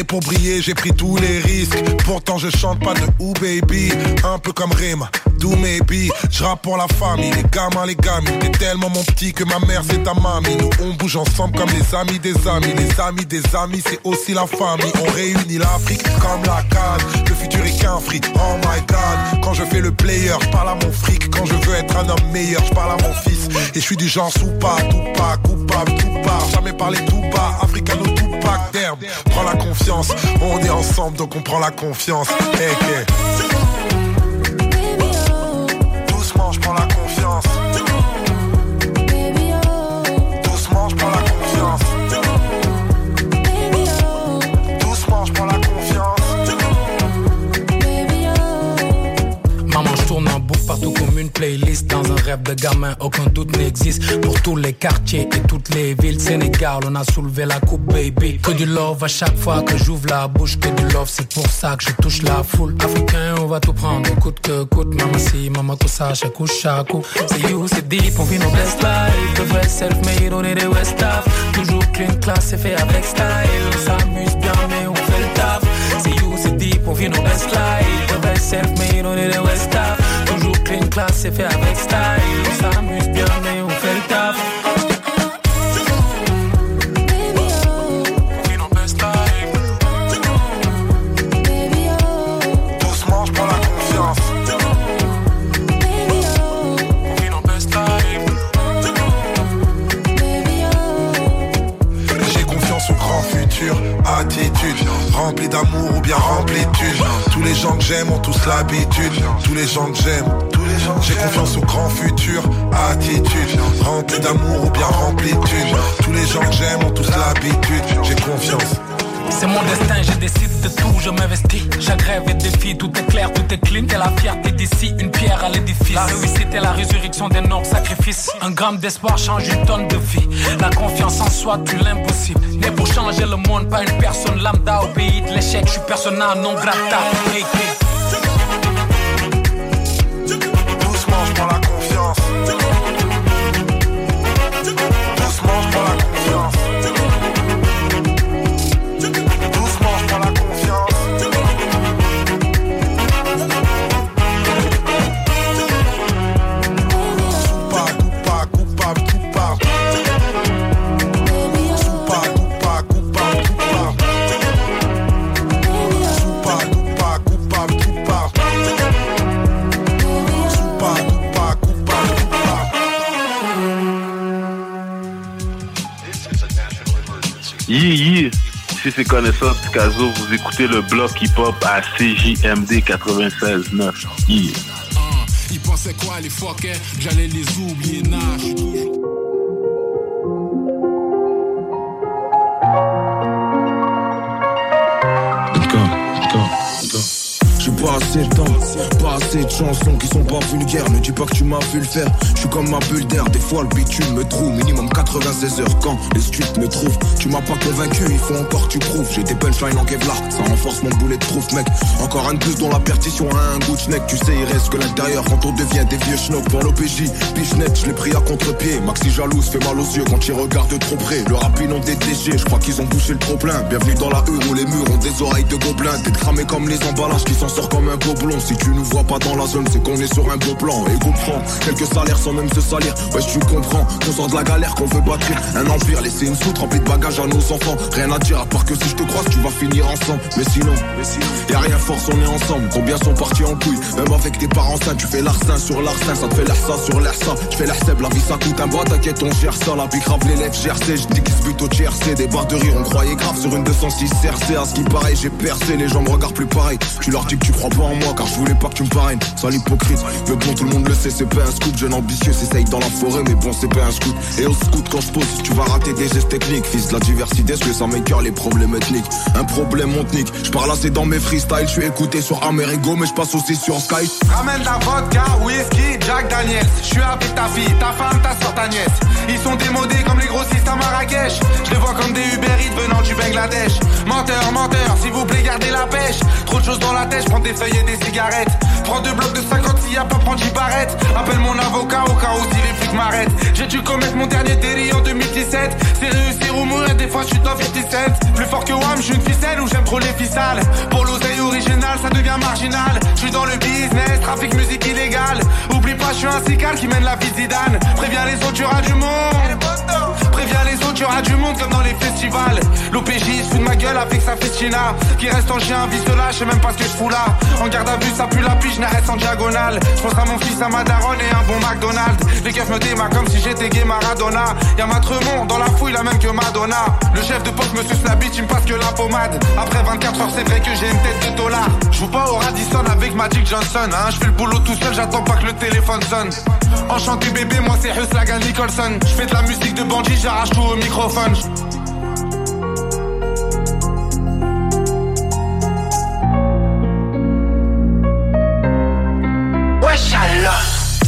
Pour briller, j'ai pris tous les risques. Pourtant, je chante pas de ou baby. Un peu comme Rima, do maybe. Je rappe pour la famille, les gamins, les gamines. T'es tellement mon petit que ma mère c'est ta mamie. Nous on bouge ensemble comme les amis des amis. Les amis des amis, c'est aussi la famille. On réunit l'Afrique comme la canne. Le futur est qu'un fric, oh my god. Quand je fais le player, je parle à mon fric. Quand je veux être un homme meilleur, je parle à mon fils. Et je suis du genre sous pas, tout pas, coupable, tout pas. Jamais parler tout bas, africano tout pack. Prends la confiance, on est ensemble donc on prend la confiance. Hey, hey. Partout comme une playlist. Dans un rêve de gamin, aucun doute n'existe. Pour tous les quartiers et toutes les villes, Sénégal, on a soulevé la coupe, baby. Que du love à chaque fois que j'ouvre la bouche. Que du love, c'est pour ça que je touche la foule. Africain, on va tout prendre, coûte que coûte. Maman, si, chaque coup, chaque coup. C'est you, c'est deep, on vit nos best life. Le vrai self-made, on est des West Af. Toujours clean, class, c'est fait avec style. On s'amuse bien, mais on fait le taf. C'est you, c'est deep, on vit nos best life. Le vrai self-made, on est des West Af. Toujours clean, class, c'est fait avec style. On s'amuse bien, mais on fait le taf. Attitude Rempli d'amour ou bien rempli de. Tous les gens que j'aime ont tous l'habitude. Tous les gens que j'aime J'ai confiance au grand futur, attitude Rempli d'amour ou bien rempli de thunes. Tous les gens que j'aime ont tous l'habitude J'ai confiance C'est mon destin, je décide de tout, je m'investis. J'agrève et défie, tout est clair, tout est clean. T'es la fierté d'ici, une pierre à l'édifice. La réussite est la résurrection des nobles sacrifices. Un gramme d'espoir change une tonne de vie. La confiance en soi tue l'impossible. Né pour changer le monde, pas une personne lambda au pays de l'échec. Je suis persona non grata. Doucement, si c'est connaissance Picasso, vous écoutez le bloc hip-hop à CJMD 96.9. Yi. Ils pensaient quoi les fuckers? J'allais les oublier, suis toujours. Pas assez de temps, pas assez de chansons qui sont pas vulgaires. Ne dis pas que tu m'as vu le faire. Je suis comme ma bulle d'air, des fois le bitume me trouve. Minimum 96 heures quand les streets me trouvent. Tu m'as pas convaincu, il faut encore que tu prouves. J'ai des punchlines en Kevlar, ça renforce mon boulet de proof, mec. Encore un de plus dont la perdition a un goût de. Tu sais, il reste que l'intérieur quand on devient des vieux schnocks. Pour l'OPJ, net, je l'ai pris à contre-pied. Maxi jalouse fait mal aux yeux quand il regarde trop près. Le rap ils ont déchets, je crois qu'ils ont bouché le trop plein. Bienvenue dans la rue où les murs ont des oreilles de gobelins. T'es cramé comme les emballages qui s'en sort comme un gobelin. Si tu nous vois pas dans la zone, c'est qu'on est sur un beau plan. Et comprends, quelques salaires sans même se salir. Ouais, tu comprends, qu'on sort de la galère, qu'on veut bâtir un empire. Laisser une soute remplie de bagages à nos enfants. Rien à dire à part que si je te croise, tu vas finir ensemble. Mais sinon, y a rien force, on est ensemble. Combien sont partis en couille, même avec tes parents sains. Tu fais l'arsin sur l'arsin, ça te fait l'air ça sur l'air ça. Je fais l'air seb, la vie ça coûte un bras, t'inquiète, on gère ça. La pique grave les lèvres GRC, je dis qu'ils se butent au GRC. Des barres de rire, on croyait grave sur une 206 CRC. À ce qui paraît, j'ai percé, les gens me regardent plus pareil. Tu leur dis que tu crois pas en moi, car je voulais pas que tu me parraines. Sois l'hypocrite, mais bon, tout le monde le sait, c'est pas un scout. Jeune ambitieux, s'essaye dans la forêt, mais bon, c'est pas un scout. Et au scout, quand je pose, tu vas rater des gestes techniques. Fils de la diversité, ce que ça m'écœure les problèmes ethniques? Un problème ethnique, je parle assez dans mes freestyles. Je suis écouté sur Amerigo, mais je passe aussi sur Skype. Ramène la vodka, whisky, Jack Daniels. Je suis avec ta fille, ta femme, ta soeur, ta nièce. Ils sont démodés comme les grossistes à Marrakech. Je les vois comme des Uber Eats venant du Bangladesh. Menteur, menteur, s'il vous plaît, gardez la pêche. Trop de choses dans la tête, je des feuilles et des cigarettes. Prends deux blocs de 50 s'il y a pas, prends 10 barrettes. Appelle mon avocat au cas où si les flics m'arrêtent. J'ai dû commettre mon dernier délit en 2017. C'est réussir ou mourir, des fois je suis dans 57. Plus fort que WAM, je suis une ficelle ou j'aime trop les ficelles. Pour l'oseille originale, ça devient marginal. Je suis dans le business, trafic musique illégale. Oublie pas, je suis un cical qui mène la vie Zidane. Préviens les autres, du monde. Préviens les autres, tu auras du monde comme dans les festivals. L'OPJ se fout de ma gueule avec sa festina. Qui reste en chien, vise de là, je sais même pas ce que je fous là. En garde à vue, ça pue la pige, n'arrête en diagonale. Je pense à mon fils, à ma daronne et un bon McDonald's. Les keufs me démarrent comme si j'étais gay Maradona. Y'a ma Tremont dans la fouille, la même que Madonna. Le chef de poste me suce la bite, il me passe que la pommade. Après 24 heures, c'est vrai que j'ai une tête de dollar. Je joue pas au Radisson avec Magic Johnson. Hein. Je fais le boulot tout seul, j'attends pas que le téléphone sonne. Enchanté bébé, moi c'est Hus Lagan Nicholson. Je fais de la musique de bandit, j'arrache tout au microphone.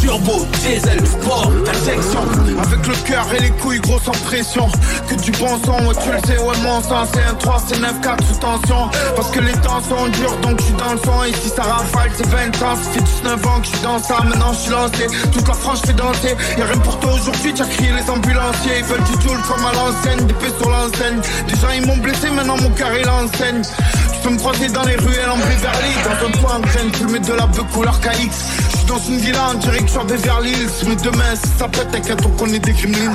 Turbo, diesel, sport, injection. Avec le cœur et les couilles gros sans pression Que du bon sang, ouais tu le sais, ouais mon sang C'est un 3, c'est 9, 4 sous tension. Parce que les temps sont durs donc je suis dans le son Et si ça rafale c'est 20 ans, ça fait 19 ans que je suis dans ça. Maintenant je suis lancé, toute la France fait danser. Y'a rien pour toi aujourd'hui, t'as crié les ambulanciers. Ils veulent du tool comme à l'ancienne, des paix sur l'enseigne. Déjà ils m'ont blessé, maintenant mon cœur il enseigne. Tu peux me croiser dans les ruelles en Beverly Dans un coin en train de fumer de la beuh couleur KX dans une villa en direct sur Beverly Hills Mais demain si ça pète t'inquiète on connaît des gremlins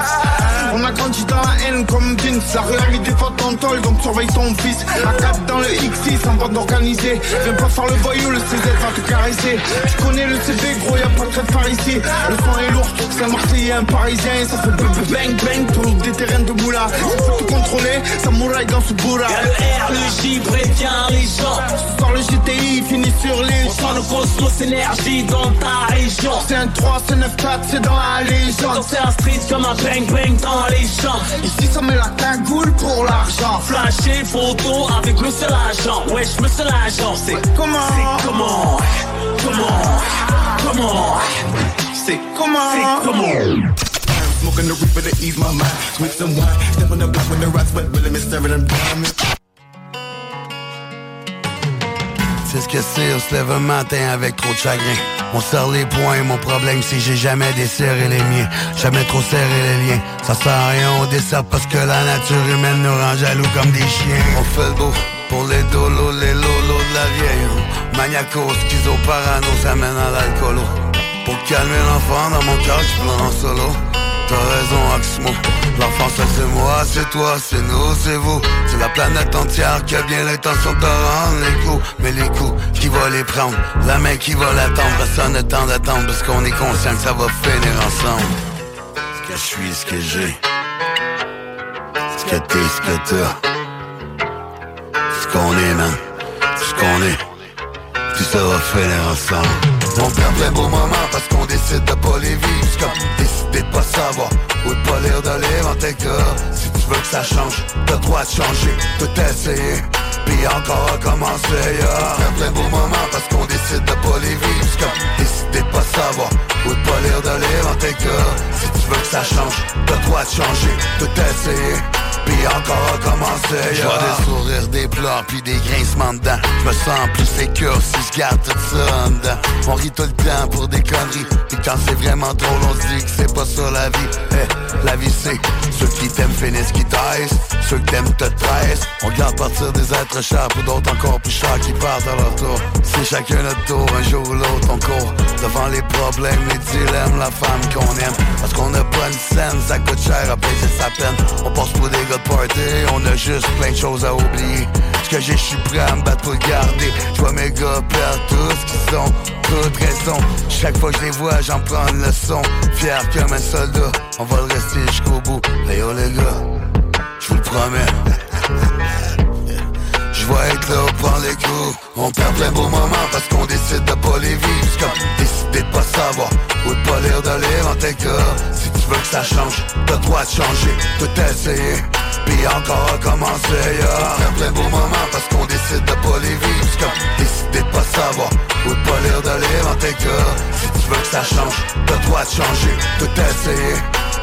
On a grandi dans la haine comme Vince. La des potes en tôle donc surveille ton fils. À cap dans le X6 en bande organisée. Viens pas faire le voyou le CZ va te caresser. Tu connais le CV gros y'a pas de traite par ici. Le son est lourd c'est un Marseillais un Parisien. Ça fait bang bang bang pour des terrains de moula. Il faut te contrôler samouraï dans ce bourra Y'a le R, le J prévient les gens. Soir le GTI finit sur les sent le cosmos énergie dans ta région C'est un 3, c'est 9, 4, c'est dans la légende C'est un street comme un bang bang dans les gens. Ici ça met la cagoule pour l'argent. Flasher photo avec le seul agent. Wesh, me seul agent. C'est comment C'est comment Comment Comment C'est comment C'est comment Smoking the reaper to ease my mind. Switch some wine. Step on the block when the rocks wet. Really them diamonds. C'est ce que c'est, on se lève un matin avec trop de chagrin. On serre les poings, mon problème c'est j'ai jamais desserré les miens. Jamais trop serré les liens. Ça sert à rien, on dessert parce que la nature humaine nous rend jaloux comme des chiens. On fait le beau pour les dolos, les lolos de la vieille. Maniaco, schizo, ça mène à l'alcoolo. Pour calmer l'enfant dans mon cœur, je en solo. T'as raison, Oxmo. L'enfant, ça c'est moi, c'est toi, c'est nous, c'est vous. C'est la planète entière qui a bien l'intention de rendre les coups. Mais les coups, qui va les prendre? La main qui va l'attendre. Personne n'a temps d'attendre parce qu'on est conscient que ça va finir ensemble. Ce que je suis, ce que j'ai. Ce que t'es, ce que t'as. Ce qu'on est, man. Ce qu'on est. Tout ça va ensemble. On perd plein beaux moments parce qu'on décide de pas les vivre. C'est comme décider de pas savoir ou de pas lire de livre en tête Si tu veux que ça change, t'as droit de changer, tout essayer. Puis encore recommencer, yeah. Perd plein beaux moments parce qu'on décide de pas les vivre. C'est comme décider de pas savoir ou de pas lire de livre en tête Si tu veux que ça change, t'as droit de changer, tout essayer. Puis encore recommencer, yeah. des sourires, des pleurs, puis des grincements dedans Je me sens plus sécure si je garde tout ça en dedans. On rit tout le temps pour des conneries. Puis quand c'est vraiment drôle, on se dit que c'est pas ça la vie. Eh, La vie c'est ceux qui t'aiment finissent qui taisent. Ceux qui t'aiment te tressent On garde partir des êtres chers pour d'autres encore plus chers qui partent à leur tour. C'est chacun notre tour, un jour ou l'autre on court Devant les problèmes, les dilemmes, la femme qu'on aime. Parce qu'on a pas une scène, ça coûte cher à payer sa peine. On passe pour des gars de on a juste plein de choses à oublier. Ce que j'ai, je suis prêt à me battre pour le garder. Je vois mes gars perdre tout ce qu'ils sont Toute raison, chaque fois que je les vois, j'en prends une leçon. Fier comme un soldat, on va le rester jusqu'au bout. Hey les gars, je vous le promets. Je vais être là pour prendre les coups. On perd plein beaux moments parce qu'on décide de pas les vivre. Décider de pas savoir ou de pas lire de lire en tête Si tu veux que ça change, t'as droit de changer, tout essayer puis encore recommencer, yeah. Perd plein beaux moments parce qu'on décide de pas les vivre. C'est comme décider de pas savoir ou de pas lire de lire en tête Si tu veux que ça change, t'as droit de changer, tout essayer.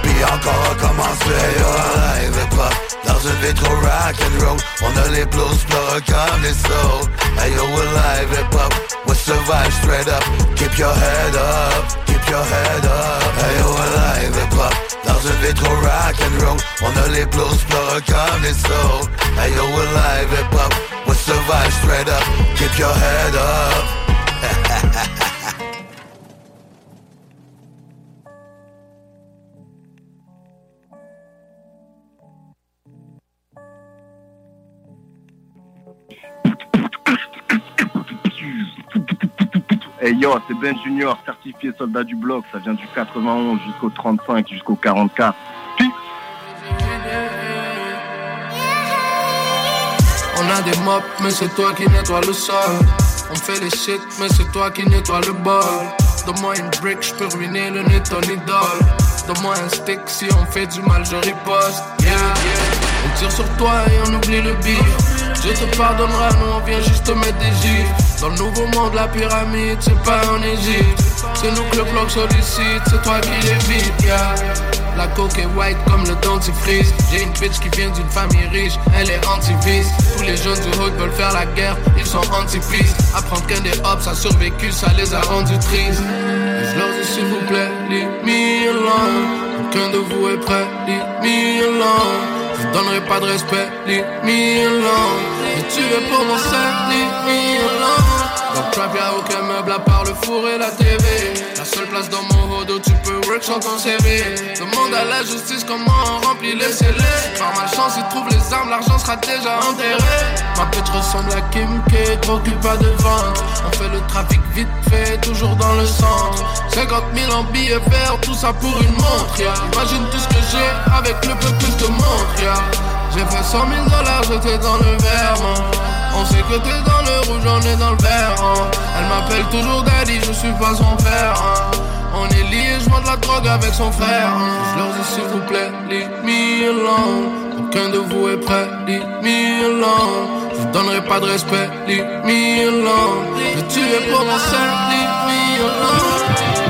Puis encore recommencer, yeah. Hip hop dans une vie trop rock and roll On a les blues pleureux comme les souls Hey yo, we're live hip hop We survive straight up. Keep your head up, your head up. Hey yo, we're live hip hop dans trop rock and roll On a les blues pleureux comme les souls Hey yo, we're live hip hop We survive straight up. Keep your head up Hey yo, c'est Ben Junior, certifié soldat du bloc. Ça vient du 91 jusqu'au 35, jusqu'au 44. On a des mops, mais c'est toi qui nettoie le sol. On fait les shit, mais c'est toi qui nettoie le bol. Donne-moi une brick, je peux ruiner le nez ton idole. Donne-moi un stick, si on fait du mal, je riposte. Yeah. On tire sur toi et on oublie le beef. Dieu te pardonnera, nous on vient juste te mettre des gifs. Dans le nouveau monde, la pyramide, c'est pas en Égypte. C'est nous que le bloc sollicite, c'est toi qui l'évites, yeah. La coke est white comme le dentifrice. J'ai une bitch qui vient d'une famille riche, elle est anti-vice. Tous les jeunes du hood veulent faire la guerre, ils sont anti-peace. Apprendre qu'un des hops a survécu, ça les a rendus tristes. Je dis s'il vous plaît, leave me alone. Aucun de vous est prêt, leave me. Donnerai pas de respect, leave me alone. Mais tu es pour mon sein, leave me alone. Le trap y'a aucun meuble à part le four et la TV La seule place dans mon hood tu peux work sans CV Demande à la justice comment on remplit les scellés. Par malchance ils trouvent les armes, l'argent sera déjà enterré. Ma pute ressemble à Kim K, trop pas de vente On fait le trafic vite fait, toujours dans le centre. 50 000 en billets verts, tout ça pour une montre yeah. Imagine tout ce que j'ai avec le peu je te montre yeah. J'ai fait 100 000 dollars, j'étais dans le verre on sait que t'es dans le rouge, on est dans le vert. hein. Elle m'appelle toujours Daddy, je suis pas son père. hein. On est liés, je de la drogue avec son frère. Je leur dis s'il vous plaît, leave me alone. Aucun de vous est prêt, leave me alone. Je vous donnerai pas de respect, leave me alone. Je tuerai pour ma sœur, leave me.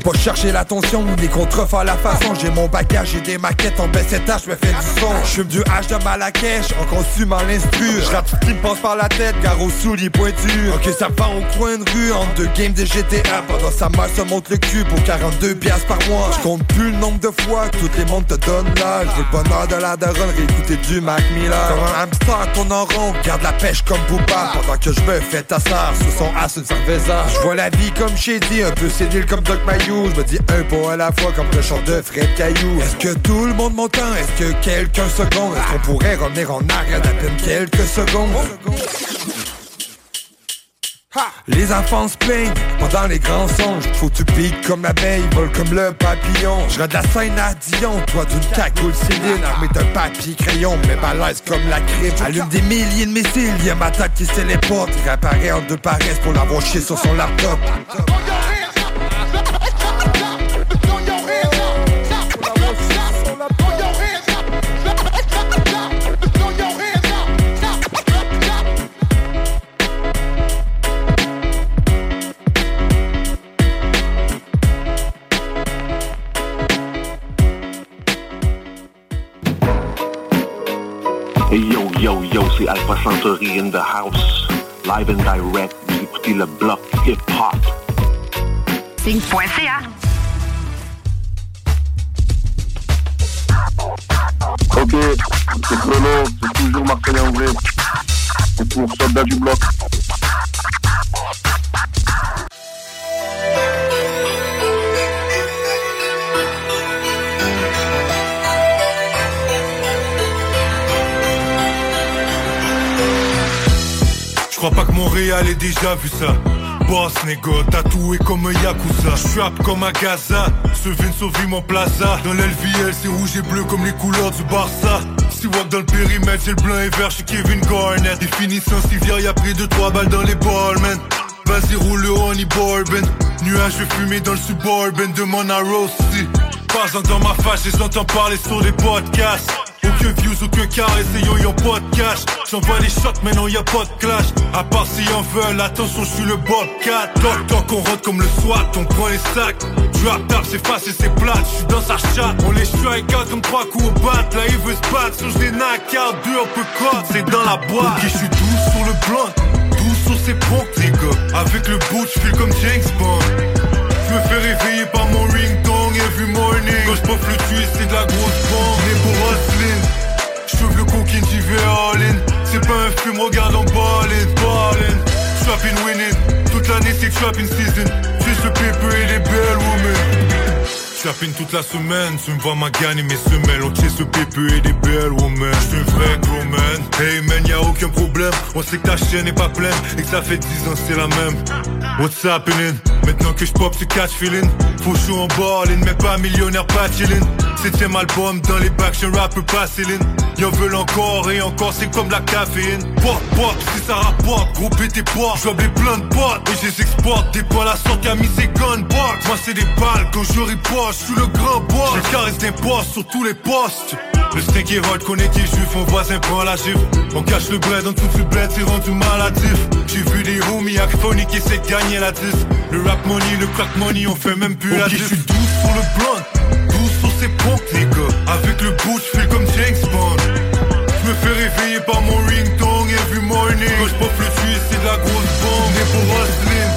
pas cherché l'attention ou les contrefaits à la façon. J'ai mon bagage, j'ai des maquettes en baisse étage, je me fais du son. Je du H de Malakesh en consumant l'instru Je rate tout qui me passe par la tête, gare aux souliers pointus. Ok ça va au coin de rue, en deux games de GTA Pendant sa mère se monte le cul pour 42 piastres par mois. Je compte plus le nombre de fois que toutes les mondes te donnent l'âge. J'ai le bonheur de la daronne, réécouter du Mac Miller. Comme un hamster tourne en rond, garde la pêche comme Booba. Pendant que je me fais tassar sous son as une cerveza Je vois la vie comme Shady, un peu sénile comme Doc Mayo je me dis un pas à la fois comme le chant de Fred Caillou. Est-ce que tout le monde m'entend? Est-ce que quelqu'un seconde Est-ce qu'on pourrait revenir en arrière d'à peine quelques secondes? Les enfants se plaignent pendant les grands songes. Faut tu piques comme l'abeille, vole comme le papillon. Je de la scène à Dion, toi d'une cagoule Céline. Armée d'un papier crayon, mais balèze comme la crime Allume des milliers de missiles, y'a ma tête qui se téléporte Il réapparaît en deux paresses pour l'avoir chié sur son laptop yo, yo, yo, c'est Alpha Centauri in the house. Live and direct, vous écoutez le bloc hip-hop. Signe.ca Ok, c'est Chrono, c'est toujours Marcel André. C'est pour Soldat du bloc. Crois pas que Montréal ait déjà vu ça. Boss négo, tatoué comme un Yakuza. Strap comme un Gaza, ce vin sauve mon plaza. Dans l'LVL, c'est rouge et bleu comme les couleurs du Barça. Si walk dans le périmètre, c'est le blanc et vert chez Kevin Garnett. Définition civière, y'a pris 2-3 balles dans les balls, man. Vas-y, roule le honey bourbon. Nuage dans le suburban, demande à Rossi. Pas dans ma face, les entends parler sur des podcasts. Aucun views, aucun carré, c'est yo, pas de cash. J'envoie les shots, mais non, y'a pas de clash. À part si en veulent, attention, je suis le Bobcat. Toc, toc, on rentre comme le SWAT, on prend les sacs. Drop table, c'est facile, c'est plate, j'suis dans sa chatte. On les strike out comme trois coups au bat. Là, il veut se battre, sur les knock out, deux un peu c'est dans la boîte. Ok, j'suis douce sur le blunt, douce sur ses pompes, les gars. Avec le boot, j'file comme James Bond. J'me fais réveiller par mon ringtone every morning. Quand j'pouffe le tuer, c'est de la grosse bombe. J'trouve le coquine, j'y vais all in. C'est pas un film, regarde en ballin', ballin'. Trapping winning, toute l'année c'est trapping season. Juste le paper et les belles women. Trapping toute la semaine, tu me vois ma gagne mes semelles. On chase le PPE et des belles women. J'suis un vrai gros man. Hey man, y'a aucun problème. On sait que ta chaîne est pas pleine et que ça fait 10 ans c'est la même. What's happening? Maintenant que j'pop, tu catch feeling. Faut jouer en ballin', mais pas millionnaire, pas chillin'. Septième album dans les bacs, un rapper pas Céline. Y'en veulent encore et encore, c'est comme la caféine. Pop, pop, si ça rapporte, gros tes poids. Les plein de potes et je les exporte. Des balles à sorte, a mis ses gunbox. Moi c'est des balles quand je riposte, j'suis le grand boss. Je caresse des postes sur tous les postes. Le est hot, connaît qui est juif, mon voisin prend la gifle. On cache le bled, dans tout le bled, c'est rendu maladif. J'ai vu des homies phoniques qui essaient de gagner la 10. Le rap money, le crack money, on fait même plus la diff. J'suis douce sur le blunt, douce sur ses pompes, les gars. Avec le bout, j'fais comme James Bond. Réveillé par mon ringtone every morning Quand j'pop le suisse c'est de la grosse bombe Né pour Roslyn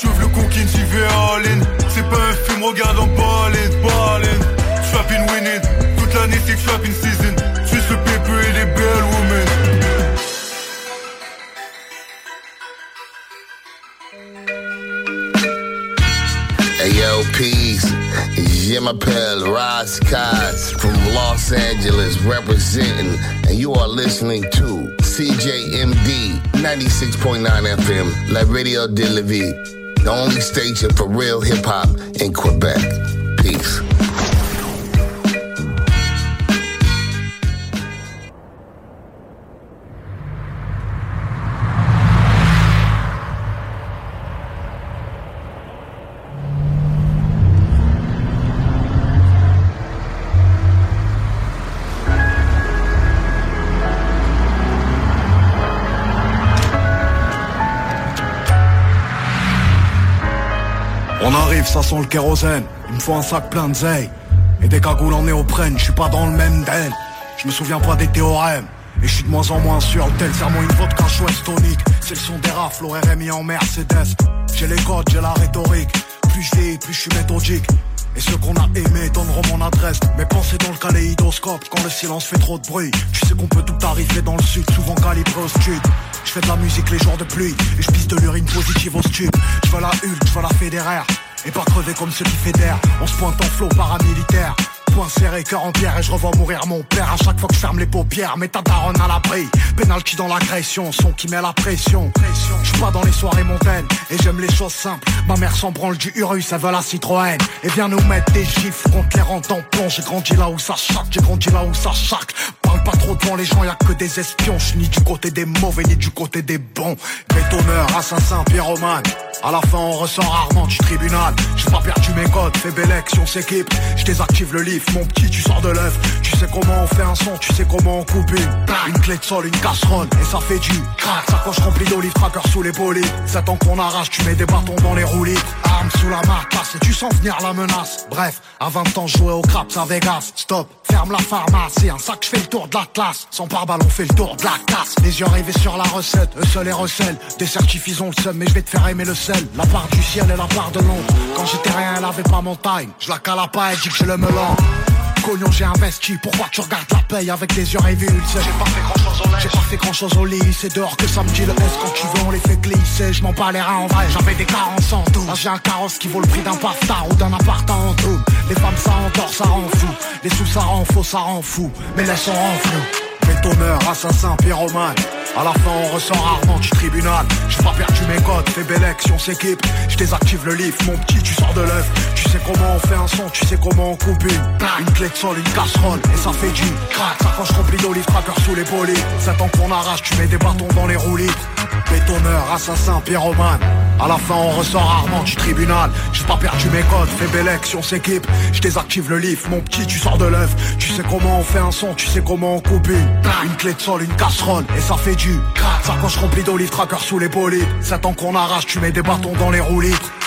J'ouvre le conquin j'y vais all in C'est pas un film regarde en ballin C'est trapping season Suisse le paper et des belles women Hey yo, peace. Yemapel Raskaz from Los Angeles representing, and you are listening to CJMD 96.9 FM, La Radio de la Vie, the only station for real hip hop in Quebec. Ça sent le kérosène. Il me faut un sac plein de zeille. Et des cagoules en néoprène, je suis pas dans le même den. Je me souviens pas des théorèmes. Et je suis de moins en moins sûr, tel serment une vodka chouette tonique. C'est le son des rafles, RMI en Mercedes. J'ai les codes, j'ai la rhétorique. Plus je plus je suis méthodique. Et ceux qu'on a aimés donneront mon adresse Mes pensées dans le kaléidoscope Quand le silence fait trop de bruit Tu sais qu'on peut tout arriver dans le sud Souvent calibré au stud Je fais de la musique les jours de pluie Et je pisse de l'urine positive au stud Je veux la Hulk, je veux la fédéraire Et pas crever comme ceux qui fédèrent On se pointe en flot paramilitaire Point serré, cœur en pierre et je revois mourir mon père à chaque fois que je ferme les paupières. Mais ta daronne à l'abri, pénalty dans l'agression, son qui met la pression. Je pas dans les soirées montaines et j'aime les choses simples. Ma mère s'en branle du Urus, elle veut la Citroën. Et vient nous mettre des gifs contre les rentes en plomb. J'ai grandi là où ça chaque, j'ai grandi là où ça chaque. Parle pas trop devant les gens, y a que des espions. Ni du côté des mauvais ni du côté des bons. Bétonneur, assassin, pyromane. À la fin, on ressort rarement du tribunal. J'ai pas perdu mes codes, fais belle on s'équipe. Je désactive le livre, mon petit, tu sors de l'œuf. Tu sais comment on fait un son, tu sais comment on coupe une. Une clé de sol, une casserole, et ça fait du crack. Sacoche remplie d'olive, tracker sous les bolides. C'est temps qu'on arrache, tu mets des bâtons dans les roulis. Arme sous la marcasse, et tu sens venir la menace. Bref, à 20 ans, jouais au craps à Vegas. Stop, ferme la pharmacie. Un sac, je fais le tour de la classe. Sans pare-balles, on fait le tour de la casse. Les yeux rivés sur la recette, eux seuls les recèlent. Des certifs, ont le seum, mais je vais te faire aimer le sel. La part du ciel et la part de l'ombre. Quand j'étais rien, elle avait pas mon time. Je la cala pas, elle dit que je le melon. Cognon, j'ai investi. Pourquoi tu regardes la paye avec les yeux rivés J'ai pas fait grand chose au lait. J'ai pas fait grand chose au lit. C'est dehors que ça me dit le S. Quand tu veux, on les fait glisser. Je m'en bats les reins en vrai. J'avais des carences en tout. Là, j'ai un carrosse qui vaut le prix d'un pastard ou d'un appart en tout. Les femmes, ça endort, ça rend fou. Les sous, ça rend faux, ça rend fou. Mais laisse on rend flou. Bétonneur, assassin, pyromane. À la fin, on ressort rarement du tribunal. J'ai pas perdu mes codes, fais belle on s'équipe. Je désactive le livre, mon petit, tu sors de l'œuf. Tu sais comment on fait un son, tu sais comment on coupe une. Une clé de sol, une casserole, et ça fait du crack. Sacoche remplie d'olive, tracker sous les polis. C'est temps qu'on arrache, tu mets des bâtons dans les roulis. Bétonneur, assassin, pyromane. À la fin, on ressort rarement du tribunal. J'ai pas perdu mes codes, fais belle on s'équipe. Je désactive le livre, mon petit, tu sors de l'œuf. Tu sais comment on fait un son, tu sais comment on coupe une. Une clé de sol, une casserole, et ça fait du. Sacoche remplie d'olive, tracker sous les polis. C'est temps qu'on arrache, tu mets des bâtons dans les roulis. Ok,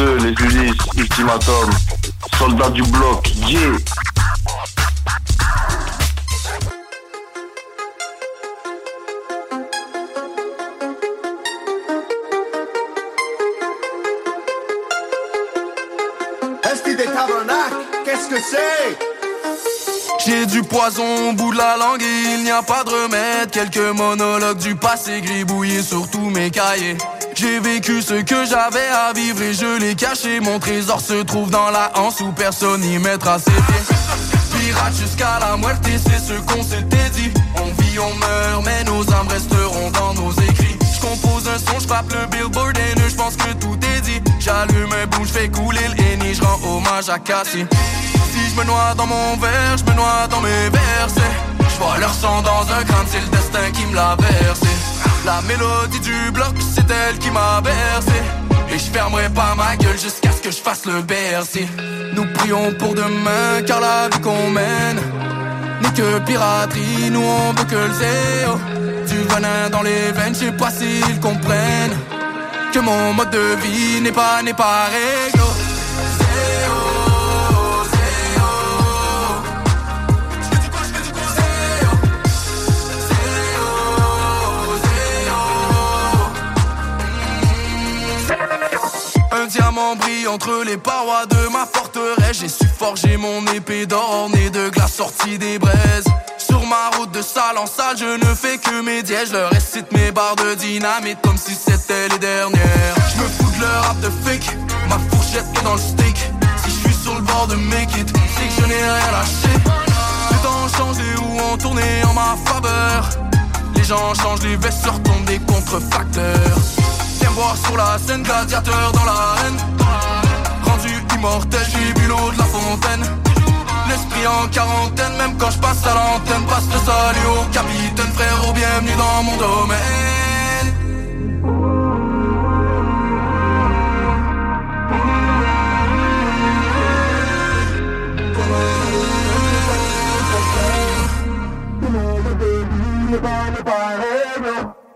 les Ulysses, Ultimatum, Soldats du bloc, yeah Esti des tabernacle, qu'est-ce que c'est? J'ai du poison au bout de la langue et il n'y a pas de remède. Quelques monologues du passé gribouillés sur tous mes cahiers. J'ai vécu ce que j'avais à vivre et je l'ai caché. Mon trésor se trouve dans la hanse où personne n'y mettra ses pieds. Pirate jusqu'à la muerte, c'est ce qu'on s'était dit. On vit, on meurt, mais nos âmes resteront dans nos écrits. Je compose un son, je le billboard et je pense que tout est dit. J'allume un bout, je fais couler le je hommage à Cassie. Si je me noie dans mon verre, je me noie dans mes versets. Je vois leur sang dans un crâne, c'est le destin qui me l'a versé. La mélodie du bloc, c'est elle qui m'a bercé. Et je fermerai pas ma gueule jusqu'à ce que je fasse le BRC Nous prions pour demain car la vie qu'on mène N'est que piraterie, nous on veut que le zéro Du venin dans les veines, je sais pas s'ils comprennent Que mon mode de vie n'est pas, n'est pas réglo Un diamant brille entre les parois de ma forteresse. J'ai su forger mon épée d'or et de glace sortie des braises. Sur ma route de salle en salle, je ne fais que mes dièges. Je leur récite mes barres de dynamite comme si c'était les dernières. Je me fous de leur rap de fake, ma fourchette est dans le steak. Si je suis sur le bord de make it, c'est que je n'ai rien lâché. Les temps changé ou ont tourné en ma faveur. Les gens changent, les vestes retombent des contrefacteurs. Viens voir sur la scène, gladiateur dans l'arène. Rendu immortel, j'ai bu l'eau de la fontaine. L'esprit en quarantaine, même quand je passe à l'antenne, passe le salut au capitaine, frérot, bienvenue dans mon domaine.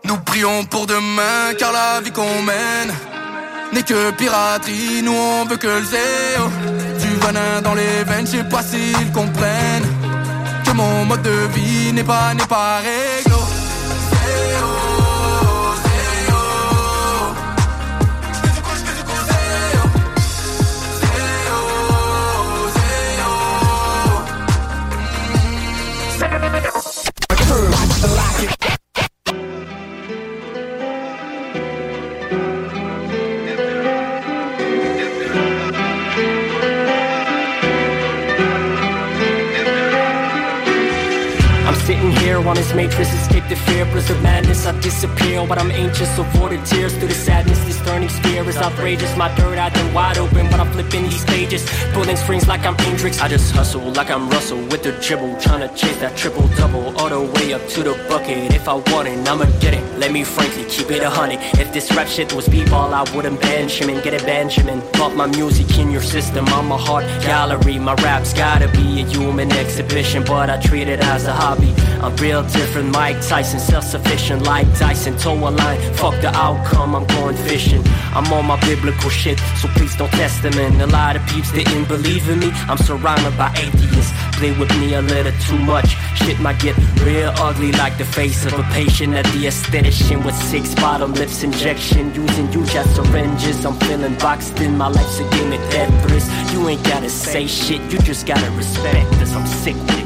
Nous prions pour demain car la vie qu'on mène n'est que piraterie, nous on veut que le zéro Du venin dans les veines, je sais pas s'ils comprennent Que mon mode de vie n'est pas, n'est pas réglo. On this matrix, escape the fear, of madness. I disappear, but I'm anxious, avoid the tears through the sadness. This turning sphere is outrageous. My third eye then wide open, but I'm flipping these pages, pulling strings like I'm Hendrix. I just hustle like I'm Russell with the dribble, trying to chase that triple double all the way up to the bucket. If I want it, I'ma get it. Let me frankly keep it a hundred. If this rap shit was b-ball, I wouldn't Benjamin. Get it, Benjamin. Pump my music in your system. I'm a heart gallery. My rap's gotta be a human exhibition, but I treat it as a hobby. I'm real different, Mike Tyson, self-sufficient like Tyson. Toe a line, fuck the outcome, I'm going fishing. I'm on my biblical shit, so please don't test them in. A lot of peeps didn't believe in me. I'm surrounded by atheists. Play with me a little too much. Shit might get real ugly like the face of a patient at the aesthetician with six bottom lips injection. Using you as syringes. I'm feeling boxed in. My life's a game of Tetris. You ain't gotta say shit, you just gotta respect this. I'm sick with it.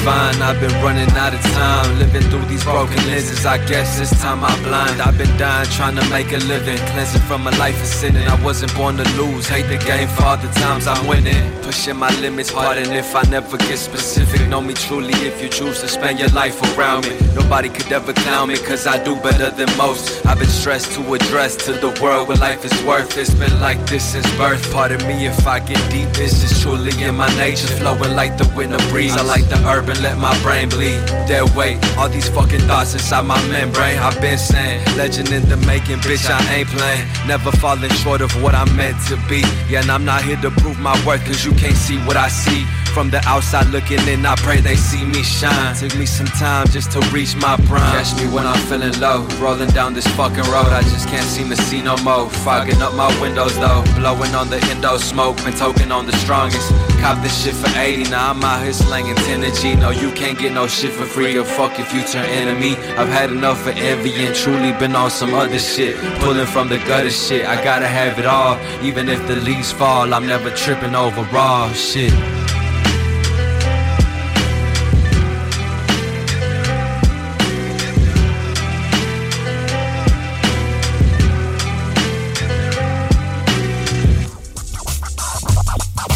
Divine, I've been running out of time. Living through these broken lenses, I guess this time I'm blind. I've been dying trying to make a living. Cleansing from a life of sinning. I wasn't born to lose. Hate the game for all the times I'm winning. Pushing my limits hard, and if I never get specific, know me truly if you choose to spend your life around me. Nobody could ever clown me, cause I do better than most. I've been stressed to address to the world what life is worth. It's been like this since birth. Pardon me if I get deep, this is truly in my nature. Flowing like the winter breeze. I like the urban, let my brain bleed. Dead weight, all these fucking thoughts inside my membrane. I've been saying, legend in the making, bitch, I ain't playing. Never falling short of what I'm meant to be. Yeah, and I'm not here to prove my worth, cause you can't see what I see. From the outside looking in, I pray they see me shine. Took me some time just to reach my prime. Catch me when I'm feeling low, rolling down this fucking road. I just can't seem to see no more. Fogging up my windows though, blowing on the endo smoke, been token on the strongest. Cop this shit for 80, now I'm out here slanging 10 to G. No, you can't get no shit for free or fuck if you turn enemy. I've had enough of envy and truly been on some other shit. Pulling from the gutter shit, I gotta have it all. Even if the leaves fall, I'm never tripping over raw shit.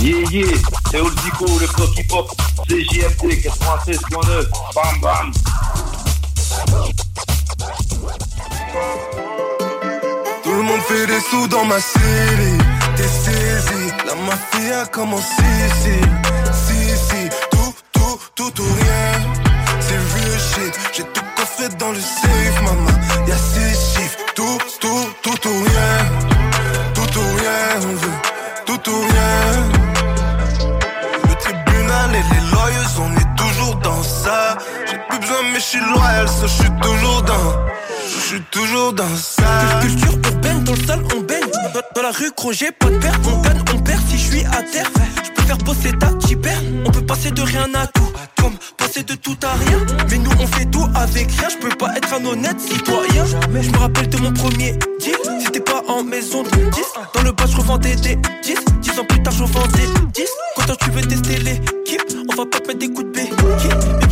Yeah, yeah, c'est Old Zico, le bloc CJMT 96.9, bam bam. Tout le monde fait des sous dans ma cité. t'es saisi. La mafia commencé ici. Si, si, tout, tout, tout ou rien. C'est real shit. J'ai tout coffré dans le safe, maman. Y'a six chiffres. Tout, tout, tout ou rien. Suis loyal, ça, je suis toujours dans. Je suis toujours dans ça. Culture urbaine, dans le sale, on baigne. Dans, la rue, j'ai pas de père. On gagne, on perd si je suis à terre. Je peux faire bosser ta perds. On peut passer de rien à tout. Comme passer de tout à rien. Mais nous, on fait tout avec rien. Je peux pas être un honnête citoyen. Je me rappelle de mon premier deal. C'était pas en maison de 10. Dans le bas, je revendais des 10. 10 ans plus tard, je vendais 10. Quand tu veux tester l'équipe, on va pas te mettre des coups de B.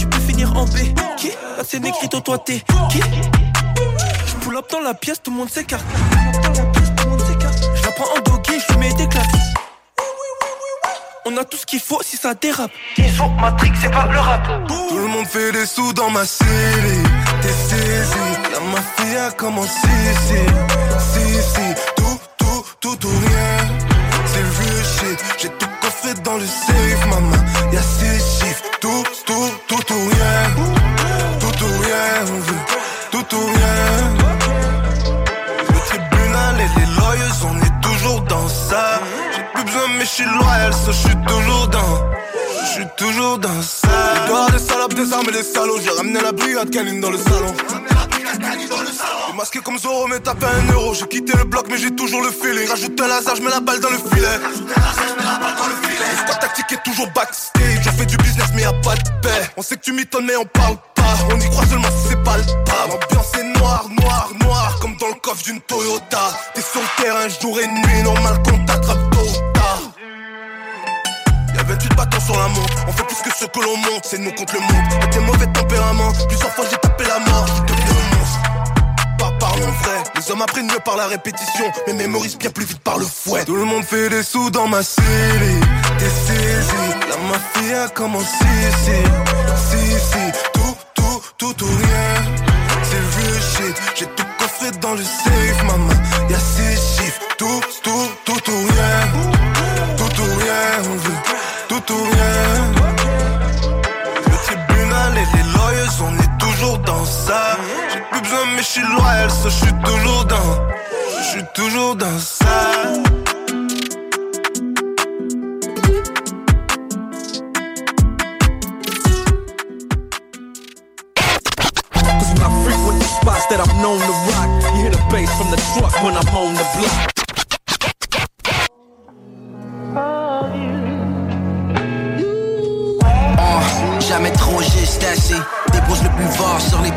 En B. Qui Là, c'est négrito, toi, t'es qui Je pull up dans la pièce, tout le monde s'écarte. Je la prends en doggy, je mets des claques. On a tout ce qu'il faut si ça dérape. Ils sont Matrix, c'est pas le rap. Tout le monde fait des sous dans ma série. T'es saisi. La mafia commence ici. Si, si, tout, tout, tout ou rien. J'ai tout coffré dans le safe, maman. Y'a six chiffres. Tout, tout, tout ou rien. Tout ou rien, on veut. Tout ou rien. Le tribunal et les lawyers, on est toujours dans ça. J'ai plus besoin, mais je suis loyal, je suis toujours dans. Je toujours dans ça. Les gars, des salopes, des armes et des salauds. J'ai ramené la brigade canine dans le salon. J'ai masqué comme Zoro, mais tapé un euro. J'ai quitté le bloc, mais j'ai toujours le feeling. Rajoute un laser, je mets la balle dans le filet. Le squad tactique est toujours backstage. On fait du business, mais y'a pas de paix. On sait que tu m'étonnes, mais on parle pas. On y croit seulement si c'est pas le pas. L'ambiance est noire, noire, noire. Comme dans le coffre d'une Toyota. T'es sur le terrain jour et nuit. Normal qu'on t'attrape tôt ou tard. Y'a 28 bâtons sur la montre. On fait plus que ce que l'on monte. C'est nous contre le monde. Avec des mauvais tempéraments. Plusieurs fois j'ai tapé la mort. Vrai. Les hommes apprennent mieux par la répétition. Mais mémorisent bien plus vite par le fouet. Tout le monde fait des sous dans ma série. T'es saisi. La mafia commence ici. Si, si. Tout, tout, tout ou rien. C'est real shit. J'ai tout coffré dans le safe, maman. Y'a six chiffres. Tout, tout, tout ou rien. Tout ou rien, on veut. Tout ou rien. Le tribunal et les lawyers, on est toujours dans ça. J'ai plus besoin, mais je suis loyal, ça, je suis toujours dans. Je suis toujours dans ça. Cause when I frequent spots that I'm known to rock, you hear the bass from the truck when I'm on the block. Le sur les.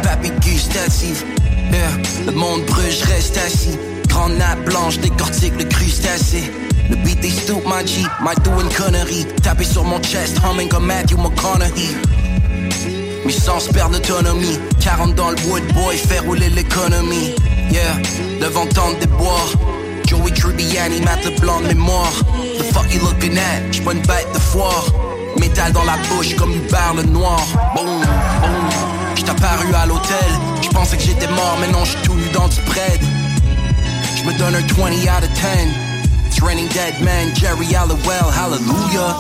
Yeah, le monde brûle, je reste assis. Grande nappe blanche, décortique le crustacé. Le beat des stoop, my G, my do une connerie. Taper sur mon chest, humming comme Matthew McConaughey. Mes sens perdent l'autonomie 40 dans le wood boy, fait rouler l'économie Yeah, devant tant des bois Joey Tribbiani, Matt Leblanc de mémoire The fuck you looking at, j'suis pas une bête de foire Métal dans la bouche comme une barre noir Boum, boum J't'ai apparu à l'hôtel J'pensais que j'étais mort, mais non j'suis tout nu dans du bread J'me donne un 20 out of 10 It's raining dead man, Jerry Halliwell, hallelujah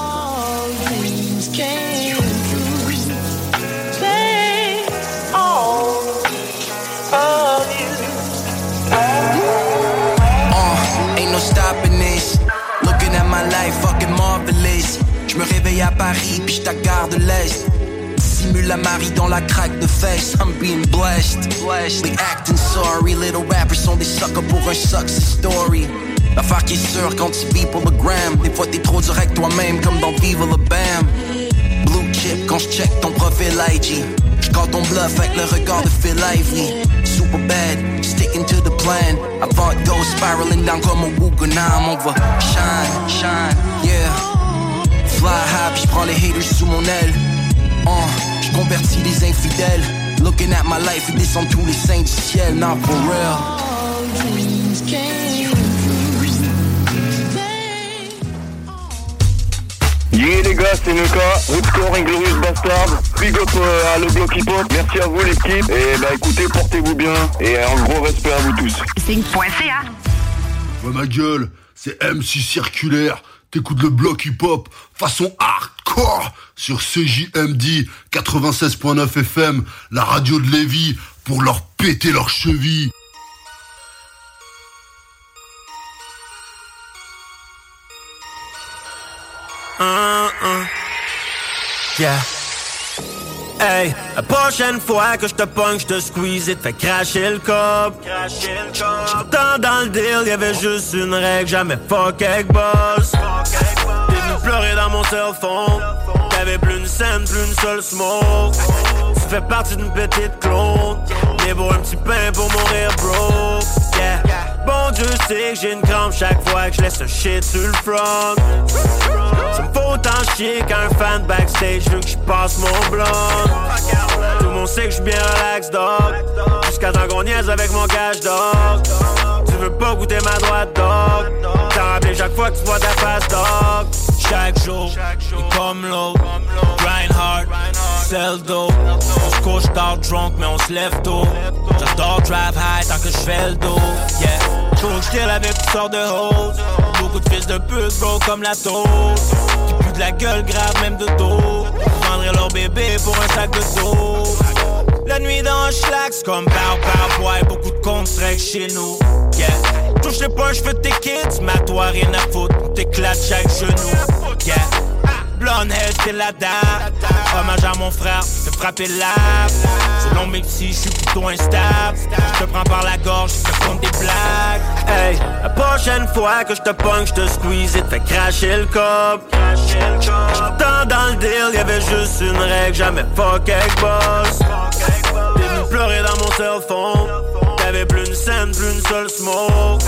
Uh, ain't no stopping this. Looking at my life, fucking marvelous. Je me réveille à Paris, puis je gare de l'Est. Simule la Marie dans la craque de fesses. I'm being blessed. They acting sorry. Little rappers sont des suckers pour un success story. L'affaire qui est sûre quand tu vis pour le gram. Des fois t'es trop direct toi-même, comme dans Viva le Bam. Blue chip quand je check ton profil IG. J'call ton bluff avec le regard de Phil Ivey. Super bad, sticking to the plan. Avant de go spiraling down comme un Wuganam. On va shine, shine, yeah. Fly high, puis j'prends les haters sous mon aile. Uh, j'convertis les infidèles. Looking at my life, ils descendent tous les saints du ciel. Not for real. Yeah les gars, c'est Nuka, Rootscore Inglorious Bastard, big up euh, à le bloc hip hop, merci à vous l'équipe, et bah écoutez, portez-vous bien, et un gros respect à vous tous. Signe.ca Ouais ma gueule, c'est MC Circulaire. T'écoutes le bloc hip-hop façon hardcore sur CJMD 96.9 FM, la radio de Lévis, pour leur péter leurs chevilles. Uh, uh. Yeah. La prochaine fois que je te pogne, je te squeeze et te fais cracher le cop. Cop. dans le deal, y'avait juste une règle, jamais fuck avec boss. T'es venu pleurer dans mon cell phone. T'avais plus une scène, plus une seule smoke. Tu fais partie d'une petite clone. Mais pour un petit pain pour mourir, bro. Yeah. Bon Dieu sait que j'ai une crampe chaque fois que je laisse un shit sur le front. Ça me faut autant chier qu'un fan backstage veut que je passe mon blanc. Tout le monde sait que je bien relax, dog. Jusqu'à temps qu'on niaise avec mon cash, dog. Tu veux pas goûter ma droite, dog. T'as rappelé chaque fois que tu vois ta face, dog. Chaque jour, et comme l'autre. Grind hard, sell dope. On se couche tard drunk, mais on se lève tôt. J'adore drive high tant que je fais le dos. Yeah, still avec toutes sortes de hoes. Beaucoup de fils de pute, bro, comme la toast. Qui puent de la gueule grave, même de dos. Vendrais leur bébé pour un sac de dos. La nuit dans un schlax comme Pow Pow Boy, beaucoup de comptes chez nous. Yeah. Touche les poches, je tes kids, mais toi rien à foutre, t'éclates chaque genou. Yeah. Blonde head, c'est la dame. Hommage à mon frère, frapper l'âme. Long, mais si je suis plutôt instable. Je te prends par la gorge, je te des blagues. Hey, la prochaine fois que je te pogne, je te squeeze et te fais cracher le cop. Tant dans le deal, y'avait juste une règle, jamais fuck avec boss. T'es venu pleurer dans mon cell phone. T'avais plus une scène, plus une seule smoke.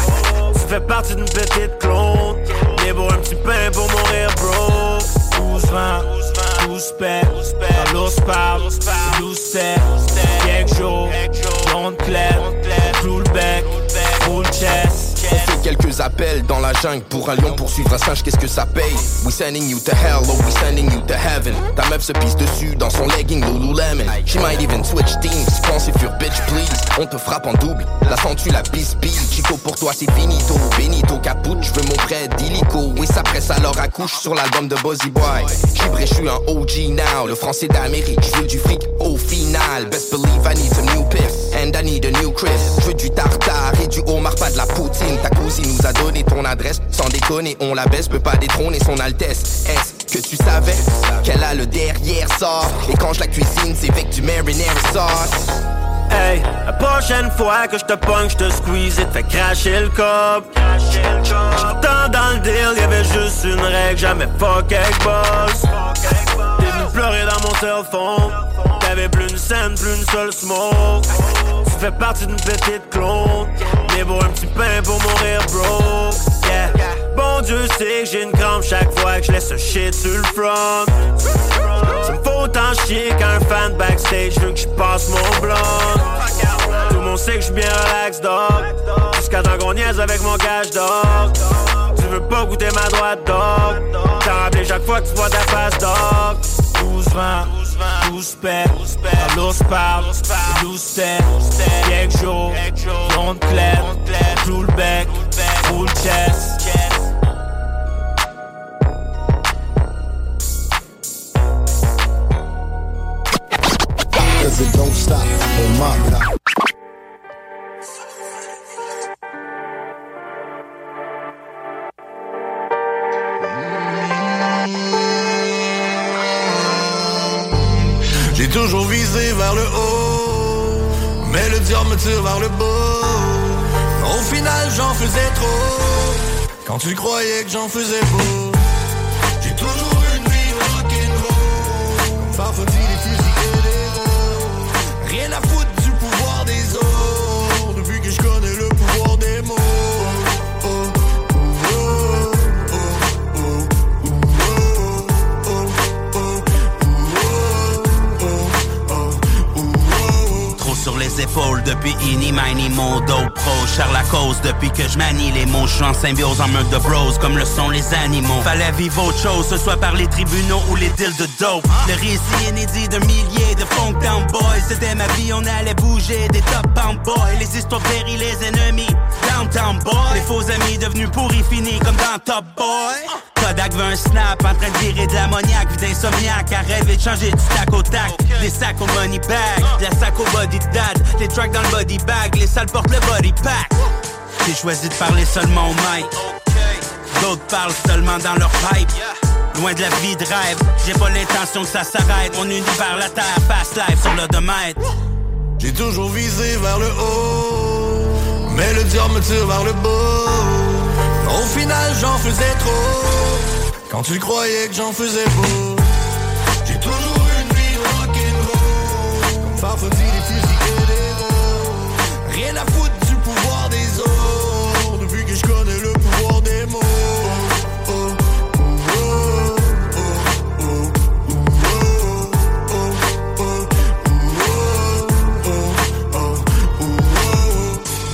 Tu fais partie d'une petite clone. Mais pour un petit pain pour mourir, bro. 12 20, 12 paix. Dans l'os parle, 12 7. Quelques jours, le bec, full chest. Quelques appels dans la jungle pour un lion poursuivre un singe, qu'est-ce que ça paye? We sending you to hell, oh we sending you to heaven. Ta meuf se pisse dessus dans son legging Lululemon. She might even switch teams, pense if your bitch please. On te frappe en double, la sens-tu la pisse Chico pour toi c'est finito, Benito Caput, je veux mon prêt d'illico. Oui ça presse alors accouche sur l'album de Bozzy Boy. Gibré je suis un OG now, le français d'Amérique Je veux du fric au final, best believe I need some new piff And I need a new crib, je veux du tartare et du homard pas de la poutine ta cousine nous a donné ton adresse. Sans déconner, on la baisse, peut pas détrôner son Altesse. Est-ce que tu savais qu'elle a le derrière sort? Et quand je la cuisine, c'est avec du marinara sauce. Hey, la prochaine fois que je te pogne, je te squeeze et te fais cracher le cop. Tant dans le deal, y'avait juste une règle, jamais fuck avec boss. T'es venu pleurer dans mon cell. T'avais plus une scène, plus une seule smoke. Tu fais partie d'une petite clone. Mais pour un petit pain pour mourir, bro. Yeah. Bon Dieu sait que j'ai une crampe chaque fois que je laisse un shit sur le front. Ça me faut autant chier qu'un fan backstage veut que je passe mon blanc. Tout le monde sait que je bien relax, dog. Jusqu'à temps qu'on niaise avec mon cash, dog. Tu veux pas goûter ma droite, dog. T'as rappelé chaque fois que tu vois ta face, dog. 12 20 12 paix, dans l'os parle, 12 7, quelques jours, blonde claire, clou le bec, full chest. Cause it don't stop. On my J'ai toujours visé vers le haut, mais le diable me tire vers le bas. Au final, j'en faisais trop, quand tu croyais que j'en faisais beau. J'ai toujours une vie rock'n'roll, comme depuis Ini, Mini, Modo Pro. Cher la cause depuis que je manie les mots. Je suis en symbiose en de bros comme le sont les animaux. Fallait vivre autre chose, ce soit par les tribunaux ou les deals de dope. Le récit inédit d'un millier de funk down boys. C'était ma vie, on allait bouger des top bound boys. Les histoires péri les ennemis. Downtown boys. Les faux amis devenus fume pour y finir comme dans Top Boy. Kodak veut un snap, en train de virer de l'ammoniaque, vie d'insomniaque, à rêver de changer du tac au tac. Les sacs au money bag, la sac au body dad, les tracks dans le body bag, les salles portent le body pack. J'ai choisi de parler seulement au mic. D'autres parlent seulement dans leur pipe. Loin de la vie de rêve, j'ai pas l'intention que ça s'arrête. On unit vers la terre, fast life sur l'odomètre. J'ai toujours visé vers le haut, mais le diable me tire vers le bas. Au final, j'en faisais trop, quand tu croyais que j'en faisais beau. J'ai toujours une vie rock'n'roll, comme Farfadie, des fusils et des rôles. Rien à foutre du pouvoir des autres, depuis que je connais le pouvoir des mots. Oh, oh, oh, oh, oh,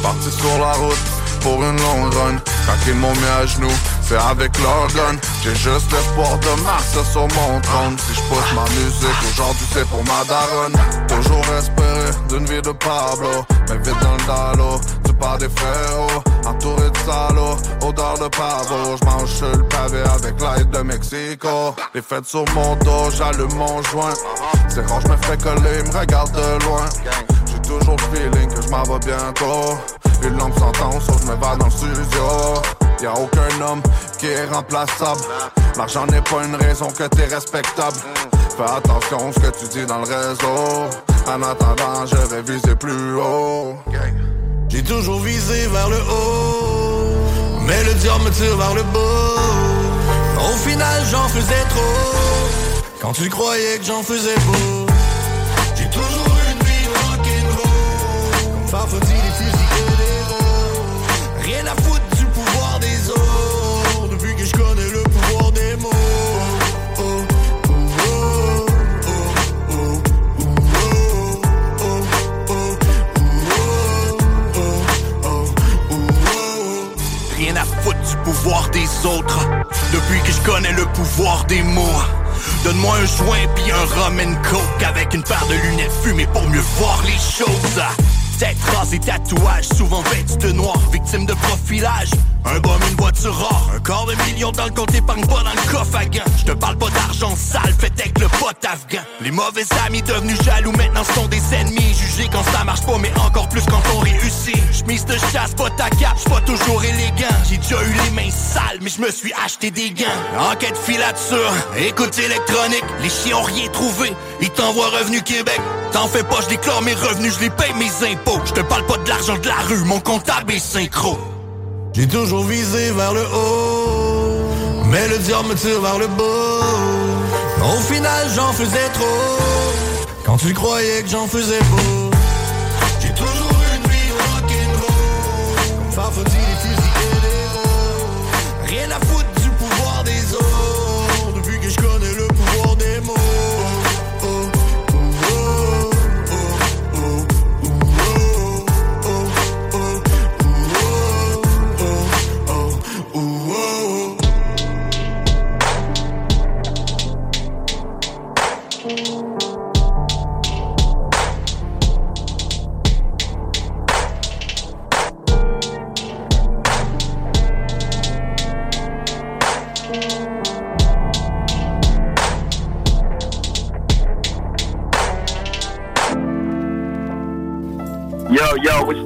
Parti sur la route pour une longue run. Quand ils m'ont mis à genoux, c'est avec gun. J'ai juste l'espoir de marcher sur mon trône. Si je pousse ma musique, aujourd'hui c'est pour ma daronne. Toujours espérer d'une vie de Pablo. Mais vite dans le dallo, tu pars des frérots. Entouré de salauds, odeur de pavot. Je mange le pavé avec l'aide de Mexico. Les fêtes sur mon dos, j'allume mon joint. C'est rare, je me fais coller, me regarde de loin. Toujours feeling que je m'en vais bientôt. Une lampe s'entend, sauf je me bats dans le studio. Y'a aucun homme qui est remplaçable. L'argent n'est pas une raison que t'es respectable. Fais attention ce que tu dis dans le réseau. En attendant, je vais viser plus haut. J'ai toujours visé vers le haut, mais le diable me tire vers le bas. Au final, j'en faisais trop, quand tu croyais que j'en faisais beau. J'ai toujours fusils rôles. Rien à foutre du pouvoir des autres, depuis que je connais le pouvoir des mots. Rien à foutre du pouvoir des autres Depuis que je connais le pouvoir des mots Donne-moi un joint puis un rum and coke Avec une paire de lunettes fumées pour mieux voir les choses Tête rasée, tatouage, souvent vêtu de noir Victime de profilage un bum, une voiture rare, un quart de million dans le compte épargne pas dans le coffre à gants. Je te parle pas d'argent sale, fait avec le pote afghan. Les mauvais amis devenus jaloux maintenant sont des ennemis. Jugés quand ça marche pas, mais encore plus quand on réussit. J'mise de chasse, pas ta cape, j'suis pas toujours élégant. J'ai déjà eu les mains sales, mais je me suis acheté des gants. Enquête filature, écoute électronique, les chiens ont rien trouvé. Ils t'envoient Revenu Québec. T'en fais pas, je déclare mes revenus, je les paye mes impôts. Je te parle pas de l'argent de la rue, mon comptable est synchro. J'ai toujours visé vers le haut, mais le diable me tire vers le bas. Au final, j'en faisais trop, quand tu croyais que j'en faisais beau.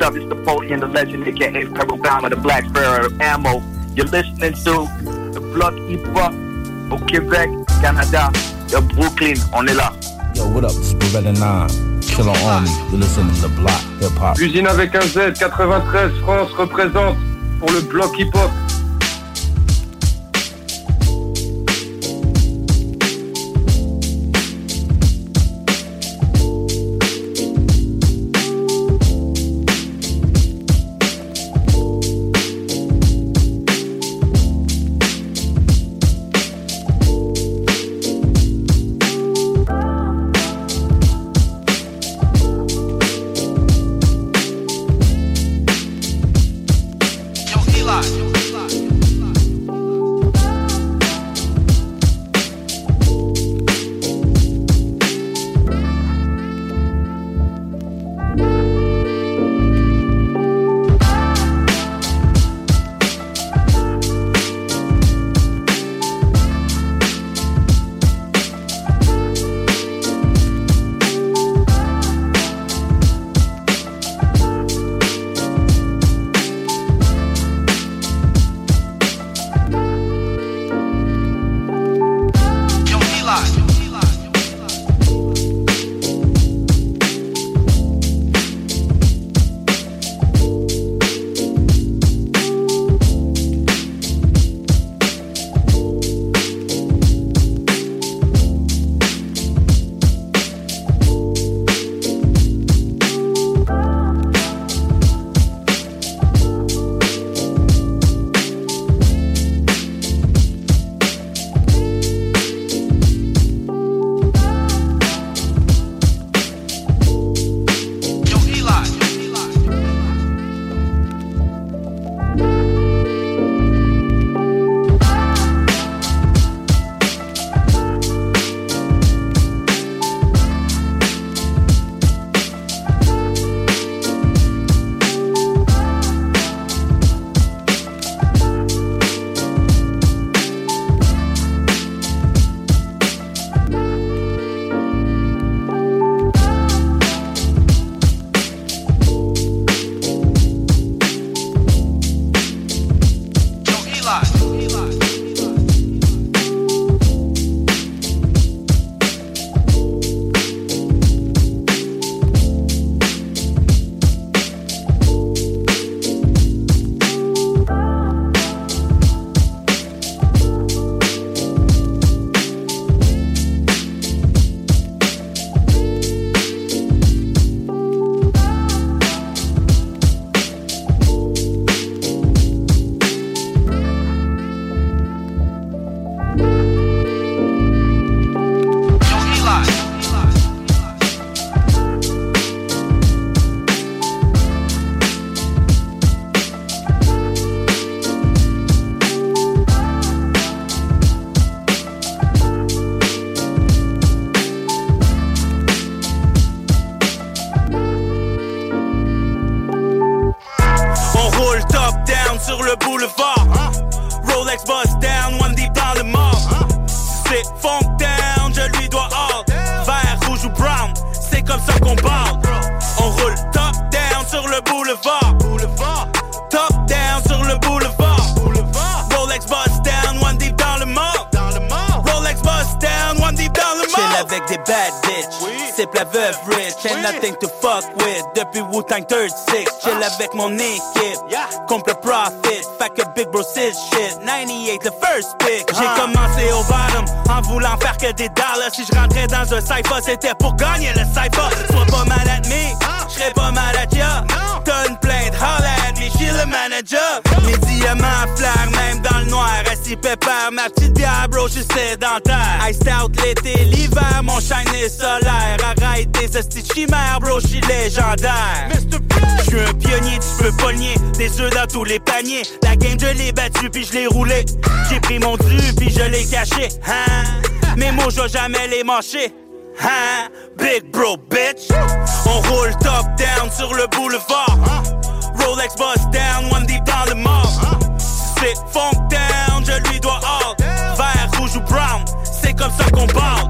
Yo, what's up? It's the Foley and the legend, aka Pebble Bama, the Black Sparrow Ammo. You're listening to the Block Hip Hop au Québec, Canada, de Brooklyn. On est là. Yo, what up? It's Beretta 9. Killer Army. You're listening to Block Hip Hop. Usine avec un Z, 93 France représente pour le bloc hip-hop. Mon équipe. Compte le profit, fait que Big Bro c'est shit. 98, le first pick. J'ai commencé au bottom en voulant faire que des dollars. Si je rentrais dans un cypher, c'était pour gagner le cypher. Sois pas mal at me, j'serais pas mal at ya. T'as une plainte, holla at me, j'suis le manager. Mes diamants flairent même dans le noir. Assis pépère, ma petite bière, bro, j'suis sédentaire. Iced out l'été, l'hiver, mon shine est solaire. Arrête tes hosties chimères, bro, j'suis légendaire. Pionnier, tu peux pas nier. Des œufs dans tous les paniers. La game, je l'ai battu, puis je l'ai roulé. J'ai pris mon dû, puis je l'ai caché. Hein? Mes mots, je jamais les mâcher. Hein? Big bro, bitch. On roule top down sur le boulevard. Rolex bust down, one deep dans le mort. C'est funk down, je lui dois all. Vert, rouge ou brown, c'est comme ça qu'on parle.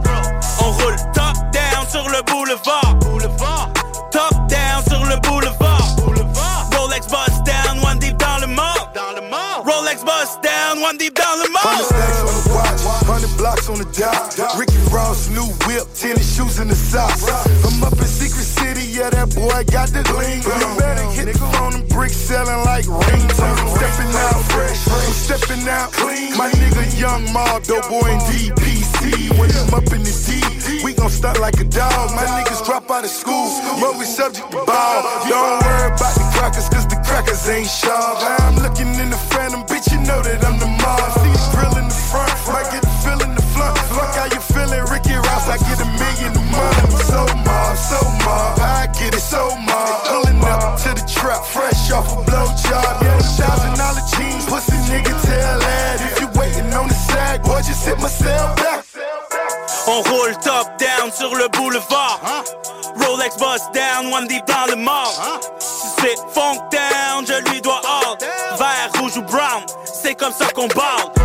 Hundred stacks on the watch, hundred blocks on the job. Ricky Ross, new whip, tennis shoes in the socks. I'm up in Secret City, yeah, that boy got the gleam. You better hit the phone and bricks selling like ringtones. I'm stepping out fresh, I'm stepping out clean. My nigga Young Mardo, boy in DPC. When I'm up in the D, we gon' start like a dog. My niggas drop out of school, but we subject to ball. Don't worry about the crackers, cause the crackers ain't sharp. I'm looking in the phantom, bitch, you know that I'm the mob. Mob, so mob, I get it so mob. Pulling up to the trap, fresh off a blow job. Yeah, thousand dollar jeans, pussy nigga, tell that. If you waiting on the sack, boy, just hit myself back. On roule top down sur le boulevard. Rolex bust down, one deep dans le mort. C'est funk down, je lui dois all. Vert, rouge ou brown, c'est comme ça qu'on parle.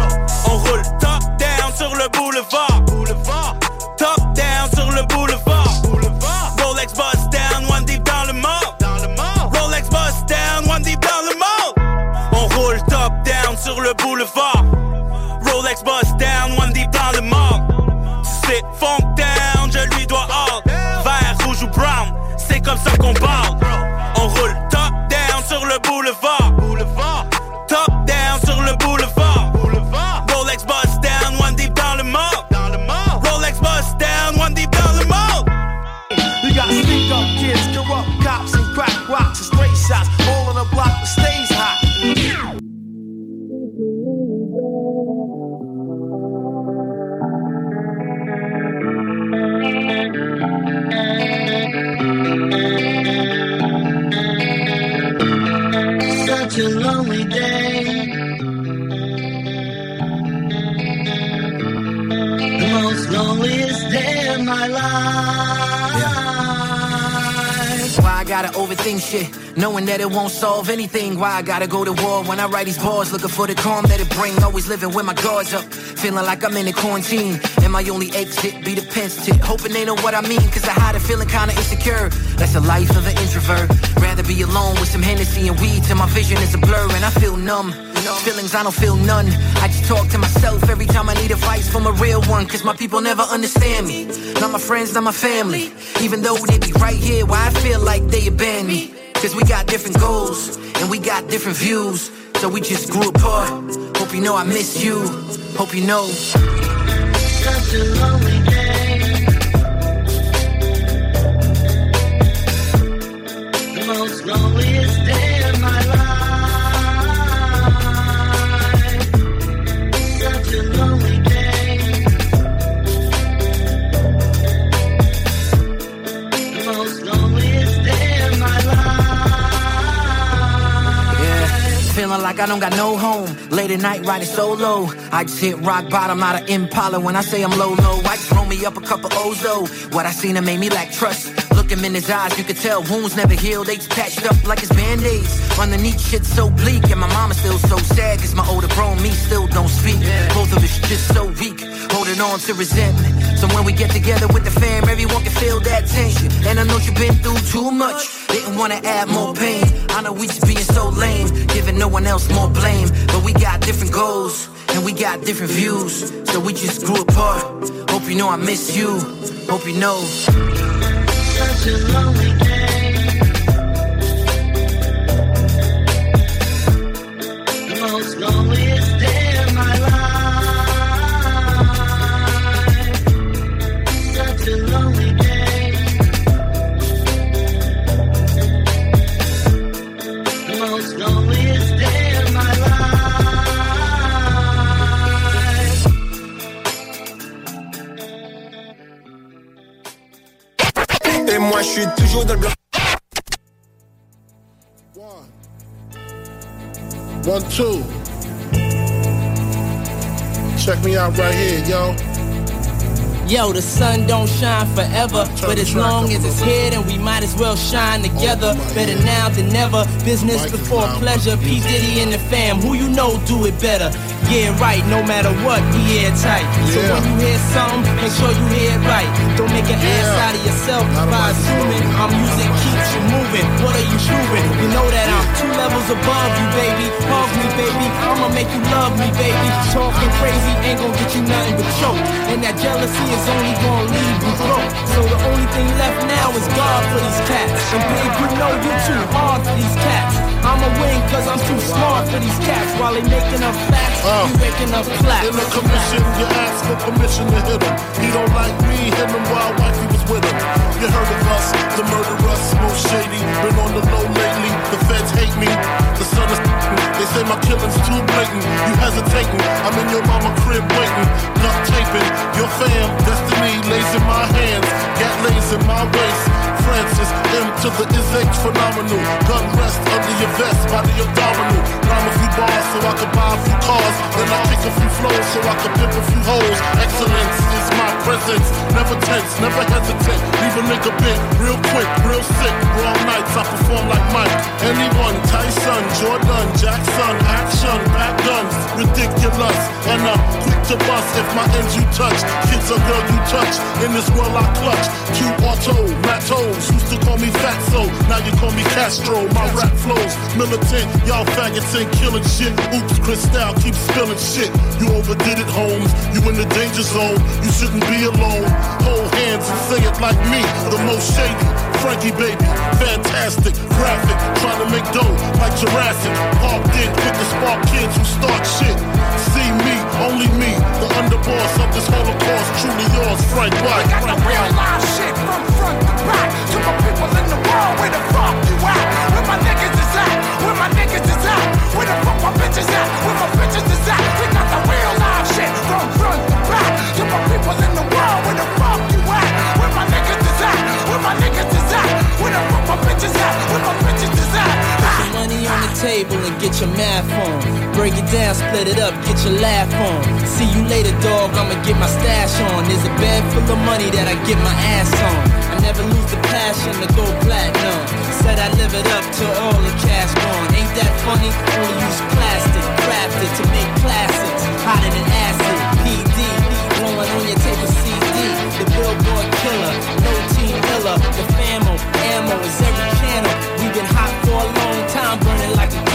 Shit, knowing that it won't solve anything. Why I gotta go to war when I write these bars, looking for the calm that it bring. Always living with my guards up, feeling like I'm in a quarantine. And my only exit be the pence tip, hoping they know what I mean. Cause I hide a feeling kinda insecure. That's the life of an introvert. Rather be alone with some Hennessy and weed till my vision is a blur and I feel numb. Feelings, I don't feel none. Talk to myself every time I need advice from a real one. Cause my people never understand me. Not my friends, not my family. Even though they be right here where I feel like they abandoned me. Cause we got different goals and we got different views. So we just grew apart. Hope you know I miss you. Hope you know. Such a lonely like I don't got no home. Late at night riding solo. I just hit rock bottom out of Impala. When I say I'm low, low, I just roll me up a couple Ozo. What I seen him made me lack trust. Look him in his eyes, you could tell wounds never healed. They just patched up like it's band-aids. Underneath shit so bleak, and my mama still so sad. Cause my older bro and me still don't speak. Both of us just so weak, holding on to resentment. So when we get together with the fam, everyone can feel that tension. And I know you've been through too much. Didn't wanna add more pain. I know we just being so lame, giving no one else more blame. But we got different goals, and we got different views. So we just grew apart. Hope you know I miss you. Hope you know. Such a lonely je suis toujours dans le bloc. One, two. Check me out right here, yo. Yo, the sun don't shine forever, but as long as it's here, then we might as well shine together. Better now than never. Business before pleasure. P Diddy and the fam, who you know do it better. Yeah, right. No matter what, we airtight. So when you hear something, make sure you hear it right. Don't make an ass out of yourself by assuming our music keeps you moving. What are you proving? You know that I'm two levels above you, baby. Hug me, baby. I'ma make you love me, baby. Talking crazy ain't gonna get you nothing but choke. And that jealousy is only gonna leave you broke. So the only thing left now is God for these cats. And big, you know you're too hard for these cats. I'ma win cause I'm too smart for these cats. While they making up facts, you waking up flat. In the commission, you ask for permission to hit him. He don't like me, hit him while wifey was with him. You heard of us, the murderers, most shady. Been on the low lately, the feds hate me. The son is they say my killing's too blatant. You hesitating, I'm in your mama crib waiting. Duct taping, your fam, destiny lays in my hands. Gat lays in my waist. Francis, M to the is H phenomenal. Gun rest under your vest, body abdominal. Rhyme a few bars so I can buy a few cars. Then I kick a few flows so I can pimp a few hoes. Excellence is my presence. Never tense, never hesitate. Leave a nigga bit real quick, real sick. Raw nights, I perform like Mike. Anyone, Tyson, Jordan, Jackson, action, back guns, ridiculous. And I'm quick to bust if my ends you touch. Kids or girl you touch. In this world I clutch. Two auto, Matos, used to call me Fatso. Now you call me Castro. My rap flows militant. Y'all faggots ain't killing shit. Oops, Cristal keep spilling shit. You overdid it, Holmes. You in the danger zone. You shouldn't be alone. Hold hands and say it like me. The most shady. Frankie baby, fantastic, graphic, trying to make dough like Jurassic. Parked in, pick the spark kids who start shit. See me, only me, the underboss of this Holocaust, truly yours, Frank White. I got the real live shit from front to back. To my people in the world, where the fuck you at? Where my niggas is at? Where my niggas is at? Where the fuck my bitches at? Where my the money on the table and get your math on. Break it down, split it up, get your laugh on. See you later, dog. I'ma get my stash on. There's a bag full of money that I get my ass on. I never lose the passion to go platinum. Said I live it up till all the cash gone. Ain't that funny? Only use plastic, crafted to make classics. Hotter than acid, PD. Blowing on your CD. The billboard killer, no team killer. The famo, ammo is every channel. We've been hot for a long time, burning like a.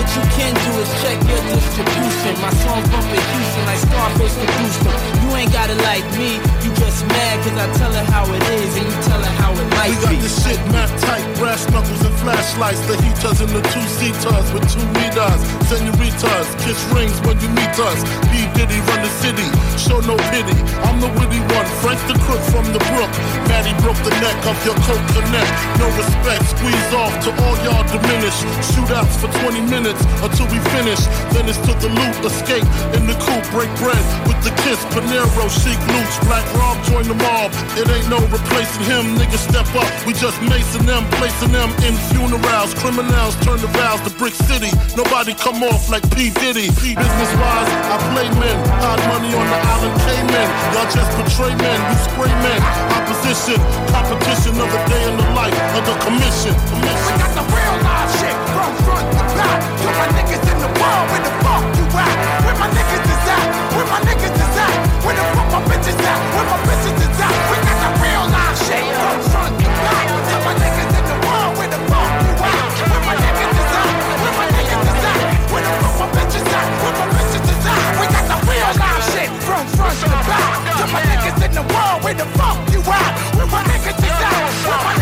What you can do is check your distribution. My songs bumping Houston like Scarface produced them. You ain't gotta like me, you just mad cause I tell her how it is and you tell her how it might We got be. this shit map tight, brass knuckles and flashlights. The heaters and the two seaters with two meters. Senoritas, kiss rings when you meet us. P. Diddy run the city, show no pity. I'm the witty one, Frank the crook from the brook. Maddie broke the neck of your coke connect. No respect, squeeze off to all y'all diminish. Shootouts for 20 minutes until we finish. Then it's to the loot, escape in the coupe, break bread with the kiss. Panero, chic loots, Black Rob join the mob. It ain't no replacing him, niggas step up. We just macing them, placing them in funerals. Criminals turn the vows to Brick City. Nobody come off like P. Diddy. P business wise, I play men. Hard money on the island Cayman. Y'all just betray men, you spray men. Opposition, competition of the day in the life of the commission. We got the real live shit front to back. To my niggas in the world, where the fuck you at? Where my niggas is at? Where my niggas is at? Where the fuck my bitches at? Where my bitches is at? We got the real live shit from front to back. To my niggas in the world, where the fuck you at? Where my niggas is at? Where my niggas is at? Where the fuck my bitches at? Where my bitches is at? We got the real live shit from front to back. To my niggas in the world, where the fuck you at? Where my niggas is at? Where my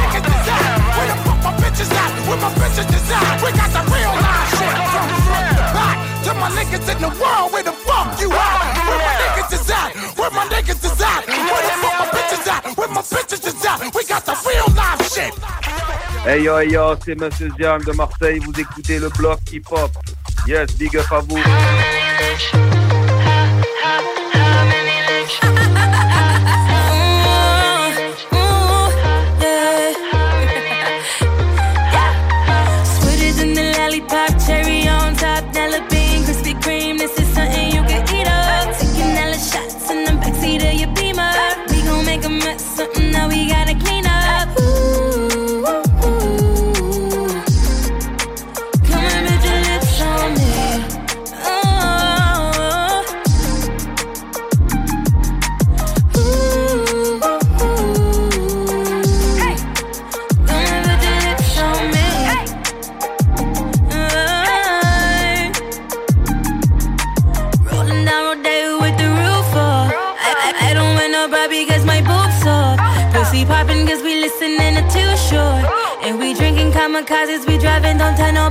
bitches at? Where my bitches is at? We got the real live shit from front to back. To my niggas in the world, where the fuck you at? Where my niggas is at? Where my niggas is at? Where the fuck my bitches at? Where my bitches is at? We got the real live shit. Hey yo, hey yo, c'est Monsieur Ziam de Marseille, vous écoutez le bloc hip-hop. Yes, big up à vous. 11, don't turn on.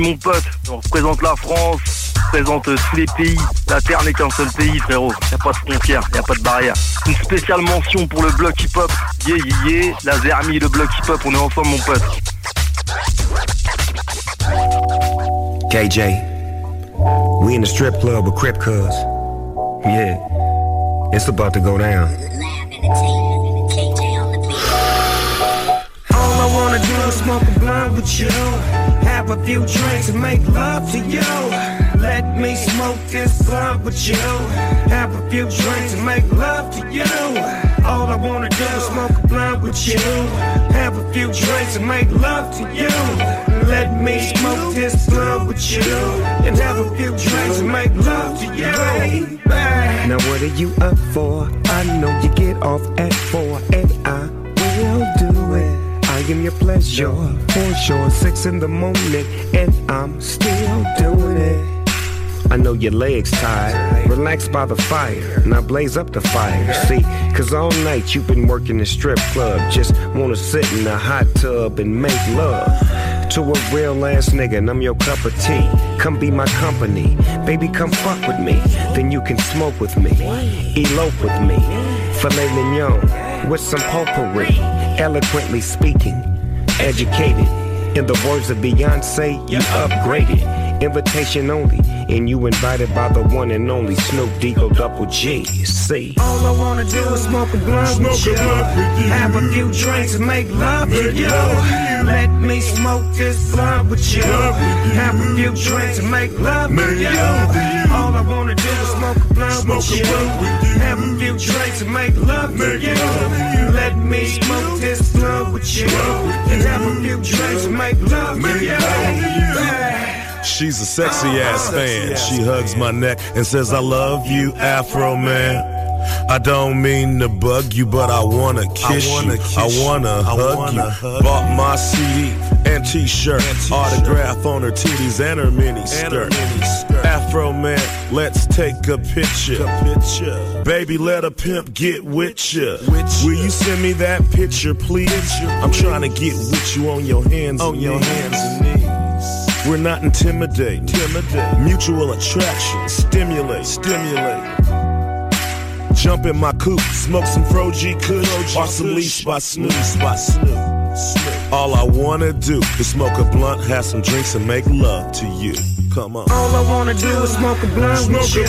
Mon pote, on représente la France. représente tous les pays. La Terre n'est qu'un seul pays, frérot. Y a pas de frontières, y a pas de barrière. Une spéciale mention pour le bloc hip-hop. Yeah, yeah, yeah. La Zermi, le bloc hip-hop, on est ensemble, mon pote. KJ, we in the strip club with Crip Cuz. Yeah, it's about to go down. All I wanna do is smoke a blunt with you. Have a few drinks and make love to you. Let me smoke this blunt with you. Have a few drinks and make love to you. All I wanna do is smoke a blunt with you. Have a few drinks and make love to you. Let me smoke this blunt with you. And have a few drinks and make love to you. Now what are you up for? I know you get off at four, I am your pleasure. For sure, six in the morning, and I'm still doing it. I know your legs tired. Relax by the fire. Now blaze up the fire. See, cause all night you've been working the strip club. Just wanna sit in the hot tub and make love. To a real ass nigga, and I'm your cup of tea. Come be my company. Baby, come fuck with me. Then you can smoke with me. Elope with me. Filet mignon with some potpourri. Eloquently speaking. Educated. In the words of Beyonce, you upgraded. Invitation only, and you invited by the one and only Snoop Deagle Double G. See, All I wanna do is smoke a blunt smoke with you. Have a few drinks and make love to you. Let me smoke this blunt with you. Have a few drinks and make love to you. All I wanna do is smoke a blunt smoke with you. Have a few drinks and make love to you. Let me smoke this blunt with you. And have a few drinks and make love to you. She's a sexy ass fan. She hugs my neck and says, I love you, Afro man. I don't mean to bug you, but I wanna kiss you. I wanna hug you. Bought my CD and t-shirt, autograph on her titties and her mini skirt. Afro man, let's take a picture. Baby, let a pimp get with ya. Will you send me that picture, please? I'm trying to get with you on your hands, on your hands and knees. We're not intimidate, intimidate. Mutual attraction, stimulate, stimulate. Jump in my coupe, smoke some Fro G Kush, or some leash by Snoop, by Snoop. All I wanna do is smoke a blunt, have some drinks, and make love to you. Come on. All I wanna do is smoke a blunt smoke with you.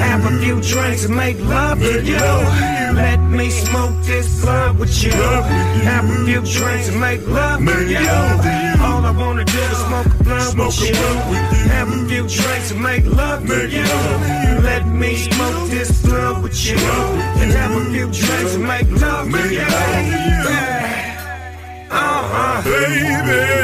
Have a few drinks and make love to you. Let me smoke this blunt with you. Love Have a few drinks and make love to you. All I wanna do is smoke a blunt with you. Have a few drinks and make love to you. Let me smoke this blunt with you. And have a few drinks and make love to you. Uh-huh. Baby.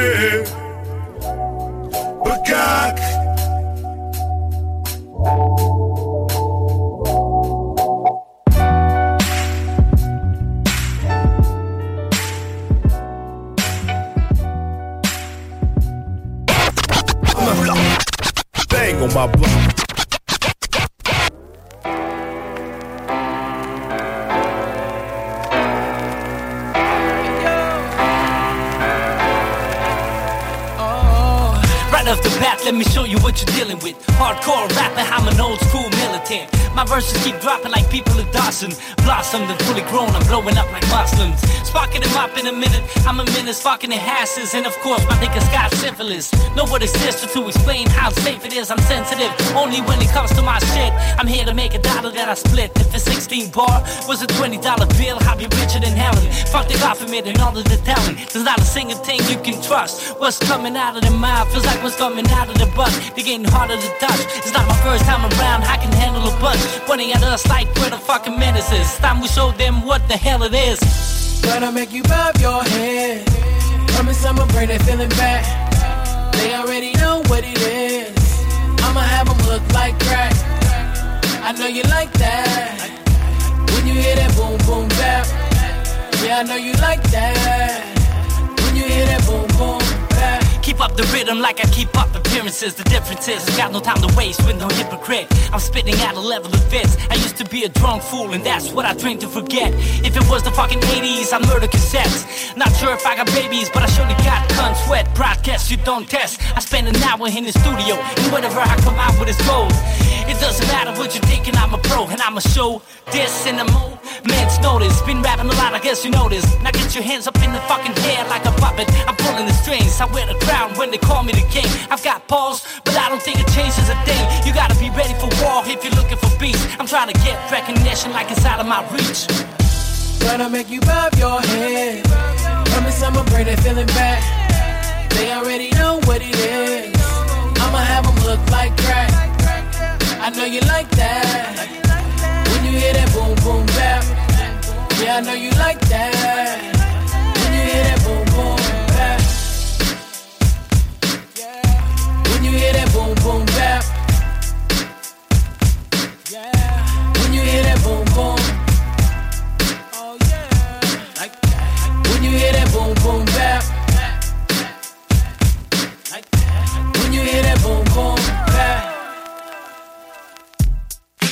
Blowing up like Muslims. Sparking them up in a minute, I'm a menace, fucking the hasses. And of course, my niggas got syphilis. No what exists to explain how safe it is. I'm sensitive, only when it comes to my shit. I'm here to make a dollar that I split. If a 16 bar was a $20 bill, I'll be richer than Helen. Fuck the government and all of the telling. There's not a single thing you can trust. What's coming out of the mouth feels like what's coming out of the butt. They're getting harder to touch. It's not my first time around, I can handle a bunch. Pointing at us like we're the fucking menaces. Time we show them what the hell it is. Gonna make you bob your head. Promise I'ma bring that feeling back. They already know what it is. I'ma have them look like crack. I know you like that. When you hear that boom boom bap. Yeah, I know you like that. When you hear that boom boom. Keep up the rhythm like I keep up appearances. The difference is I got no time to waste with no hypocrite. I'm spitting at a level of fits. I used to be a drunk fool, and that's what I drink to forget. If it was the fucking 80s, I'd murder cassettes. Not sure if I got babies, but I surely got gun sweat. Broadcast you don't test. I spend an hour in the studio, and whatever I come out with is gold. Doesn't matter what you're thinking, I'm a pro, and I'ma show this in the moment's notice. Been rapping a lot, I guess you know this. Now get your hands up in the fucking air like a puppet. I'm pulling the strings, I wear the crown when they call me the king. I've got pause, but I don't think it changes a thing. You gotta be ready for war if you're looking for peace. I'm trying to get recognition like it's out of my reach. To make you bob your head. Promise I'ma bring that feeling back. They already know what it is. I'ma have them look like crack. I know you like that. When you hear that boom boom bap. Yeah, I know you like that. When you hear that boom boom bap. When you hear that boom boom bap.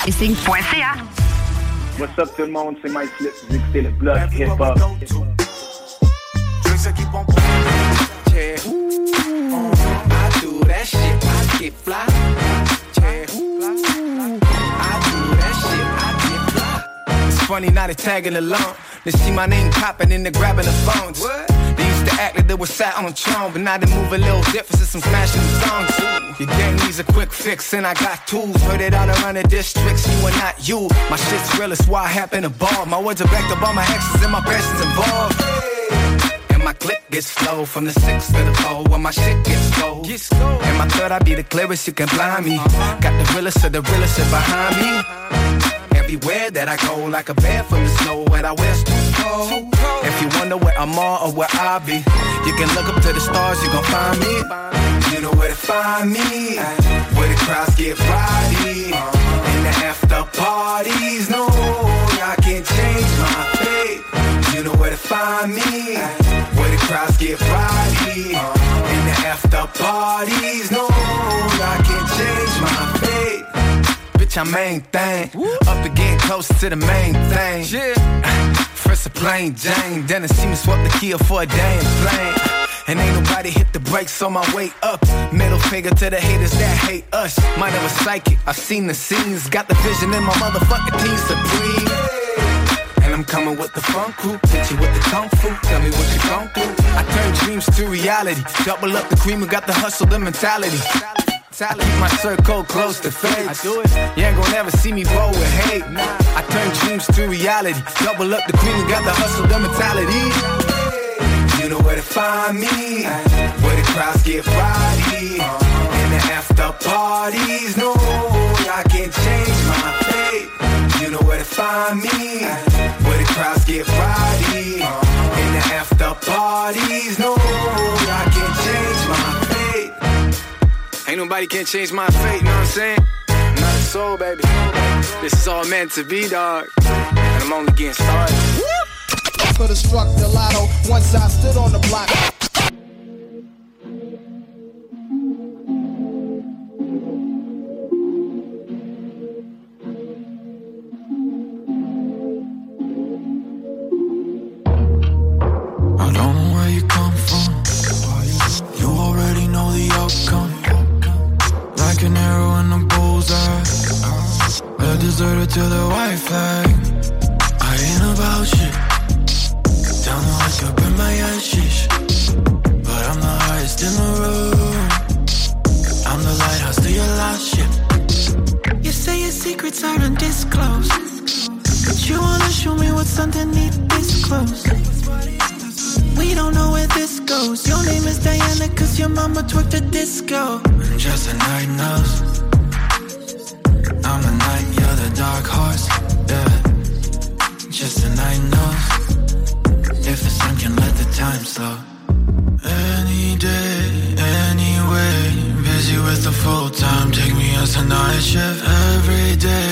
Et signe.ca. What's up tout le monde, c'est Mike Flip, vous écoutez le bloc hip-hop. Yeah. Ooh, I do that shit, I get fly. Yeah. Ooh, I do that shit, I get fly. It's funny now they tagging along. They see my name popping and they grabbing the phones. They used to act they was sat on a throne, but now they move a little different since I'm smashing the songs. Your gang needs a quick fix, and I got tools. Heard it all around the districts, You are not you. My shit's real, it's why I happen to ball. My words are backed up by my exes and my passions involved. And my click gets slow from the six to the four when my shit gets slow. And my third, I be the clearest, you can blind me. Got the realest of the realest shit behind me. Everywhere that I go, like a bear from the snow, and I wear too cold. If you wonder where I'm on or where I be, you can look up to the stars, you gon' find me. You know where to find me, where the crowds get rowdy, in the after parties. No, I can't change my fate. You know where to find me, where the crowds get rowdy, in the after parties. No, I can't change my fate. Bitch, main thing. Up to getting close to the main thing. First a plain Jane, then I see me swap the Kia for a damn plane. And ain't nobody hit the brakes on my way up. Middle finger to the haters that hate us. Mine was psychic, I've seen the scenes. Got the vision in my motherfucking team supreme. And I'm coming with the funk crew, hit you with the kung fu. Tell me what you gon' do. I turn dreams to reality. Double up the cream and got the hustle, the mentality. I keep my circle close to fate. I do it. You ain't gon' never see me roll with hate. I turn dreams to reality. Double up the cream and got the hustle, the mentality. You know where to find me. Where the crowds get rowdy. In the after parties. No, I can't change my fate. You know where to find me. Where the crowds get rowdy. In the after parties. No, Ain't nobody can change my fate, you know what I'm saying? Not a soul, baby. This is all meant to be, dog. And I'm only getting started. Could have struck the lotto once I stood on the block. Like an arrow in a bullseye. A deserter to the white flag. I ain't about shit. Down the wake up in my ashes. But I'm the highest in the room. I'm the lighthouse to your lost ship. You say your secrets are undisclosed. But you wanna show me what's underneath this clothes. We don't know where this goes. Your name is Diana, cause your mama twerked the disco. And just a night knows. I'm the night, you're the dark horse. Yeah. Just a night knows. If it's sinking, let the time slow. Any day, anyway. Busy with the full time, take me as a night shift every day.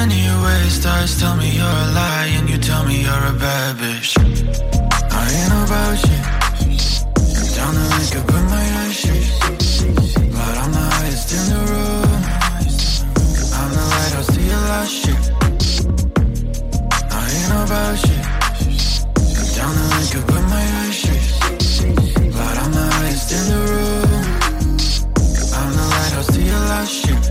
Anyway, stars tell me you're a lie, and you tell me you're a bad bitch ain't about shit. I'm down to link up with my eyes lashes. But I'm the highest in the room. I'm the lighthouse to your last shit. ain't about shit. I'm down to link up with my eyes lashes. But I'm the highest in the room. I'm the lighthouse to your last shit.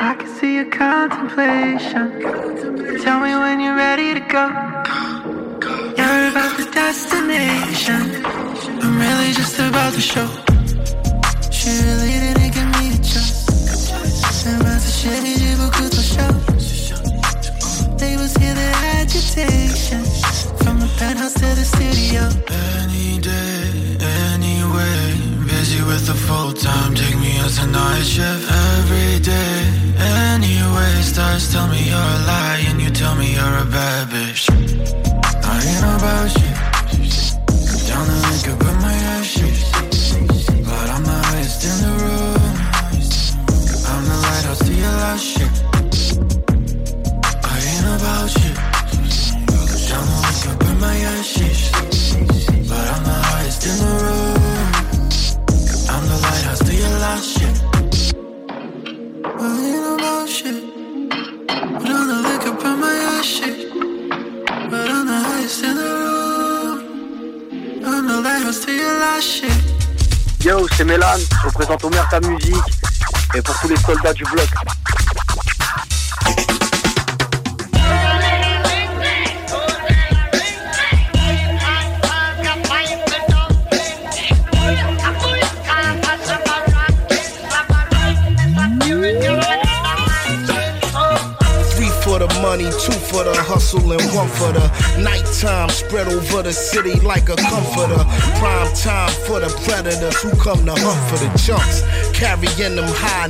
I can see your contemplation. Tell me when you're ready to go. About the destination. I'm really just about the show. She really didn't give me a chance.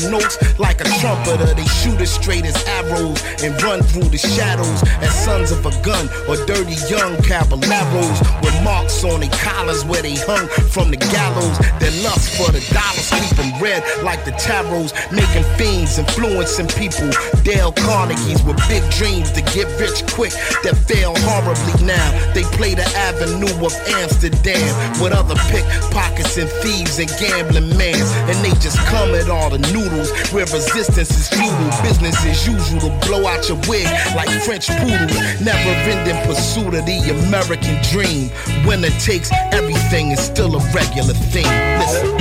Notes like a trumpeter. They shoot as straight as arrows and run through the shadows as sons of a gun or dirty young caballeros marks on their collars where they hung from the gallows. Their lust for the dollars keep them red like the tarots, making fiends, influencing people. Dale Carnegie's with big dreams to get rich quick that fail horribly now. They play the avenue of Amsterdam with other pickpockets and thieves and gambling mans. And they just come at all the noodles where resistance is futile. Business as usual to blow out your wig like French poodles. Never ending pursuit of the American dream. Winner takes everything is still a regular thing. Listen.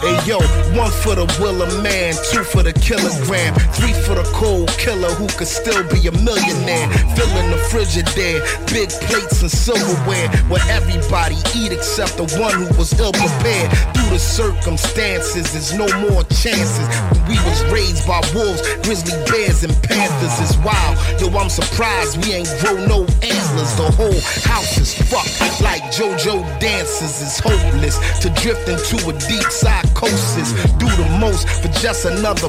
Hey yo, one for the will of man, two for the kilogram, three for the cold killer who could still be a millionaire. Filling the frigidaire, big plates and silverware, where everybody eat except the one who was ill prepared. Through the circumstances, there's no more chances. We was raised by wolves, grizzly bears, and panthers is wild. Yo, I'm surprised we ain't grow no antlers. The whole house is fucked like JoJo dances is hopeless to drift into a deep psychosis. Do the most for just another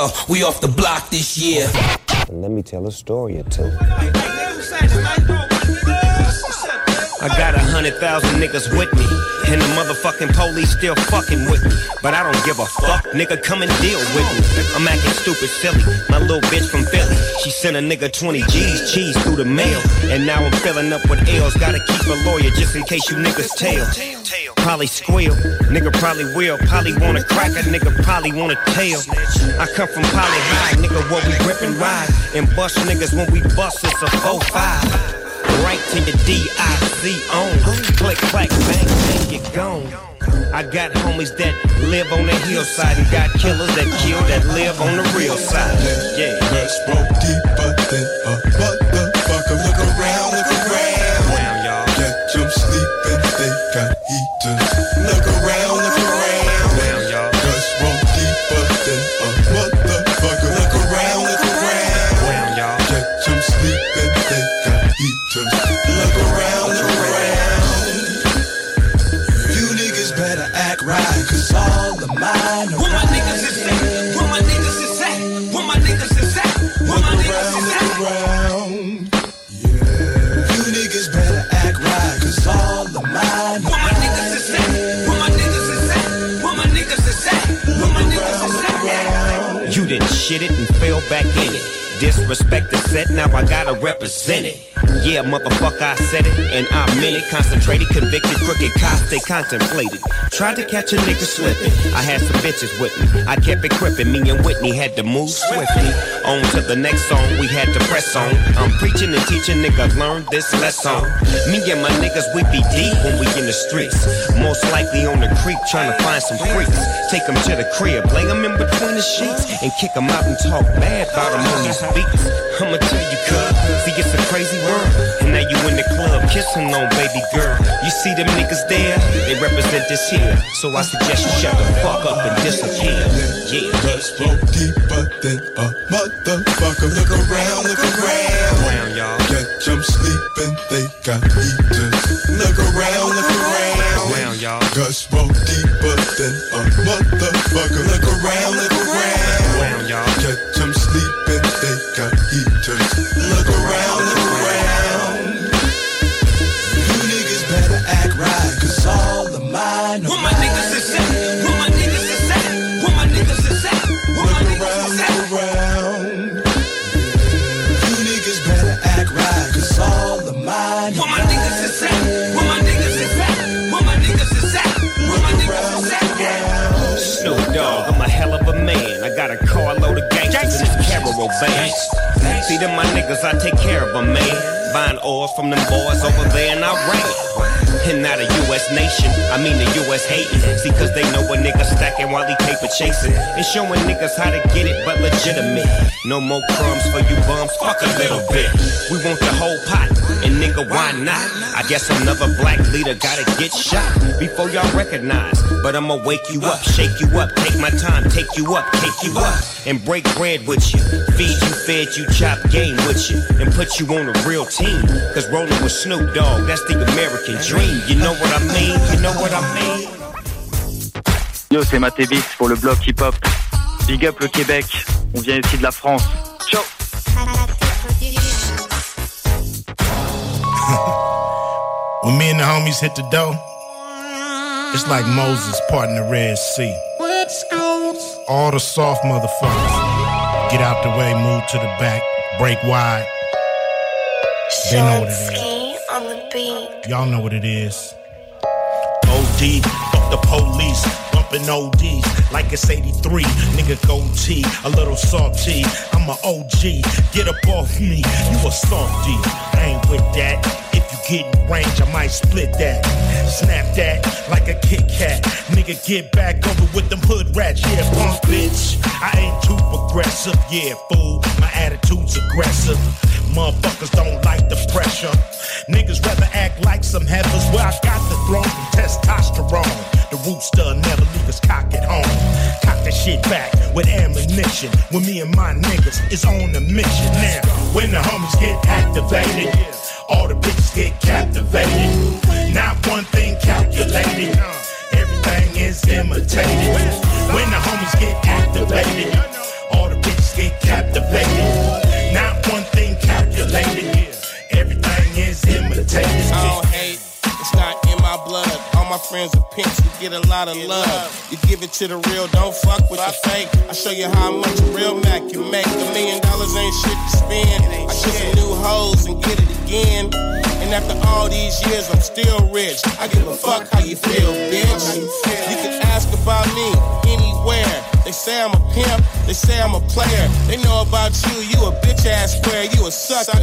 Yo, we off the block this year. Let me tell a story or two. I got a hundred thousand niggas with me. And the motherfucking police still fucking with me. But I don't give a fuck, nigga, come and deal with me. I'm acting stupid silly. My little bitch from Philly. She sent a nigga 20 G's, cheese through the mail. And now I'm filling up with L's. Gotta keep a lawyer just in case you niggas tail. Probably squeal, nigga probably will. Probably wanna crack a nigga, probably wanna tail. I come from Poly High, nigga, what we rip and ride. And bust niggas when we bust, it's a 4-5. Right to your D-I-Z on. Click, clack, bang, bang, you gone. I got homies that live on the hillside and got killers that kill that live on the real side. Yeah, Let's roll deeper than a motherfucker. Disrespect the set, now I gotta represent it. Yeah, motherfucker, I said it, and I meant it. Concentrated, convicted, crooked cops, they contemplated. Tried to catch a nigga slipping. I had some bitches with me. I kept it crippin'. Me and Whitney had to move swiftly. On to the next song, we had to press on. I'm preaching and teaching, nigga, learn this lesson. Me and my niggas, we be deep when we in the streets. Most likely on the creek, trying to find some freaks. Take them to the crib, lay them in between the sheets, and kick them out and talk bad about them on these beats. I'ma tell you, cuz, see, it's a crazy world. And now you in the club, kissing on baby girl. You see them niggas there, they represent this here. So I suggest you shut the fuck up and disappear. Yeah. Let's go deeper than a motherfucker. Look around, look around. Around, y'all. Catch them sleeping, they got heaters. Look around, look around. Around, y'all. Guts roll deeper than a motherfucker. Look around, look around. Around, y'all. Catch them sleeping, van. See them my niggas, I take care of them, man. Buying oil from them boys over there in Iran. And not a US nation, I mean the US hating. See, cause they know a nigga stacking while he paper chasing. And showing niggas how to get it, but legitimate. No more crumbs for you bums, fuck a little bit. We want the whole pot, and nigga, why not? I guess another black leader gotta get shot before y'all recognize. But I'ma wake you up, shake you up, take my time, take you up, take you up, and break bread with you. Feed you, fed you, chop game with you, and put you on a real team. Cause rolling with Snoop Dogg, that's the American dream. You know what I mean? You know what I mean? Yo, c'est Matévis pour le bloc hip-hop. Big up le Québec, on vient ici de la France. When me and the homies hit the dough, it's like Moses parting the Red Sea. All the soft motherfuckers get out the way, move to the back, break wide. They know what it is. on the beat. Y'all know what it is. OD, fuck the police, bumping ODs like it's 83. Nigga goatee, a little salty. I'm a OG, get up off me, you a softy. I ain't with that. In range, I might split that. Snap that like a Kit Kat. Nigga, get back over with them hood rats, yeah, punk bitch. I ain't too progressive, yeah, fool. My attitude's aggressive. Motherfuckers don't like the pressure. Niggas rather act like some heifers where I got the throne from testosterone. The rooster never leave his cock at home. Cock the shit back with ammunition. When me and my niggas is on a mission. Now, when the homies get activated, all the bitches get captivated. Not one thing calculated. Everything is imitated. When the homies get activated, all the bitches get captivated. Not one thing calculated. Everything is imitated. Uh, friends are pimps, you get a lot of love. You give it to the real, don't fuck with the fake. I show you how much a real Mac can make. A million dollars ain't shit to spend. I get some new hoes and get it again. And after all these years, I'm still rich. I give a fuck how you feel, bitch. You can ask about me anywhere. They say I'm a pimp, they say I'm a player. They know about you, you a bitch ass player, you a sucker.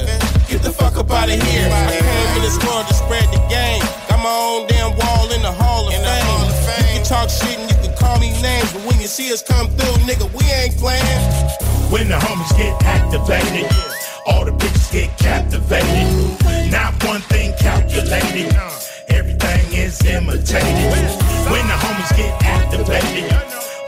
Get the fuck up out of here. I came in this world to spread the game. Got my own damn wall in the Hall of Fame. You can talk shit and you can call me names, but when you see us come through, nigga, we ain't playing. When the homies get activated, all the bitches get captivated. Not one thing calculated. Everything is imitated. When the homies get activated,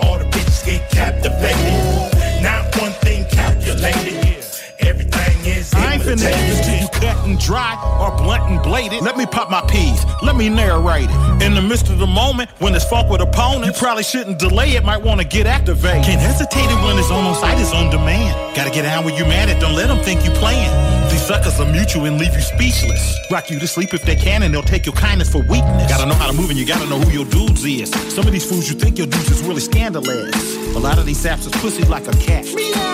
all the get captivated. Not one thing calculated. Everything is I ain't finna give to you cut and dry or blunt and bladed. Let me pop my peas. Let me narrate it. In the midst of the moment, when it's fought with opponents, you probably shouldn't delay it. Might want to get activated. Can't hesitate it when it's on site. It's on demand. Gotta get down where you mad at, don't let them think you playing. These suckers will mute you and leave you speechless. Rock you to sleep if they can, and they'll take your kindness for weakness. Gotta know how to move, and you gotta know who your dudes is. Some of these fools you think your dudes is really scandalous. A lot of these saps is pussy like a cat.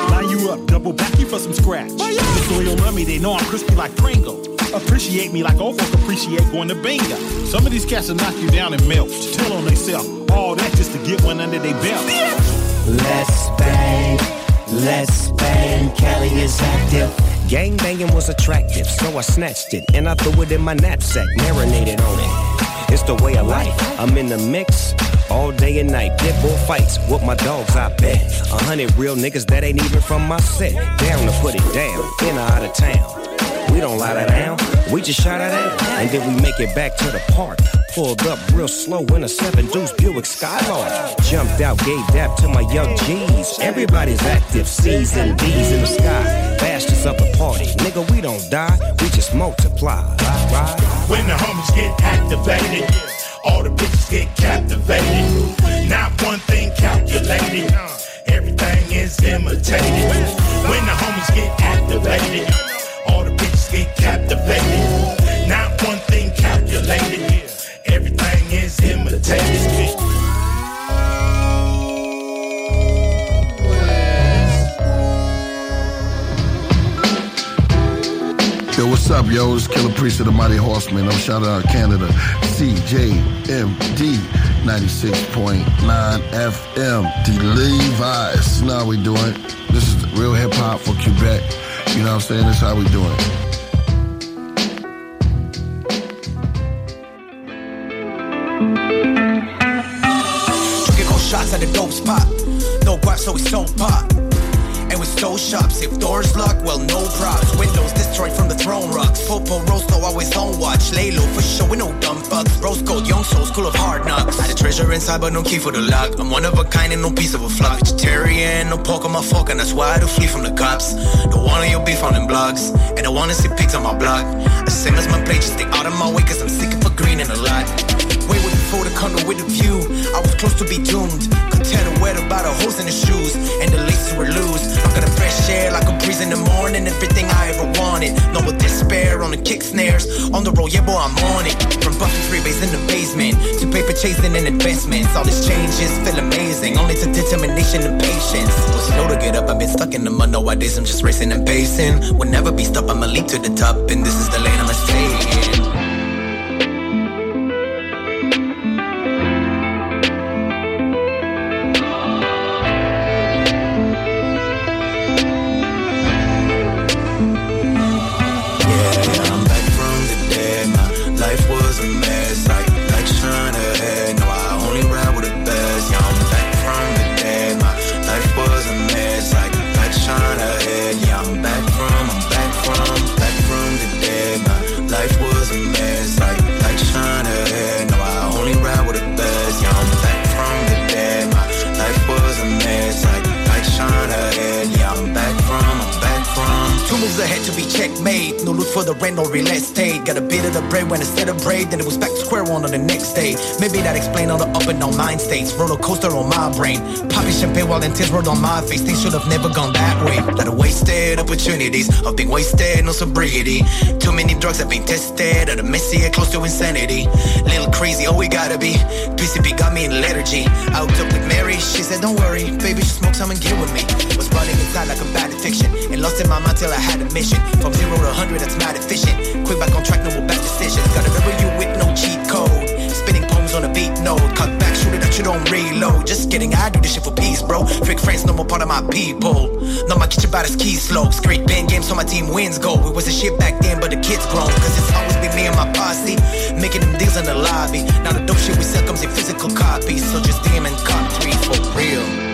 Line you up, double back you for some scratch. This loyal love me, they know I'm crispy like Pringle. Appreciate me like old folk appreciate going to bingo. Some of these cats will knock you down and melt. Tell on they self. All that just to get one under their belt. Let's bang, let's bang. Kelly is active. Gang banging was attractive, so I snatched it and I threw it in my knapsack, marinated on it. It's the way of life. I'm in the mix all day and night. Pit bull fights with my dogs, I bet. A hundred real niggas that ain't even from my set. Down to put it down, in or out of town. We don't lie that down, we just shot it out. And then we make it back to the park. Pulled up real slow in a seven deuce Buick Skylark. Jumped out, gave dap to my young G's. Everybody's active, C's and D's in the sky. Bastards up the party. Nigga, we don't die, we just multiply. Ride, ride. When the homies get activated, all the bitches get captivated. Not one thing calculated, everything is imitated. When the homies get activated, all the bitches get captivated. Not one thing calculated, everything is imitated. Yo, what's up, yo? It's Killer Priest of the Mighty Horseman. I'm shouting out Canada, CJMD 96.9 FM, The Levi's. You know how we doing. This is real hip hop for Quebec. You know what I'm saying? This is how we doing it. Shots at the dope spot. No guap, so we so pop. Stole shops. If doors locked, well, no props. Windows destroyed from the throne rocks. Popo Rosto always on watch. Lay low for sure, we no dumb fucks. Rose gold, young souls, school of hard knocks. Had a treasure inside, but no key for the lock. I'm one of a kind and no piece of a flock. Vegetarian, no pork on my fork, and that's why I do flee from the cops. Don't want your beef on them blogs. And I wanna see pics on my block. The same as my plate, just stay out of my way, cause I'm sick of a green and a lot. Before the condo with a view. I was close to be doomed. Could tell the weather by the holes in the shoes. And the laces were loose. I got a fresh air like a breeze in the morning. Everything I ever wanted. No more despair on the kick snares. On the road, yeah, boy, I'm on it. From busting freeways in the basement to paper chasing and investments. All these changes feel amazing. Only to determination and patience. Was slow to get up, I've been stuck in the mud. Nowadays, I'm just racing and pacing. Will never be stopped, I'ma leap to the top. And this is the lane I'ma stay in. made. No loot for the rent or real estate. Got a bit of the bread when instead of bread, then it was back to square one on the next day. Maybe that explain all the up and down mind states. Roller coaster on my brain. Popping champagne while tears rolled on my face. Things should have never gone that way. Lot of wasted opportunities of being wasted, no sobriety. Too many drugs have been tested. At a messy close to insanity. Little crazy, oh we gotta be. PCP got me in lethargy. Out up with Mary, she said don't worry, baby, just smoke some and get with me. Was running inside like a bad addiction and lost in my mind till I had a mission. From zero to hundred, that's mad efficient. Quick back on track, no more bad decisions. Gotta remember you with no cheat code. Spinning poems on a beat note. Cut back, shoot it at you don't reload. Just kidding, I do this shit for peace, bro. Fake friends, no more part of my people. No, my kitchen his key slopes. Great band game, so my team wins go. It was a shit back then, but the kids grown. Cause it's always been me and my posse. Making them deals in the lobby. Now the dope shit we sell comes in physical copies. So just DM and cop three for real.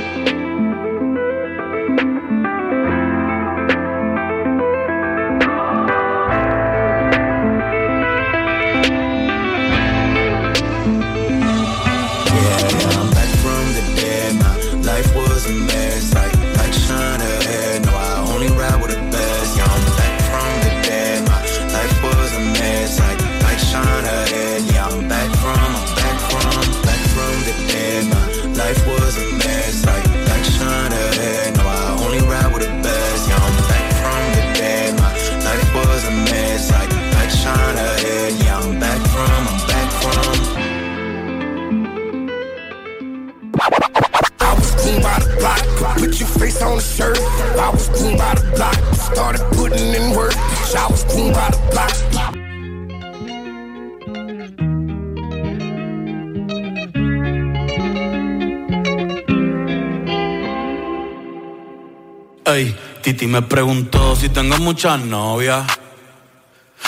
Titi me preguntó si tengo muchas novias.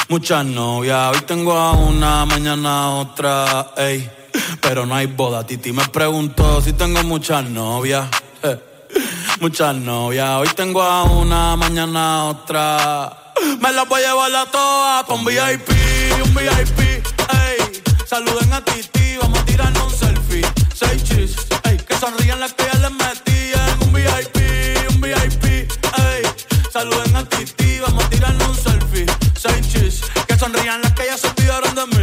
Muchas novias, hoy tengo a una, mañana otra, ey. Pero no hay boda, Titi me preguntó si tengo muchas novias. Muchas novias, hoy tengo a una, mañana otra. Me las voy a llevar a todas pa' un VIP, un VIP, ey. Saluden a Titi, vamos a tirarnos un selfie. Seis chis, ey. Que sonrían las que ya les metí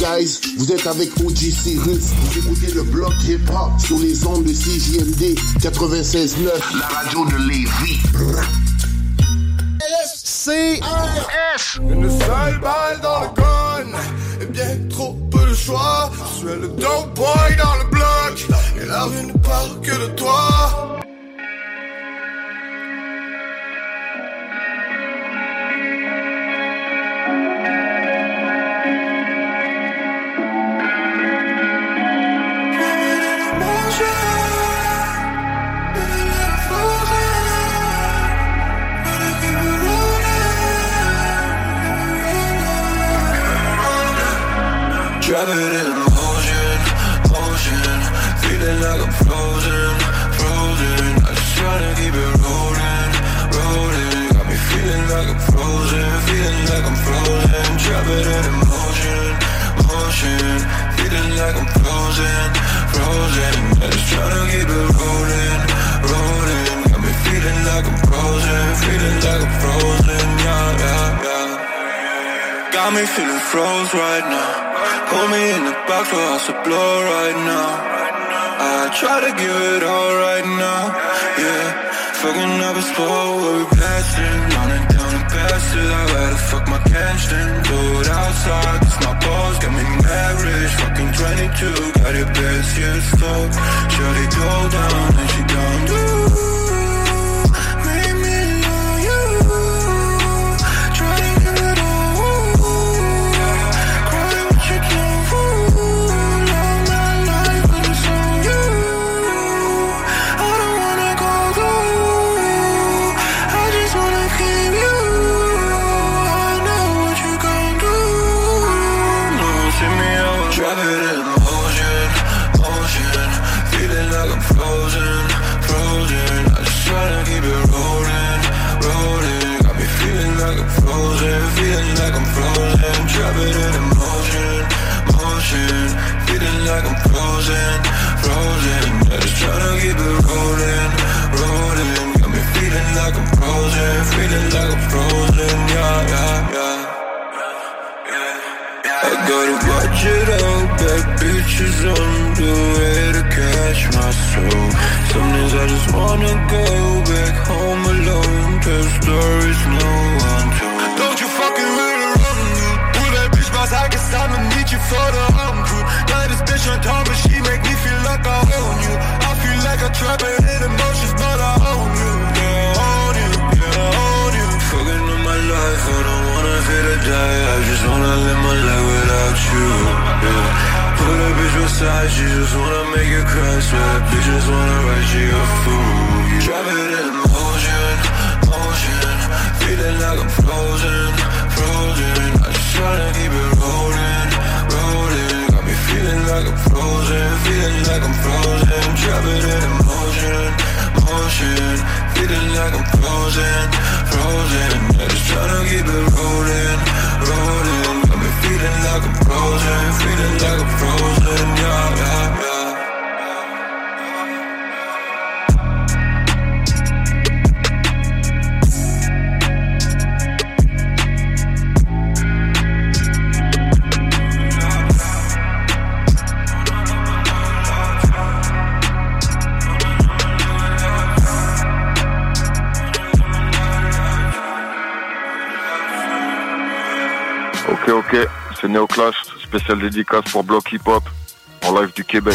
Guys? Vous êtes avec OG Cyrus. Vous écoutez le bloc hip-hop sur les ondes de CJMD 96.9. La radio de Lévis. C-R-S Une seule balle dans le gun Et bien trop peu de choix Je suis le dope boy dans le bloc Et la rue ne parle que de toi Rabbit in motion, motion Feeling like I'm frozen, frozen. I just tryna keep it rolling, rolling. Got me feeling like I'm frozen, feeling like I'm frozen. Rabbit in motion, motion. Feeling like I'm frozen, frozen. I just tryna keep it rolling, rolling. Got me feeling like I'm frozen, feeling like I'm frozen. Yeah, yeah, yeah. Got me feeling froze right now. Put me in the back where I should blow right now. I try to give it all right now, yeah. Fucking up a spot where we blasting, running down the passage. I gotta fuck my cash then do it outside. Cause my balls got me mad rich, fucking 22. Got it best, yeah, slow. Shorty go down and she down, do. Feeling like I'm frozen. Yeah, yeah, yeah. I gotta watch it out, bad bitches on the way to catch my soul. Some days I just wanna go back home alone, tell stories no one told. Don't you fucking really run you Pull that bitch boss, I guess I'ma need you for the home crew Got this bitch on top, but she make me feel like I own you I feel like a trapper in emotions, but I own you I you, yeah, own you Fucking on my life, I don't wanna feel to die. I just wanna live my life without you. Yeah. Put a bitch beside, she just wanna make you cry. Swear bitch just wanna write you a fool. You drop it in motion, motion. Feeling like I'm frozen, frozen. I just tryna keep it rolling, rolling. Got me feeling like I'm frozen, feeling like I'm frozen. Drop it in motion, motion. Feeling like I'm frozen, frozen. I just tryna keep it rolling, rolling. Got me feeling like I'm frozen, feeling like I'm frozen. Yeah, yeah, yeah. C'est Néoclash, spécial dédicace pour Block Hip Hop, en live du Québec.